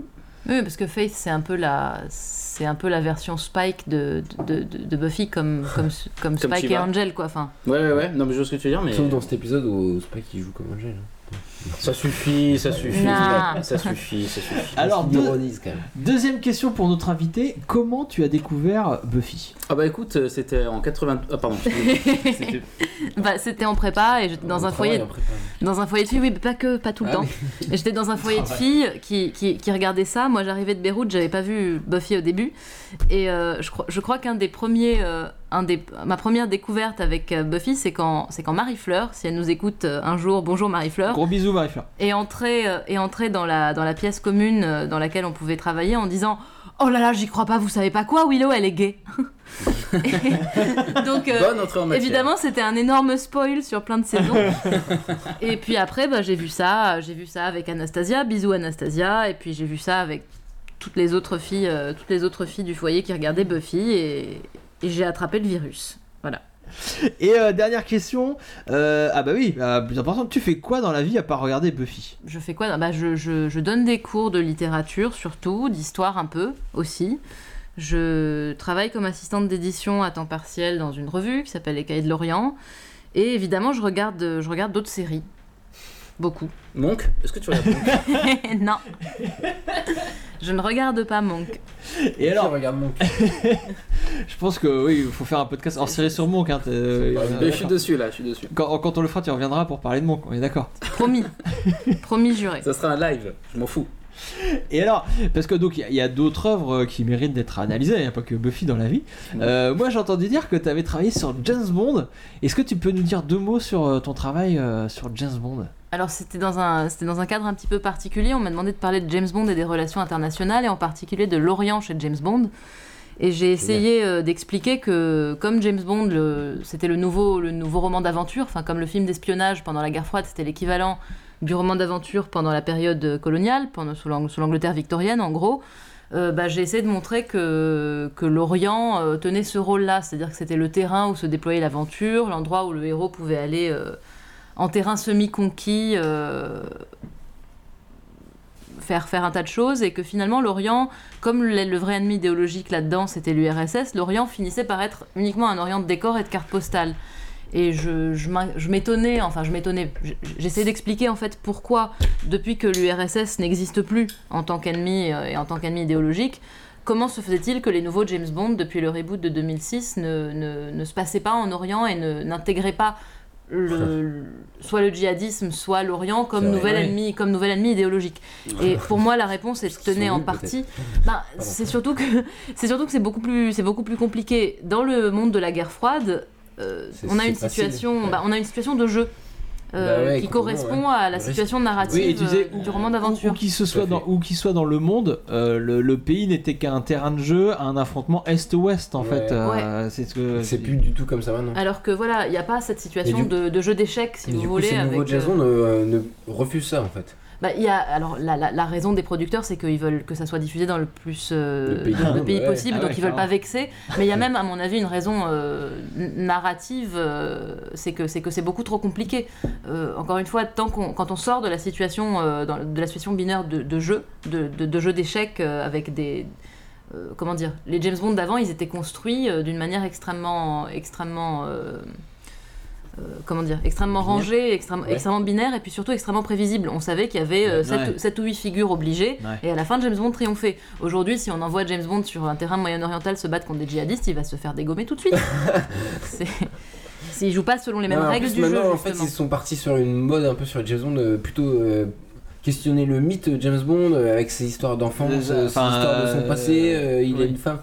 Oui, parce que Faith c'est un peu la c'est un peu la version Spike de, de, de, de Buffy comme comme comme Comme Spike et. Angel quoi. Enfin, Ouais, ouais, ouais. Non, mais je vois ce que tu veux dire, mais. Sauf dans cet épisode où Spike il joue comme Angel. hein. Ça suffit, ça suffit. Non. Ça suffit, ça suffit. Alors, deux- quand même. deuxième question pour notre invité comment tu as découvert Buffy? Ah bah écoute, euh, c'était en 80. Ah pardon. C'était- bah, c'était en prépa et j'étais dans On un foyer. Dans un foyer de filles, oui, mais pas que, pas tout le Ah temps. J'étais dans un foyer de filles qui, qui, qui regardaient ça. Moi, j'arrivais de Beyrouth, j'avais pas vu Buffy au début. Et euh, je, crois, je crois qu'un des premiers, euh, un des, ma première découverte avec euh, Buffy, c'est quand, c'est quand Marie-Fleur, si elle nous écoute euh, un jour, bonjour Marie-Fleur, Gros bisous, Marie-Fleur. est entrée, euh, est entrée dans, la, dans la pièce commune dans laquelle on pouvait travailler en disant Oh là là, j'y crois pas, vous savez pas quoi, Willow, elle est gay. Donc, euh, Bonne entrée en matière. Évidemment, c'était un énorme spoil sur plein de saisons. et puis après, bah, j'ai vu ça, j'ai vu ça avec Anastasia, bisous Anastasia, et puis j'ai vu ça avec toutes les autres filles, euh, toutes les autres filles du foyer qui regardaient Buffy, et, et j'ai attrapé le virus. Voilà. Et euh, dernière question, euh, ah bah oui, euh, plus important, tu fais quoi dans la vie à part regarder Buffy? Je fais quoi? Bah, je, je- je donne des cours de littérature surtout, d'histoire un peu aussi. Je travaille comme assistante d'édition à temps partiel dans une revue qui s'appelle Les Cahiers de l'Orient. Et évidemment, je regarde, je regarde d'autres séries. Beaucoup. Monk? Est-ce que tu regardes Monk? Non. Je ne regarde pas Monk. Et alors, regarde Monk. je pense que oui, il faut faire un podcast hors série sur Monk. Hein, euh, Je suis dessus là, je suis dessus. quand, quand on le fera, tu reviendras pour parler de Monk, on est d'accord. Promis. Promis juré. Ça sera un live, je m'en fous. Et alors, parce que donc il y a- d'autres œuvres euh, qui méritent d'être analysées, il n'y a pas que Buffy dans la vie. Euh, moi j'ai entendu dire que tu avais travaillé sur James Bond. Est-ce que tu peux nous dire deux mots sur euh, ton travail euh, sur James Bond? Alors c'était dans un c'était dans un cadre un petit peu particulier. On m'a demandé de parler de James Bond et des relations internationales et en particulier de l'Orient chez James Bond. Et j'ai essayé euh, d'expliquer que comme James Bond, le- c'était le nouveau le nouveau roman d'aventure, enfin comme le film d'espionnage pendant la guerre froide, c'était l'équivalent du roman d'aventure pendant la période coloniale, pendant sous l'Ang- sous l'Angleterre victorienne en gros. euh, bah, j'ai essayé de montrer que, que l'Orient euh, tenait ce rôle-là, c'est-à-dire que c'était le terrain où se déployait l'aventure, l'endroit où le héros pouvait aller en terrain semi-conquis, euh, faire, faire un tas de choses, et que finalement l'Orient, comme le, vrai ennemi idéologique là-dedans c'était l'URSS, l'Orient finissait par être uniquement un Orient de décor et de cartes postales. Et je, m'étonnais, enfin je m'étonnais, j'essayais d'expliquer en fait pourquoi, depuis que l'URSS n'existe plus en tant qu'ennemi euh, et en tant qu'ennemi idéologique, comment se faisait-il que les nouveaux James Bond, depuis le reboot de 2006, ne, ne, ne se passaient pas en Orient et n'intégraient pas le, soit le djihadisme, soit l'Orient comme nouvel oui. ennemi, comme nouvel ennemi idéologique. Et pour moi, la réponse elle se tenait en partie. Ben, c'est surtout que c'est surtout que c'est beaucoup plus c'est beaucoup plus compliqué dans le monde de la guerre froide. euh, on a une facile. situation, bah, on a une situation de jeu. Euh, Bah ouais, qui correspond ouais. à la situation narrative Oui, et tu euh, du roman Où d'aventure. qu'il se soit dans, où qu'il soit dans le monde, euh, le, le pays n'était qu'un terrain de jeu, un affrontement est-ouest en Ouais. fait. euh, C'est ce que C'est plus du tout comme ça maintenant. Alors que voilà, il n'y a pas cette situation du- de, de jeu d'échecs, si vous du coup, voulez. ces avec, euh, euh, ne refusent ça en fait. Bah, il y a, alors, la, la- la raison des producteurs, c'est qu'ils veulent que ça soit diffusé dans le plus euh, Le pays du de monde, pays ouais. possible, Ah donc ouais, ils veulent pas vexer. Mais il y a même, à mon avis, une raison euh, narrative, euh, c'est que c'est que c'est beaucoup trop compliqué. Euh, encore une fois, tant qu'on, quand on sort de la situation, euh, dans- de la situation binaire de, de jeu, de, de, de jeu d'échecs euh, avec des euh, comment dire, les James Bond d'avant, ils étaient construits euh, d'une manière extrêmement, extrêmement, comment dire, extrêmement rangée, extrêmement, Ouais. extrêmement binaire et puis surtout extrêmement prévisible. On savait qu'il y avait euh, Ouais. 7, ou 8 figures obligées Ouais. et à la fin James Bond triomphait. Aujourd'hui, si on envoie James Bond sur un terrain moyen-oriental se battre contre des djihadistes, il va se faire dégommer tout de suite. C'est- S'il joue pas selon les mêmes Non, règles plus, du jeu. maintenant, en fait, justement. ils sont partis sur une mode un peu sur James Bond, euh, plutôt euh, questionner le mythe James Bond euh, avec ses histoires d'enfance, euh, ses histoires de son euh, passé. euh, il a oui. une femme.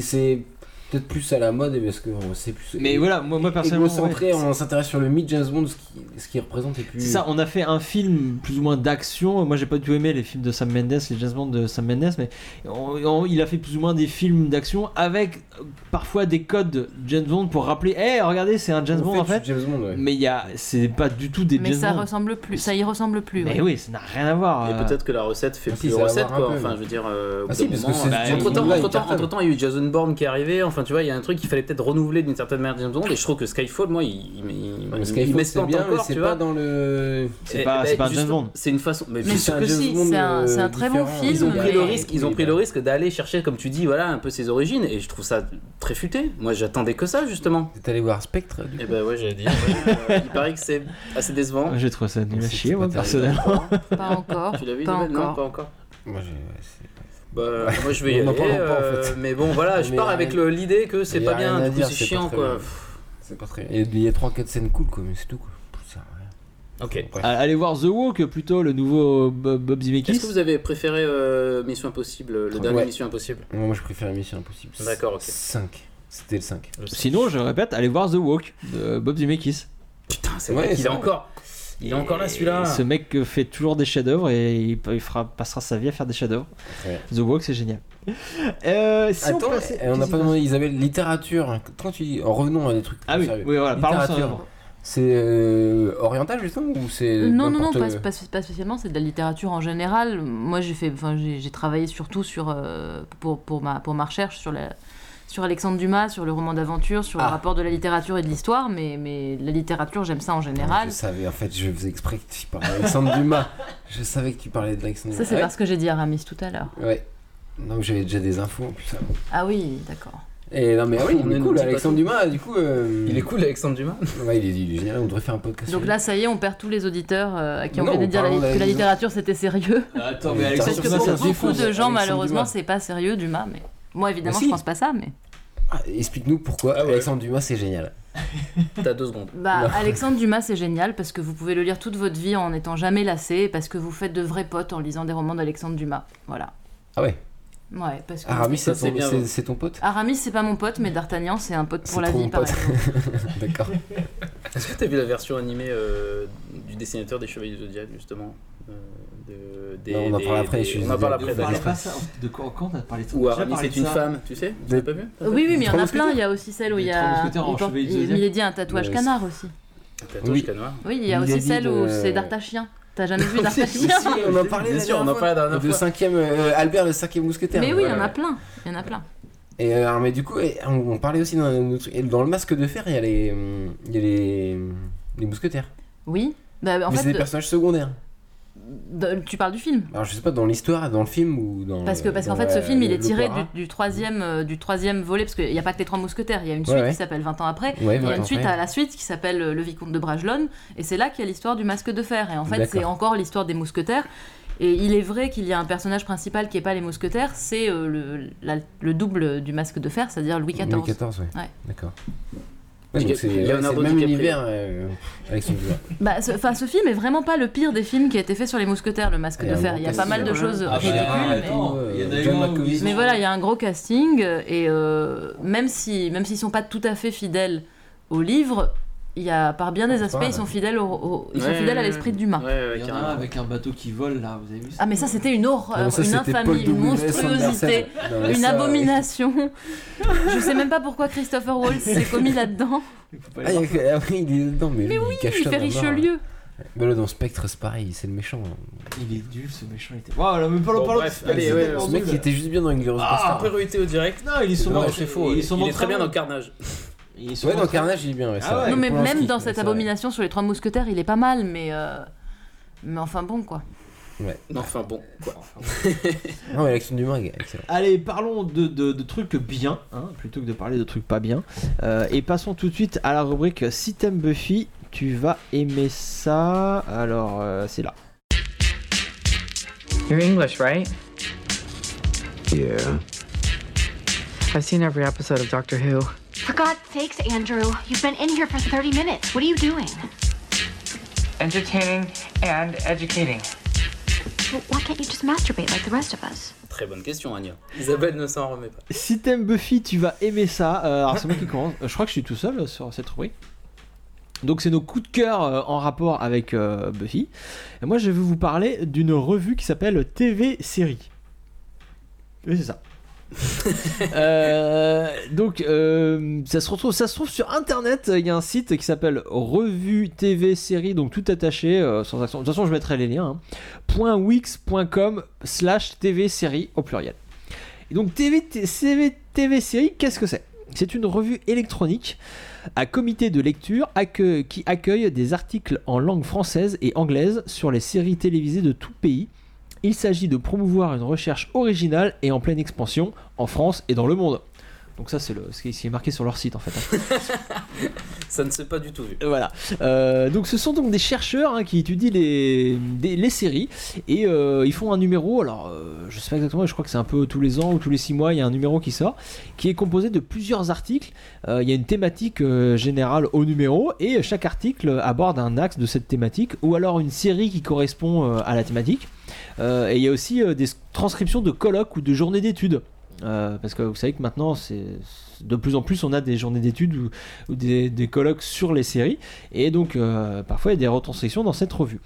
C'est peut-être plus à la mode parce que c'est plus. Mais voilà, moi, moi personnellement. Ouais, on s'intéresse sur le mythe James Bond, ce qui, ce qui représente et plus. C'est ça, on a fait un film plus ou moins d'action. Moi, j'ai pas du tout aimé les films de Sam Mendes, les James Bond de Sam Mendes, mais on- on- il a fait plus ou moins des films d'action avec euh, parfois des codes James Bond pour rappeler, hé, regardez, c'est un James On Bond fait en fait. James Bond, ouais. Mais il y a, c'est pas du tout des Mais James ça Bond. ressemble plus, ça y ressemble plus. Mais ouais. oui, ça n'a rien à voir. Et euh. peut-être que la recette fait Ah si, plus va recette, quoi. peu, Enfin, mais- je veux dire. euh, Ah si, parce que moment, bah, entre temps, entre temps, il y a eu Jason Bourne qui est arrivé. Enfin, tu vois, il y a un truc qu'il fallait peut-être renouveler d'une certaine manière James Bond. Et je trouve que Skyfall, moi, il, il, il, Mais il- Skyfall, il c'est m'espante bien, mais encore, c'est tu pas dans le. C'est pas, bah, c'est pas un James Bond. C'est une façon. Mais Mais sûr un c'est un, euh, c'est un très bon film. Ils ont pris le mais- risque, ils ont pris le risque d'aller chercher, comme tu dis, voilà, un peu ses origines, et je trouve ça très futé. Moi, j'attendais que ça, justement. T'es allé voir Spectre du Et coup ben ouais, j'allais dire. ouais, il paraît que c'est assez décevant. J'ai trouvé ça nul à C'est chier, moi, personnellement. Pas encore. Tu l'as vu, Non, pas encore. Moi j'ai. Ouais, Bah, moi je vais y aller, pas, en euh, fait. mais bon voilà, je Mais pars avec rien- l'idée que c'est pas bien, du coup c'est chiant quoi. C'est pas très. Il y a 3-4 scènes cool quoi, mais c'est tout quoi. Ok. Bref. Allez voir The Walk plutôt, le nouveau Bob, Zemeckis. Est-ce que vous avez préféré euh, Mission Impossible, le dernier Ouais. Mission Impossible? Moi je préfère Mission Impossible. D'accord, ok. 5. C'était le 5. Sinon, je répète, allez voir The Walk de Bob Zemeckis. Putain, c'est Ouais, vrai qu'il c'est est vrai. encore. Il est encore là celui-là. Ce mec euh, fait toujours des chefs-d'œuvre et il, il fera, passera sa vie à faire des chefs-d'œuvre. Ouais. The Walk, c'est génial. Euh, si Attends, on n'a pas demandé Isabelle, littérature. Quand tu dis. En revenons à des trucs. Ah oui, sérieux. oui, voilà, parlons. C'est euh, oriental justement ou c'est. Non, non, non, n'importe- pas, pas- pas spécialement, c'est de la littérature en général. Moi, j'ai fait, enfin, j'ai j'ai travaillé surtout sur, euh, pour, pour, ma, pour ma recherche sur, la, sur Alexandre Dumas, sur le roman d'aventure, sur Ah. le rapport de la littérature et de l'histoire, mais, mais la littérature, j'aime ça en général. Je savais, en fait, je faisais exprès que tu parlais d'Alexandre Dumas. Je savais que tu parlais d'Alexandre Ça, Dumas. c'est parce que j'ai dit Aramis tout à l'heure. Ouais. Donc j'avais déjà des infos en plus. ça. Ah oui, d'accord. Et non, mais ah oui, On il est cool, Alexandre. Dumas, du coup. euh, Il est cool Alexandre Dumas. Ouais, il est, il est génial, on devrait faire un podcast. Donc là, ça y est, on perd tous les auditeurs euh, à qui on venait de dire la- que la littérature c'était sérieux. Attends, mais Parce Alexandre que Dumas, pour ça beaucoup défonce, de gens, Alexandre malheureusement, c'est pas sérieux, Dumas. Mais moi, évidemment, Bah si. je pense pas ça. Mais. Ah, Explique-nous pourquoi Ah ouais. Alexandre Dumas c'est génial. T'as deux secondes. Bah, Alexandre Dumas, c'est génial parce que vous pouvez le lire toute votre vie en n'étant jamais lassé et parce que vous faites de vrais potes en lisant des romans d'Alexandre Dumas. Voilà. Ah ouais. Ouais, parce que. Aramis, Ça, c'est ton, bien, c'est- ouais. c'est ton pote Aramis, c'est pas mon pote, mais D'Artagnan, c'est un pote pour C'est la vie, par pote. exemple. D'accord. Est-ce que t'as vu la version animée euh, du dessinateur des Chevaliers du Zodiac, justement euh, de, des, Non, on en parle après, des- je suis On en parle après. Pas ça. De quoi, quand on a parlé de ça Ou On a Aramis, parlé c'est une ça. femme, tu sais Tu l'as pas vu Oui, oui, mais il y en a plein. Il y a aussi celle où il y a. Il est dit un tatouage canard aussi. Tatouage Oui. canois. Oui, il y a aussi celle de- où c'est D'Artachien. T'as jamais vu D'Artachien si, on en parlait Bien sûr, on en parlait la fois. dernière Le cinquième, euh, Albert le cinquième mousquetaire. Mais oui, il y en a plein. Il y en a plein. Et euh, alors, mais du coup, on, on parlait aussi dans, le masque de fer, il y a les, hum, il y a les, les mousquetaires. Oui. Bah, en mais c'est des personnages secondaires. De- tu parles du film. Alors je sais pas dans l'histoire, dans le film ou dans. Parce que parce qu'en fait ce film il est tiré du, du troisième euh, du troisième volet parce qu'il n'y a pas que les trois mousquetaires il y a une Ouais, suite ouais. qui s'appelle 20 ans après Ouais, il y 20 a une suite après. à la suite qui s'appelle euh, le vicomte de Bragelonne et c'est là qu'il y a l'histoire du masque de fer et en fait c'est encore l'histoire des mousquetaires et il est vrai qu'il y a un personnage principal qui est pas les mousquetaires c'est euh, le, le double du masque de fer c'est-à-dire Louis XIV Louis XIV, ouais. Ouais. D'accord. Ouais, donc c'est ouais, le même univers, euh, Alexandre Dumas. Bah, ce, enfin, ce film est vraiment pas le pire des films qui a été fait sur les mousquetaires, le masque de fer. Il y a pas mal de choses Ah, ridicules. Mais- et tout, euh. Mais voilà, il y a un gros casting et euh, même si même s'ils sont pas tout à fait fidèles au livre, il y a par bien des aspects, ouais. ils sont fidèles au, au- ils sont Ouais, fidèles à ouais, l'esprit Dumas. Ouais, ouais, Il y en a carrément. un avec un bateau qui vole là, vous avez vu ça Ah mais ça c'était une horreur, ça, une c'était infamie, Paul une monstruosité, Anderson. Non, mais une ça, abomination. Je sais même pas pourquoi Christopher Waltz s'est commis là-dedans. Ah, il y a- ah oui, il est dedans, mais, Mais lui, oui, il cache il ça fait dans le bar. Richelieu. Mais là, dans Spectre, c'est pareil, c'est le méchant. Il est nul ce méchant. Il était... Wow, là, mais pas Bon, pas bref, allez, ouais, Ce mec, il était juste bien dans Inglourious Ah, Bastard. priorité au direct. Non, il est sûrement Non, c'est faux. Il est Il sûrement est très bien dans Carnage. Il est Ouais, dans Carnage, il est bien. ouais, Ah ouais. Non mais même dans cette abomination sur les trois mousquetaires, il est pas mal, mais euh, mais enfin bon quoi. Ouais. Enfin bon, quoi. Non, mais Alexandre Dumas, excellent. Allez, parlons de, de- de trucs bien, hein, plutôt que de parler de trucs pas bien. Euh, et passons tout de suite à la rubrique Si t'aimes Buffy, tu vas aimer ça. Alors, euh, c'est là. You're English, right? Yeah. I've seen every episode of Doctor Who. For God's sakes, Andrew, you've been in here for 30 minutes. What are you doing? Entertaining and educating. Well, why can't you just masturbate like the rest of us? Très bonne question, Anya. Isabelle ne s'en remet pas. Si t'aimes Buffy, tu vas aimer ça. Euh, alors, c'est moi qui commence. Euh, Je crois que je suis tout seul sur cette rubrique. Donc, c'est nos coups de cœur euh, en rapport avec euh, Buffy. Et moi, je vais vous parler d'une revue qui s'appelle TV Série. Oui, c'est ça. Euh, donc euh, ça se retrouve ça se trouve sur internet. Il y a un site qui s'appelle revue TV série donc tout attaché euh, sans accent. De toute façon je mettrai les liens hein. .wix.com slash TV série au pluriel. Et donc TV, TV, TV série qu'est-ce que c'est? C'est une revue électronique à comité de lecture qui accueille des articles en langue française et anglaise sur les séries télévisées de tout pays il s'agit de promouvoir une recherche originale et en pleine expansion en France et dans le monde. Donc ça c'est ce qui est marqué sur leur site en fait. hein. Ça ne s'est pas du tout vu. Voilà. Euh, donc ce sont donc des chercheurs hein, qui étudient les, des- les séries et euh, ils font un numéro. Alors euh, je sais pas exactement, je crois que c'est un peu tous les ans ou tous les six mois il y a un numéro qui sort qui est composé de plusieurs articles. Euh, il y a une thématique générale au numéro et chaque article aborde un axe de cette thématique ou alors une série qui correspond à la thématique. Euh, et il y a aussi euh, des transcriptions de colloques ou de journées d'études. Euh, parce que vous savez que maintenant, c'est de plus en plus, on a des journées d'études ou, des, colloques sur les séries, et donc parfois il y a des retranscriptions dans cette revue.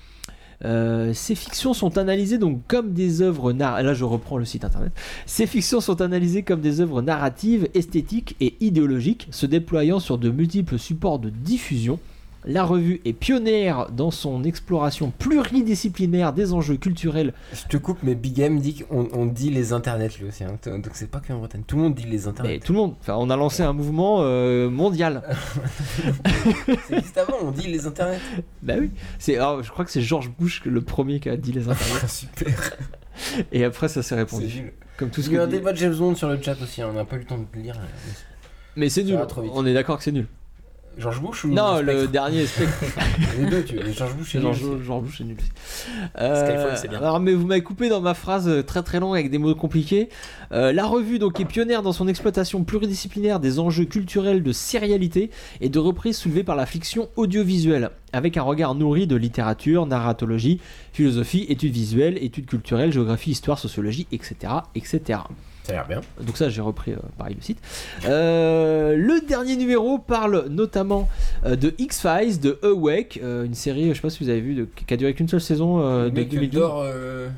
Ces fictions sont analysées donc comme des œuvres nar- là je reprends le site internet. Ces fictions sont analysées comme des œuvres narratives, esthétiques et idéologiques, se déployant sur de multiples supports de diffusion. La revue est pionnière dans son exploration pluridisciplinaire des enjeux culturels. Je te coupe, mais Big M dit qu'on on dit les internets lui aussi. hein. Donc c'est pas qu'en Bretagne. Tout le monde dit les Mais internets. tout le monde, enfin, on a lancé un mouvement euh, mondial. C'est juste avant, on dit les internets. Bah oui, c'est, alors, je crois que c'est George Bush le premier qui a dit les internets. Super. Et après ça s'est répandu. Comme tout ce Il y a un dit- débat de James Bond sur le chat aussi. hein. On n'a pas eu le temps de le lire. Mais c'est nul. On est d'accord que c'est nul. George Bush ou Non, le dernier Spectre. Les deux, tu veux. George Bush et George, nul. George Bush est nul. Skyfall, c'est bien. Alors, mais vous m'avez coupé dans ma phrase euh, très très longue avec des mots compliqués. Euh, la revue donc est pionnière dans son exploitation pluridisciplinaire des enjeux culturels de sérialité et de reprise soulevés par la fiction audiovisuelle, avec un regard nourri de littérature, narratologie, philosophie, études visuelles, études culturelles, géographie, histoire, sociologie, etc., etc. Ça a l'air bien. Donc ça, j'ai repris euh, pareil le site. Euh, le dernier numéro parle notamment euh, de X-Files, de Awake, euh, une série, je sais pas si vous avez vu, de- qui a duré qu'une seule saison euh, de mec 2012. dort. euh,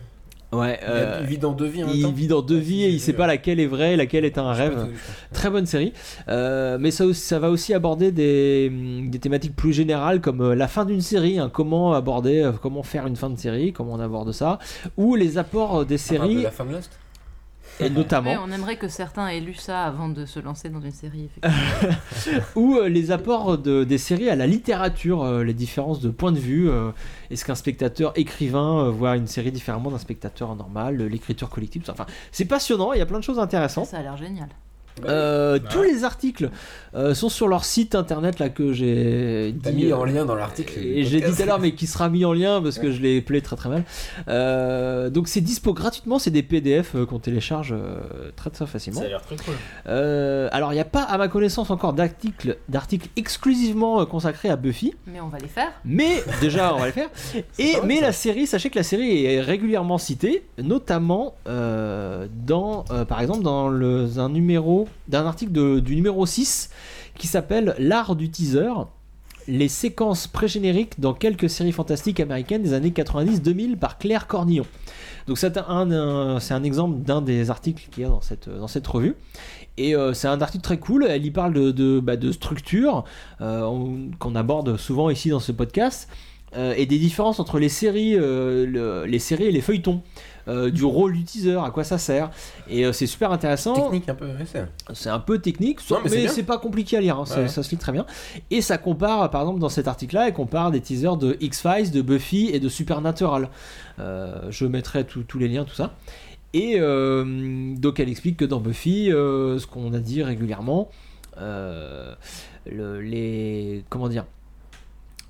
Ouais, il euh, vit dans deux vies en même il temps. vit dans deux vies et il sait pas laquelle est vraie, laquelle est un rêve. Très bonne série. Euh, mais ça, va aussi aborder des, des thématiques plus générales comme la fin d'une série, hein, comment aborder, comment faire une fin de série, comment on aborde ça, ou les apports des de séries, la fin de Lost et notamment. Ouais, on aimerait que certains aient lu ça avant de se lancer dans une série. effectivement. ou euh, les apports de- des séries à la littérature, euh, les différences de point de vue. euh, Est-ce qu'un spectateur écrivain euh, voit une série différemment d'un spectateur normal, l'écriture collective. Enfin, c'est passionnant, il y a plein de choses intéressantes. ça a l'air génial. Euh, Tous les articles euh, sont sur leur site internet là que j'ai dit, mis euh, en lien dans l'article. et l'ai dit tout à l'heure, mais qui sera mis en lien parce que je l'ai appelé très très mal. Euh, donc c'est dispo gratuitement, c'est des PDF qu'on télécharge très très facilement. Ça a l'air très cool. Euh, alors il n'y a pas à ma connaissance encore d'articles d'articles exclusivement consacrés à Buffy. Mais on va les faire. Mais déjà, on va le faire. Et mais la série, sachez que la série est régulièrement citée, notamment euh, dans, euh, par exemple, dans le, un numéro, d'un article du numéro 6 qui s'appelle L'art du teaser. Les séquences pré-génériques dans quelques séries fantastiques américaines des années 90-2000 par Claire Cornillon. Donc c'est un, exemple d'un des articles qu'il y a dans cette, revue. Et euh, c'est un article très cool, elle y parle de, de, bah, structure euh, on- qu'on aborde souvent ici dans ce podcast, euh, et des différences entre les séries, le- les séries et les feuilletons. Euh, du rôle du teaser, à quoi ça sert. Et euh, c'est super intéressant. Technique un peu, ouais, c'est. Un peu technique, Non, mais c'est pas compliqué à lire, hein, ça, Ouais. ça se lit très bien. Et ça compare, par exemple, dans cet article-là, elle compare des teasers de X-Files, de Buffy et de Supernatural. Euh, je mettrai tous les liens, tout ça. Et donc elle explique que dans Buffy, ce qu'on a dit régulièrement, le- les comment dire,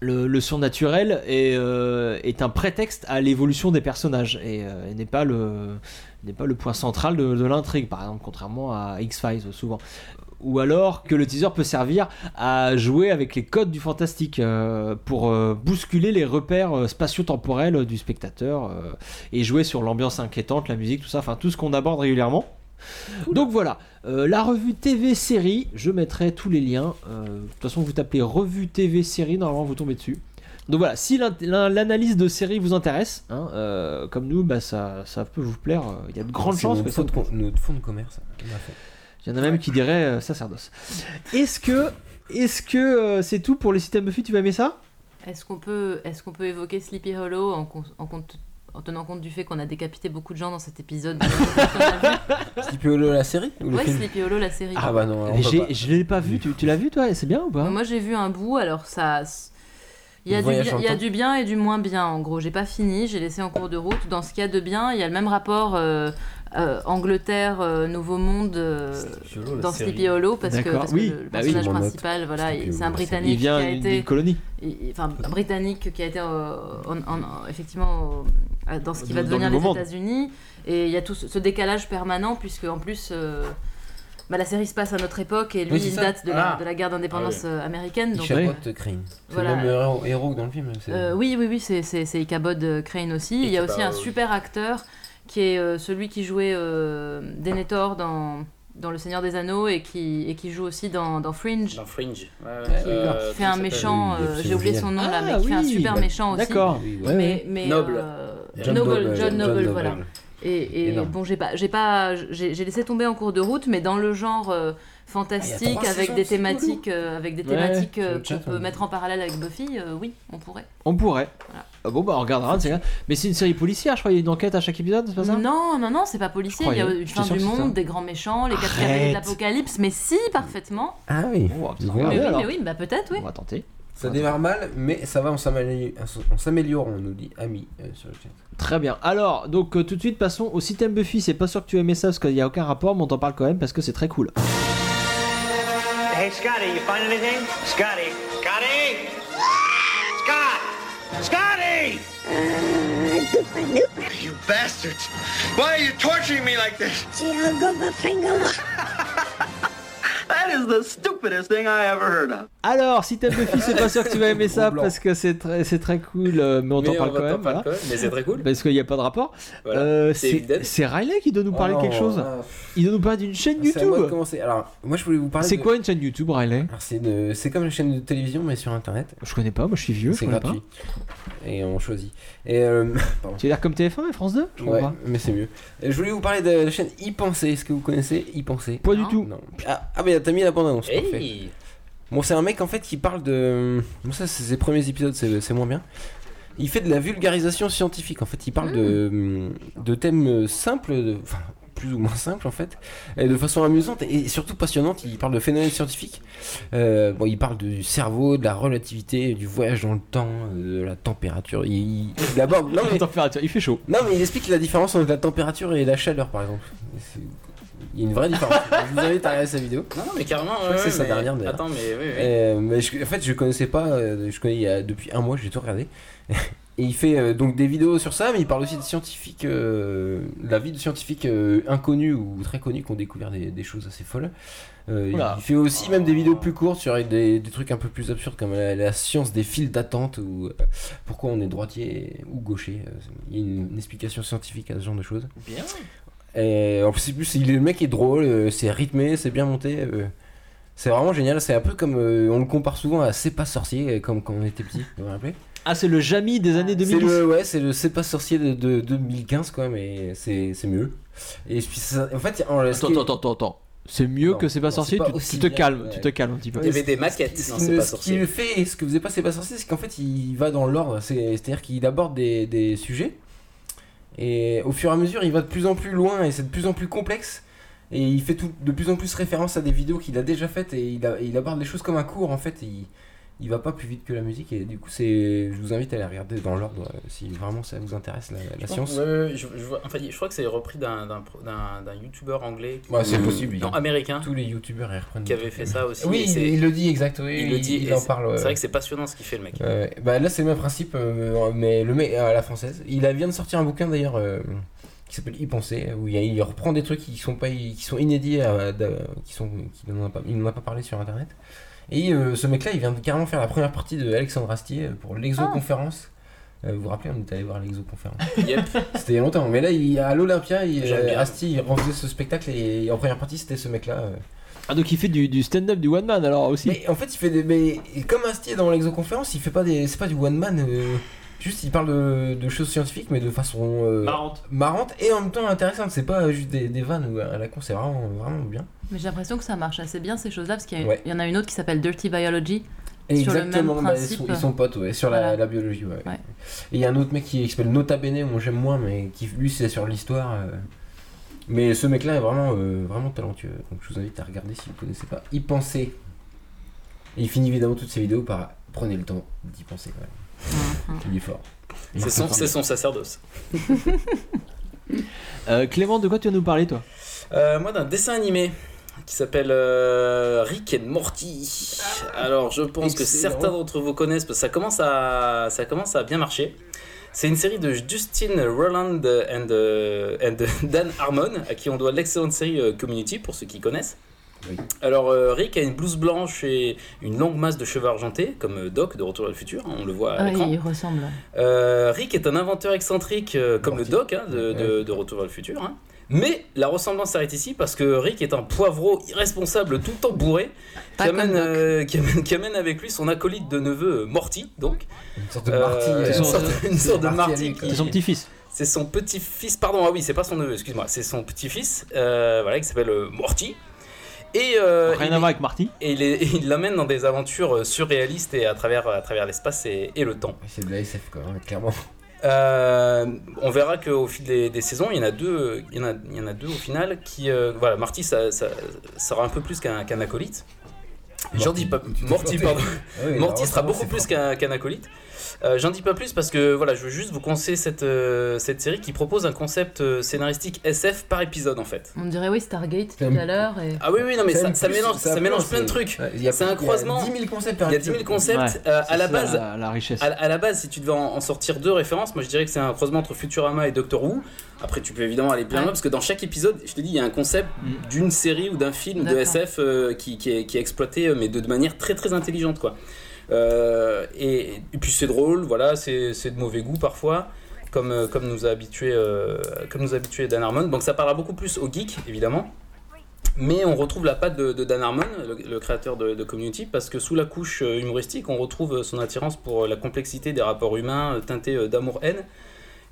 le, surnaturel est, euh, est un prétexte à l'évolution des personnages et, euh, et n'est pas le n'est pas le point central de, l'intrigue, par exemple, contrairement à X-Files souvent. Ou alors que le teaser peut servir à jouer avec les codes du fantastique euh, pour bousculer les repères spatio-temporels du spectateur et jouer sur l'ambiance inquiétante, la musique, tout ça, enfin tout ce qu'on aborde régulièrement. Donc voilà, euh, la revue TV série, je mettrai tous les liens. Euh, de toute façon, vous tapez revue TV série, normalement vous tombez dessus. Donc voilà, si l'analyse de série vous intéresse, hein, euh, comme nous, bah, ça, ça peut vous plaire. Il y a de grandes chances que ça fond de vous com- notre fonds de commerce. fait. il y en a même qui diraient euh, sacerdoce. Est-ce que est-ce que euh, c'est tout pour les systèmes Buffy Tu vas aimer ça? Est-ce qu'on peut, est qu'on peut évoquer Sleepy Hollow en, compte- en tenant compte du fait qu'on a décapité beaucoup de gens dans cet épisode Sleepy Hollow, la série ou le Ouais, film Sleepy Hollow, la série. Ah bah non, on j'ai-. Je l'ai pas vu. Tu, tu l'as vu toi C'est bien ou pas? Moi j'ai vu un bout, alors ça. Il y, a Le du voyage bien, dans le il y a temps. du bien et du moins bien en gros. J'ai pas fini, j'ai laissé en cours de route. Dans ce qu'il y a de bien, il y a le même rapport euh, euh, Angleterre, euh, Nouveau Monde euh, dans. Sleepy Hollow parce que, parce oui, le, le bah personnage principal, voilà, c'est un. Britannique Il vient qui a été. colonie. il- Enfin, un Britannique qui a été euh, en- en- effectivement euh, dans ce qui va le devenir les. États-Unis. Et il y a tout ce, ce décalage permanent, puisque en plus. euh, bah, la série se passe à notre époque et lui Oui, il date de la, Ah. de la guerre d'indépendance Ah oui. américaine. Donc, chapeaute Crane. C'est le même héros, héros que dans le film. c'est- euh, oui, oui, oui, c'est, Ichabod Crane aussi. Et Il y a aussi un super acteur qui est euh, celui qui jouait euh, Denethor dans, dans Le Seigneur des Anneaux et qui, et qui joue aussi dans, dans Fringe. Dans Fringe. Ouais, ouais. Qui, Euh, qui fait un méchant, euh, Oui, j'ai oublié son nom là, Ah, mais qui fait un oui, super bah, méchant aussi. D'accord. Oui, Ouais, Mais, mais, Noble. euh, John Noble, Noble, John John Noble, Noble. voilà. Et, bon, j'ai pas, j'ai pas, j'ai j'ai laissé tomber en cours de route, mais dans le genre euh, fantastique, trois avec des thématiques, euh, avec des thématiques euh, le chat, qu'on peut on- mettre en parallèle avec Buffy, euh, oui, on pourrait. On pourrait. Voilà. Ah bon bah on regardera. c'est bien. Mais c'est une série policière, je crois. Il y a une enquête à chaque épisode, c'est pas ça? Non, non, non, c'est pas policier. Il y a une fin du monde, des grands méchants, les quatre cavaliers de l'apocalypse, mais si, parfaitement. Ah oui. Oh, putain, mais oui, oui, alors. mais oui, bah peut-être, oui. On va tenter. Ça démarre mal, mais ça va, on s'améliore, on s'améliore, on nous dit Ami euh, sur le chat. Très bien. Alors, donc euh, tout de suite, passons au système Buffy. C'est pas sûr que tu aimais ça parce qu'il n'y a aucun rapport, mais on t'en parle quand même parce que c'est très cool. Hey, Scotty, you find anything? Scotty. Scotty! Scott! Scotty! You bastards! Why are you torturing me like this? That is the stupidest thing I ever heard of. Alors, si t'aimes Buffy, c'est pas sûr que tu vas aimer ça parce que c'est très, c'est très cool, euh, mais on t'en parle quand même. voilà. mais c'est très cool. Parce qu'il n'y a pas de rapport. Voilà. Euh, C'est c'est évident. c'est Riley qui doit nous parler de quelque Oh, chose. ah, Il doit nous parler d'une chaîne de YouTube. Alors, moi je voulais vous parler. C'est de- quoi une chaîne YouTube, Riley? Alors, c'est une- c'est comme une chaîne de télévision mais sur internet. Je connais pas, moi je suis vieux, je C'est connais gratuit. Et on choisit. Et euh. Tu as l'air comme TF1 et France 2 Je comprends Ouais, pas. mais c'est mieux. Je voulais vous parler de la chaîne y penser. Est-ce que vous connaissez y penser Pas du tout. Non. Ah, ah mais t'as mis la bande annonce. Hey. Parfait. Bon, c'est un mec en fait qui parle de. Bon, ça, c'est ses premiers épisodes, c'est c'est moins bien. Il fait de la vulgarisation scientifique. En fait, il parle de, de thèmes simples, de- enfin plus ou moins simples en fait, et de façon amusante et surtout passionnante. Il parle de phénomènes scientifiques. Euh, bon, il parle du cerveau, de la relativité, du voyage dans le temps, de la température. Il, il, aborde. Non mais La température, il fait chaud. non, mais il explique la différence entre la température et la chaleur, par exemple. Il y a une vraie différence. je vous invite à regarder sa vidéo. Non, non, mais carrément. Ouais, c'est sa mais- dernière d'ailleurs. Attends, mais oui, oui. Euh, mais je- en fait, je connaissais pas. euh, Je connais il y a, depuis un mois, j'ai tout regardé. Et il fait euh, donc des vidéos sur ça, mais il parle aussi de scientifiques, euh, de la vie de scientifiques inconnus ou très connus qui ont découvert des, des choses assez folles. Il, fait aussi même des vidéos plus courtes sur des, des trucs un peu plus absurdes comme la, la science des files d'attente ou pourquoi on est droitier ou gaucher. Il y a une, une explication scientifique à ce genre de choses. Bien. Et en plus, il- le mec est drôle, euh, c'est rythmé, c'est bien monté. euh, c'est vraiment génial. C'est un peu comme euh, on le compare souvent à C'est pas sorcier, comme quand on était petit. Vous vous rappelez? Ah, c'est le Jamie des années C'est 2010. le ouais, c'est le C'est pas sorcier de, de 2015 quoi, mais c'est c'est mieux. Et puis ça- en fait, en, ce Attends, qui attends, attends, attends. C'est mieux Non, que c'est pas non, sorcier. c'est pas tu, te bien, calmes, ouais. tu te calmes un petit peu. Il y avait des maquettes, Ce non, me- pas ce qui sorcier. le fait, et ce que faisait pas C'est pas sorcier, c'est qu'en fait il va dans l'ordre. C'est- C'est-à-dire qu'il aborde des, des sujets et au fur et à mesure il va de plus en plus loin et c'est de plus en plus complexe. Et il fait de plus en plus référence à des vidéos qu'il a déjà faites et il, aborde les choses comme un cours en fait. il, il va pas plus vite que la musique et du coup c'est, je vous invite à aller regarder dans l'ordre euh, si vraiment ça vous intéresse la, la Je science. pense- ouais, je, je vois- enfin, je crois que c'est repris d'un d'un pro- d'un- d'un youtubeur anglais. qui- Ouais, c'est possible. Non, il- américain. Tous les youtubeurs ils reprennent. Qui avait fait ça aussi. Oui, et il, c'est- il le dit exact. oui, il le dit. il et en c'est- parle. ouais. C'est vrai que c'est passionnant ce qu'il fait, le mec. Ouais, bah là c'est le même principe, euh, mais le mec à la française. Il a- vient de sortir un bouquin d'ailleurs euh, qui s'appelle Y penser, où il, il reprend des trucs qui sont pas, qui sont inédits, à- d'a- qui sont, qui n'en a pas, il n'en a pas parlé sur internet. Et euh, ce mec-là, il vient de carrément faire la première partie de Alexandre Astier euh, pour l'exoconférence. Euh, vous vous rappelez, on est allé voir l'exoconférence. Yep. C'était il y a longtemps, mais là, il, à l'Olympia, il- bien. Astier il refaisait ce spectacle et en première partie, c'était ce mec-là. euh. Ah, donc il fait du, du stand-up, du one man alors aussi. Mais en fait, il fait des. Mais comme Astier dans l'exoconférence, il fait pas des. C'est pas du one man. euh, Juste, il parle de, de choses scientifiques, mais de façon euh, Marrante. marrante et en même temps intéressante. C'est pas juste des, des vannes ou à la con, c'est vraiment, vraiment bien. Mais j'ai l'impression que ça marche assez bien ces choses-là parce qu'il y, Ouais. en a une autre qui s'appelle Dirty Biology. Et sur le exactement, même bah, ils, principe. sont, ils sont potes ouais, sur la, Voilà. la biologie. Ouais. Ouais. Et il y a un autre mec qui, qui s'appelle Nota Bene, moi j'aime moins, mais qui lui c'est sur l'histoire. euh. Mais ce mec-là est vraiment, euh, vraiment talentueux. Donc je vous invite à regarder si vous connaissez pas. Y penser. Et il finit évidemment toutes ses vidéos par prenez le temps d'y penser quand même. Il est fort. C'est son, c'est son sacerdoce. Euh, Clément, de quoi tu vas nous parler toi? Euh, moi, d'un dessin animé qui s'appelle euh, Rick and Morty. Alors, je pense que certains d'entre vous connaissent parce que ça commence à, ça commence à bien marcher. C'est une série de Justin Roland and, euh, and Dan Harmon, à qui on doit l'excellente série euh, Community, pour ceux qui connaissent. Alors, euh, Rick a une blouse blanche et une longue masse de cheveux argentés, comme Doc de Retour vers le futur, hein, on le voit à Ah, l'écran. il ressemble. Euh, Rick est un inventeur excentrique euh, comme le Doc hein, de, de- de Retour vers le futur. hein. Mais la ressemblance s'arrête ici parce que Rick est un poivreau irresponsable tout le temps bourré qui amène, euh, qui, amène, qui amène avec lui son acolyte de neveu euh, Morty, donc. Une sorte de Marty. Euh, une, une sorte de. C'est son petit-fils. C'est son petit-fils, pardon, ah oui, c'est pas son neveu, excuse-moi, c'est son petit-fils, euh, voilà, qui s'appelle euh, Morty. Et, euh, Rien il à voir avec Marty. et il l'amène dans des aventures surréalistes et à travers, à travers l'espace et, et le temps. C'est de la SF quoi, hein, clairement. Euh, on verra qu'au fil des, des saisons, il y en a deux, il y en a, il y en a deux au final qui, euh, voilà, Marty, ça, ça sera un peu plus qu'un qu'un acolyte. Morty, pardon. Ah oui, Morty sera beaucoup plus qu'un qu'un acolyte. Euh, J'en dis pas plus parce que voilà, je veux juste vous conseiller cette, euh, cette série qui propose un concept euh, scénaristique SF par épisode en fait. On dirait oui Stargate tout à l'heure. Et... Ah oui, oui, non, mais ça, plus, mélange, ça ça plus, mélange plein de trucs. ouais, il y a- C'est un il y a croisement. 10 000 concepts par Il y a 10 000 épisode. concepts. Ouais, Euh, à la base, la, la richesse. à, à la base, si tu devais en, en sortir deux références, moi je dirais que c'est un croisement entre Futurama et Doctor Who. Après, tu peux évidemment aller bien Ouais. loin parce que dans chaque épisode, je te dis, il y a un concept Mm. d'une série ou d'un film de. SF euh, qui, qui est, qui est exploité, mais de, de manière très très intelligente quoi. Euh, et, puis c'est drôle, voilà, c'est de mauvais goût parfois. Comme, euh, comme nous a habitué euh, comme nous a habitué Dan Harmon donc ça parlera beaucoup plus aux geeks évidemment mais on retrouve la patte de, Dan Harmon, le, créateur de, Community, parce que sous la couche humoristique, on retrouve son attirance pour la complexité des rapports humains teintés d'amour-haine.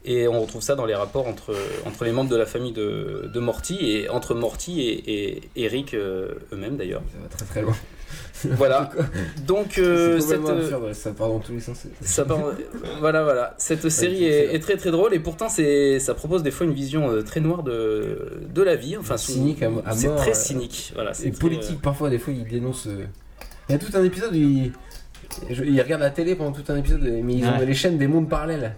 Et on retrouve ça dans les rapports entre, entre les membres de la famille de, Morty, et entre Morty et, Eric eux-mêmes d'ailleurs. Ça va très très loin. Voilà. Donc, euh, cette, euh, absurde, ça part dans tous les sens. c'est- ça part- voilà, voilà. Cette série est, est très très drôle et pourtant c'est, ça propose des fois une vision euh, très noire de, de la vie. Enfin, Cynique à à c'est très cynique. Voilà, c'est Et très, politique, parfois, des fois, ils dénoncent. euh, Il y a tout un épisode où ils regardent la télé pendant tout un épisode, mais ils ont Ouais. les chaînes des mondes parallèles.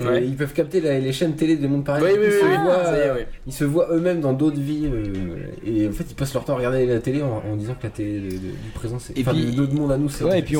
Ouais. Ils peuvent capter la- les chaînes télé des mondes parallèles. Oui, oui, ils, se oui, oui. euh, oui. ils se voient eux-mêmes dans d'autres vies. euh, et en fait, ils passent leur temps à regarder la télé en, en disant que la télé de- de- du présent, c'est. Et Enfin, de notre monde à nous, c'est. Ouais, et puis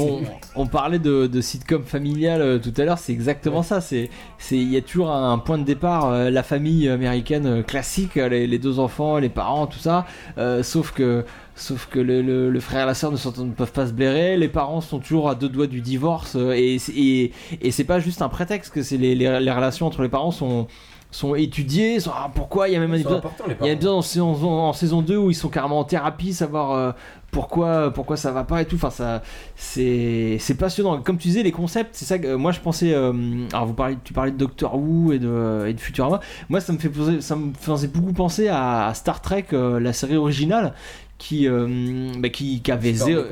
on, parlait de, de sitcom familial euh, tout à l'heure, c'est exactement ça. C'est, c'est, il y a toujours un point de départ, euh, la famille américaine classique, les, les deux enfants, les parents, tout ça. euh, sauf que, sauf que le, le- le frère et la sœur ne, peuvent pas se blairer. Les parents sont toujours à deux doigts du divorce, euh, et, et, et c'est pas juste un prétexte que c'est les, les, les relations entre les parents sont sont étudiées, sont, ah, pourquoi il y a même un épisode, il y a épisode en, saison- en saison 2 où ils sont carrément en thérapie, savoir euh, pourquoi, pourquoi ça va pas et tout. Enfin, ça, c'est, passionnant. Comme tu disais, les concepts, c'est ça que euh, moi je pensais. euh, alors, vous parlez, tu parlais de Doctor Who et de, et de Futurama. Moi, ça me, fait poser, ça me faisait beaucoup penser à, à Star Trek, euh, la série originale. Qui, euh, bah, qui, avait, zéro,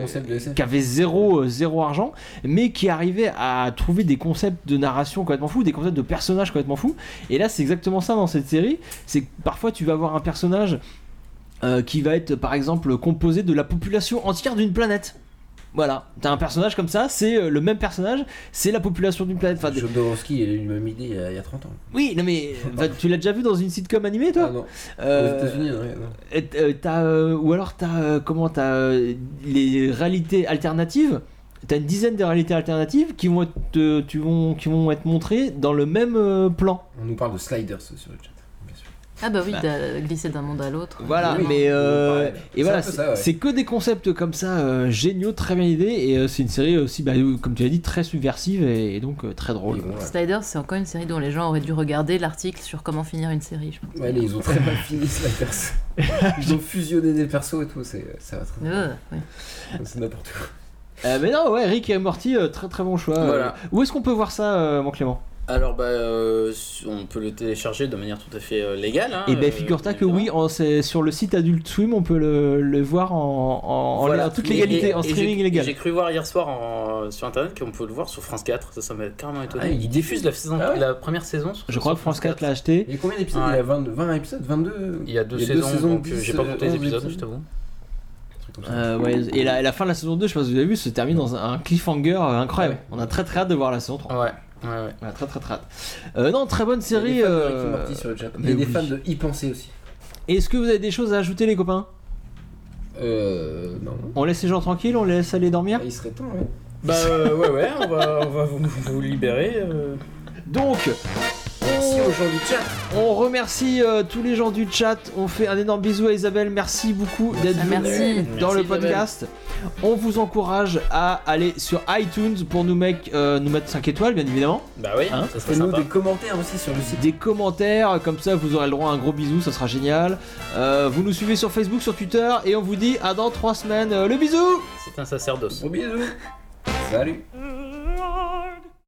qui avait zéro, euh, zéro argent, mais qui arrivait à trouver des concepts de narration complètement fous, des concepts de personnages complètement fous. Et là, c'est exactement ça dans cette série. C'est que parfois, tu vas avoir un personnage euh, qui va être par exemple composé de la population entière d'une planète. Voilà, t'as un personnage comme ça, c'est euh, le même personnage, c'est la population d'une planète. Enfin, des- Jodorowsky, il a eu la même idée il y a, il y a 30 ans. oui, non mais bah, tu l'as déjà vu dans une sitcom animée toi Ah non. Euh, Aux États-Unis, euh, euh, ou alors t'as euh, comment t'as euh, les réalités alternatives. T'as une dizaine de réalités alternatives qui vont être, euh, tu vont, qui vont être montrées dans le même euh, plan. On nous parle de sliders sur le chat. Ah bah oui, de glisser d'un monde à l'autre. Voilà, Oui, mais euh, et C'est voilà, c'est ouais. que des concepts comme ça euh, géniaux, très bien idées, et euh, c'est une série aussi, bah, comme tu l'as dit, très subversive et, et donc euh, très drôle. Sliders, c'est encore une série dont les gens auraient dû regarder l'article sur comment finir une série, je pense. Ouais, mais ils ont très mal fini Sliders. Ils ont fusionné des persos et tout, c'est, ça va très Euh, ouais. C'est n'importe quoi. Euh, mais non, ouais, Rick et Morty, euh, très très bon choix. Voilà. Euh, où est-ce qu'on peut voir ça, euh, mon Clément? Alors, bah, euh, on peut le télécharger de manière tout à fait euh, légale. hein, Et ben euh, figure-toi que évidemment. oui, sur le site Adult Swim, on peut le, le voir en, en, en- Voilà. en toute légalité, et- en streaming légal. J'ai cru voir hier soir en- sur internet qu'on peut le voir sur France 4, ça, ça m'a carrément étonné. Ah, il Ils diffusent la, saison, Ah ouais la première saison. sur- Je crois que France 4 l'a acheté. Il y a combien d'épisodes? Ouais. Il y a 20, 20 épisodes 22 Il y a deux saisons, donc euh, j'ai pas compté les 11 épisodes, je t'avoue. Euh, ouais, et la, la fin de la saison 2, je sais pas si vous avez vu, se termine dans un, cliffhanger euh, incroyable. On a très très hâte de voir la saison 3. Ouais, ouais, ouais. On a très très très hâte. Euh, non, très bonne Il y a série. des fans de euh, Rick et Morty sur le chat. Il y a des oui. fans de y penser aussi. Est-ce que vous avez des choses à ajouter, les copains? Euh. Non. On laisse les gens tranquilles, on les laisse aller dormir? Il serait temps, ouais. Bah euh, ouais, ouais, on va, on va vous, vous libérer. euh. Donc, Merci aux gens du chat. on remercie euh, tous les gens du chat. On fait un énorme bisou à Isabelle. Merci beaucoup d'être venue merci. dans Merci, le podcast. On vous encourage à aller sur iTunes pour nous, euh, nous mettre 5 étoiles, bien évidemment. Bah oui, Hein ça serait Faites-nous sympa. des commentaires aussi sur le site. Des commentaires, comme ça vous aurez le droit à un gros bisou, ça sera génial. Euh, vous nous suivez sur Facebook, sur Twitter, et on vous dit à dans 3 semaines. Euh, le bisou C'est un sacerdoce. Gros bisous. Salut.